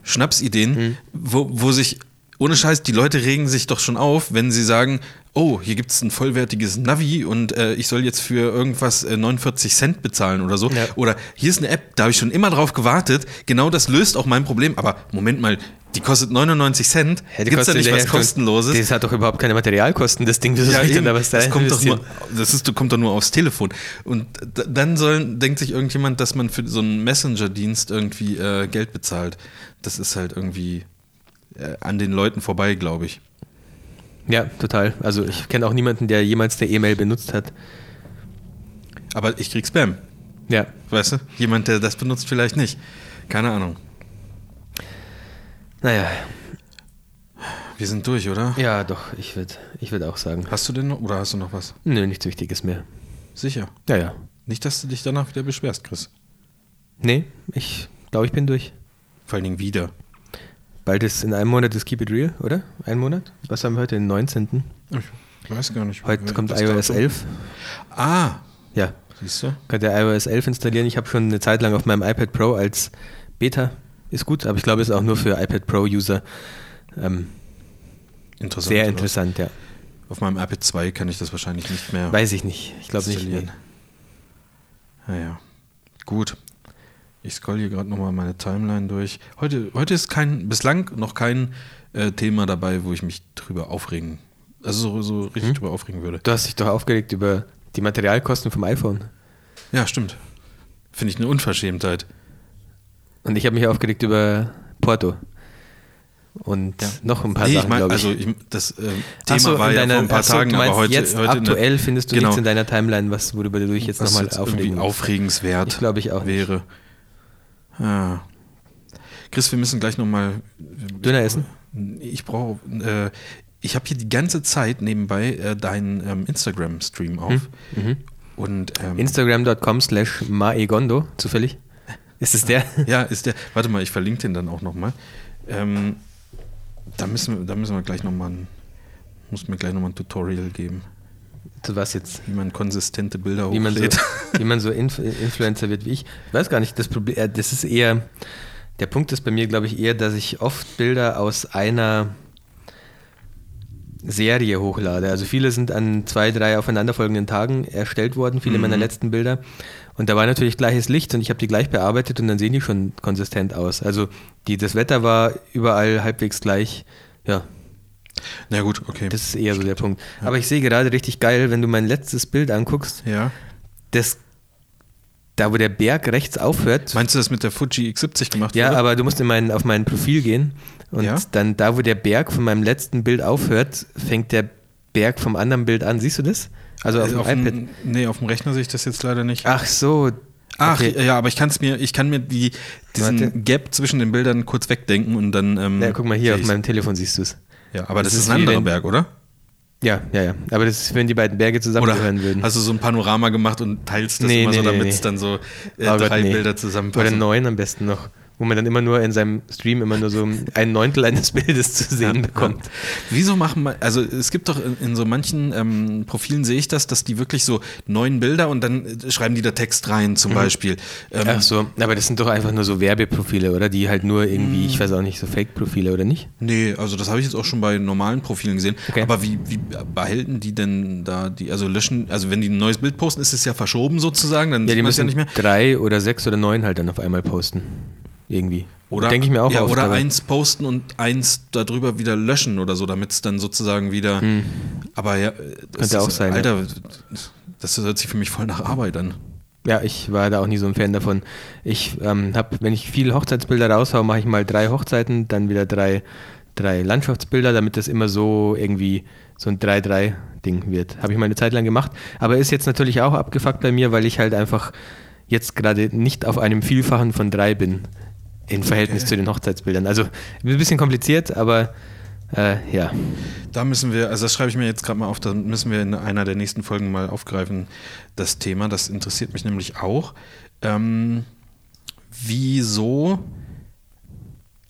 Schnapsideen, Mhm. wo, wo sich, ohne Scheiß, die Leute regen sich doch schon auf, wenn sie sagen, oh, hier gibt es ein vollwertiges Navi und äh, ich soll jetzt für irgendwas äh, 49 Cent bezahlen oder so. Ja. Oder hier ist eine App, da habe ich schon immer drauf gewartet. Genau das löst auch mein Problem. Aber Moment mal, die kostet 99 Cent. Ja, Gibt es da nicht was kostenloses? Das hat doch überhaupt keine Materialkosten, das Ding. Das Ja, soll ich denn eben. da was da das kommt doch nur, das ist, kommt doch nur aufs Telefon. Und dann sollen, denkt sich irgendjemand, dass man für so einen Messenger-Dienst irgendwie äh, Geld bezahlt. Das ist halt irgendwie äh, an den Leuten vorbei, glaube ich. Ja, total. Also ich kenne auch niemanden, der jemals eine E-Mail benutzt hat. Aber ich krieg Spam, Ja, weißt du? Jemand, der das benutzt, vielleicht nicht. Keine Ahnung. naja. Wir sind durch, oder? Ja, doch, ich würde ich würd auch sagen. Hast du denn noch, oder hast du noch was? Nö, nichts Wichtiges mehr. Sicher. Ja, ja. Nicht, dass du dich danach wieder beschwerst, Chris. Nee, ich glaube, ich bin durch. Vor allen Dingen wieder. Bald ist in einem Monat das Keep It Real, oder? Ein Monat? Was haben wir heute? Den 19. Ich weiß gar nicht. Heute kommt iOS Datum. 11. Ah, Ja, siehst du? könnt ihr iOS 11 installieren. Ich habe schon eine Zeit lang auf meinem iPad Pro als Beta. Ist gut, aber ich glaube, es ist auch nur für iPad Pro-User ähm, Interessant. sehr oder? interessant, ja. Auf meinem iPad 2 kann ich das wahrscheinlich nicht mehr. Weiß ich nicht. Ich glaube nicht. Naja, gut. Ich scroll hier gerade nochmal meine Timeline durch. Heute, heute ist kein, bislang noch kein äh, Thema dabei, wo ich mich drüber aufregen, also so, so richtig Hm? drüber aufregen würde. Du hast dich doch aufgeregt über die Materialkosten vom iPhone. Ja, stimmt. Finde ich eine Unverschämtheit. Und ich habe mich aufgeregt über Porto. Und noch ein paar Nee, ich Sachen, glaube ich. also ich, das äh, Thema so, war in ja deiner- vor ein paar so, Tagen, du aber heute, jetzt heute aktuell findest du genau. nichts in deiner Timeline, was, worüber du dich jetzt nochmal aufregen aufregenswert Ich glaube, ich auch nicht. Ja. Chris, wir müssen gleich nochmal. Döner essen? Ich brauche. Äh, ich habe hier die ganze Zeit nebenbei äh, deinen ähm, Instagram-Stream auf. Mhm. Und ähm, Instagram.com slash maegondo, zufällig. Ist es der? [LAUGHS] ja, ist der. Warte mal, ich verlinke den dann auch nochmal. Ähm, da müssen wir, da müssen wir gleich nochmal ein, muss mir gleich nochmal ein Tutorial geben, was jetzt? wie man konsistente Bilder Wie man so, hochlädt. [LAUGHS] wie man so Inf Influencer wird wie ich. Ich weiß gar nicht, das Problem, äh, das ist eher, der Punkt ist bei mir, glaube ich, eher, dass ich oft Bilder aus einer Serie hochlade. Also viele sind an zwei, drei aufeinanderfolgenden Tagen erstellt worden, viele Mhm. meiner letzten Bilder. Und da war natürlich gleiches Licht und ich habe die gleich bearbeitet und dann sehen die schon konsistent aus. Also die, das Wetter war überall halbwegs gleich. Ja, Na gut, okay. das ist eher so der Punkt. Aber ich sehe gerade richtig geil, wenn du mein letztes Bild anguckst, ja. das, da wo der Berg rechts aufhört. Meinst du das mit der Fuji X70 gemacht Ja, wurde? aber du musst in mein, auf mein Profil gehen und Ja? dann da, wo der Berg von meinem letzten Bild aufhört, fängt der Berg vom anderen Bild an. Siehst du das? Also auf Also dem auf iPad. dem, nee, auf dem Rechner sehe ich das jetzt leider nicht. Ach so. Ach, okay. ja, aber ich kann es mir, ich kann mir die, diesen Warte. Gap zwischen den Bildern kurz wegdenken und dann. Ähm, Ja, guck mal hier, auf meinem Telefon siehst du es. Ja, aber das, Das ist ein anderer Berg, oder? Ja, ja, ja. Aber das ist, wenn die beiden Berge Oder zusammengehören würden. hast du so ein Panorama gemacht und teilst das Nee, immer nee, so, nee, damit nee. es dann so äh, Oh Gott, drei nee. Bilder Oder zusammenpassen? neun am besten noch. Wo man dann immer nur in seinem Stream immer nur so ein Neuntel eines Bildes zu sehen bekommt. Ja. Wieso machen wir, also es gibt doch in, in so manchen ähm, Profilen sehe ich das, dass die wirklich so neun Bilder und dann äh, schreiben die da Text rein zum Beispiel. Ähm, Ach so, aber das sind doch einfach nur so Werbeprofile, oder? Die halt nur irgendwie, ich weiß auch nicht, so Fake-Profile, oder nicht? Nee, also das habe ich jetzt auch schon bei normalen Profilen gesehen. Okay. Aber wie, wie behalten die denn da die, also löschen, also wenn die ein neues Bild posten, ist es ja verschoben sozusagen, dann Ja, die man es ja müssen nicht mehr. drei oder sechs oder neun halt dann auf einmal posten. Irgendwie. Oder, Denke ich mir auch ja, oft, oder eins posten und eins darüber wieder löschen oder so, damit es dann sozusagen wieder. Aber ja, das Hm. Könnte auch sein, ja. Alter, das hört sich für mich voll nach Arbeit an. Ja, ich war da auch nie so ein Fan davon. Ich ähm, habe, wenn ich viele Hochzeitsbilder raushaue, mache ich mal drei Hochzeiten, dann wieder drei, drei Landschaftsbilder, damit das immer so irgendwie so ein 3-3-Ding wird. Habe ich mal eine Zeit lang gemacht. Aber ist jetzt natürlich auch abgefuckt bei mir, weil ich halt einfach jetzt gerade nicht auf einem Vielfachen von drei bin im Verhältnis zu den Hochzeitsbildern. Also ein bisschen kompliziert, aber äh, ja. Da müssen wir, also das schreibe ich mir jetzt gerade mal auf, da müssen wir in einer der nächsten Folgen mal aufgreifen, das Thema. Das interessiert mich nämlich auch. Ähm, wieso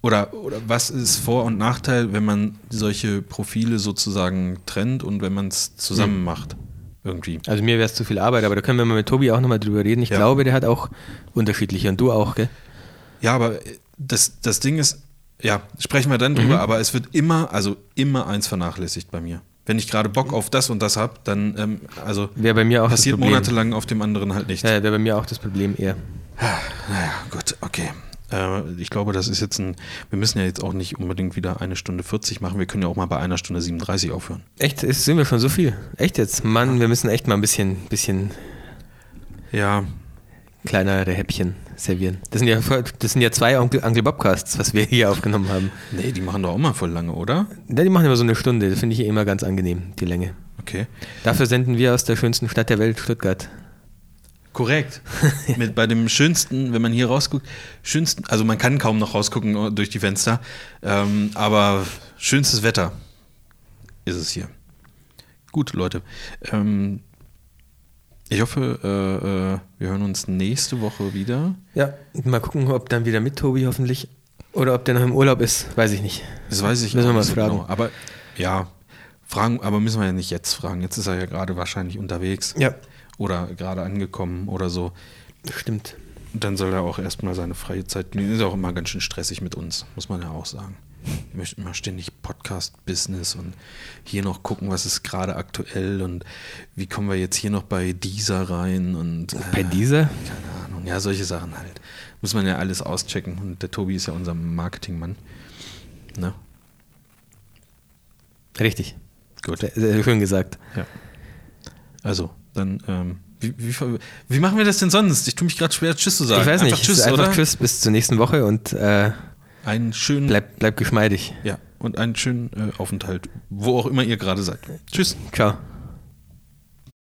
oder, oder was ist Vor- und Nachteil, wenn man solche Profile sozusagen trennt und wenn man es zusammen macht? Irgendwie. Also mir wäre es zu viel Arbeit, aber da können wir mal mit Tobi auch nochmal drüber reden. Ich Ja. glaube, der hat auch unterschiedliche und du auch, gell? Ja, aber das, das Ding ist, ja, sprechen wir dann drüber, aber es wird immer, also immer eins vernachlässigt bei mir. Wenn ich gerade Bock auf das und das habe, dann, ähm, also bei mir auch passiert monatelang auf dem anderen halt nicht. Ja, wäre bei mir auch das Problem eher. Naja, gut, okay. Äh, ich glaube, das ist jetzt ein, wir müssen ja jetzt auch nicht unbedingt wieder eine Stunde 40 machen, wir können ja auch mal bei einer Stunde 37 aufhören. Echt, ist, sind wir schon so viel? Echt jetzt? Mann, wir müssen echt mal ein bisschen, bisschen Ja, kleinere Häppchen servieren. Das sind ja, das sind ja zwei Onkel, Uncle Bobcasts, was wir hier aufgenommen haben. nee, die machen doch auch mal voll lange, oder? Ja, die machen immer so eine Stunde, das finde ich immer ganz angenehm, die Länge. Okay. Dafür senden wir aus der schönsten Stadt der Welt, Stuttgart. Korrekt. [LAUGHS] Mit bei dem schönsten, wenn man hier rausguckt, schönsten, also man kann kaum noch rausgucken durch die Fenster, ähm, aber schönstes Wetter ist es hier. Gut, Leute. Ähm, ich hoffe, äh, äh, wir hören uns nächste Woche wieder. Ja, mal gucken, ob dann wieder mit Tobi hoffentlich. Oder ob der noch im Urlaub ist, weiß ich nicht. Das weiß ich Müssen wir mal nicht fragen. Genau. Aber ja, fragen, aber müssen wir ja nicht jetzt fragen. Jetzt ist er ja gerade wahrscheinlich unterwegs Ja, oder gerade angekommen oder so. stimmt. Und dann soll er auch erstmal seine freie Zeit genießen. Ist auch immer ganz schön stressig mit uns, muss man ja auch sagen. Wir möchten immer ständig Podcast-Business und hier noch gucken, was ist gerade aktuell und wie kommen wir jetzt hier noch bei dieser rein und äh, Bei dieser? keine Ahnung. Ja, solche Sachen halt. Muss man ja alles auschecken. Und der Tobi ist ja unser Marketingmann. Ne? Richtig. Gut. Sehr, schön gesagt. Ja. Also, dann, ähm, wie, wie, wie machen wir das denn sonst? Ich tue mich gerade schwer, Tschüss zu sagen. ich weiß einfach nicht. Tschüss, einfach? Tschüss bis zur nächsten Woche und äh, Einen schönen, bleib, bleib geschmeidig. ja, und einen schönen äh, Aufenthalt, wo auch immer ihr gerade seid. Tschüss. Ciao.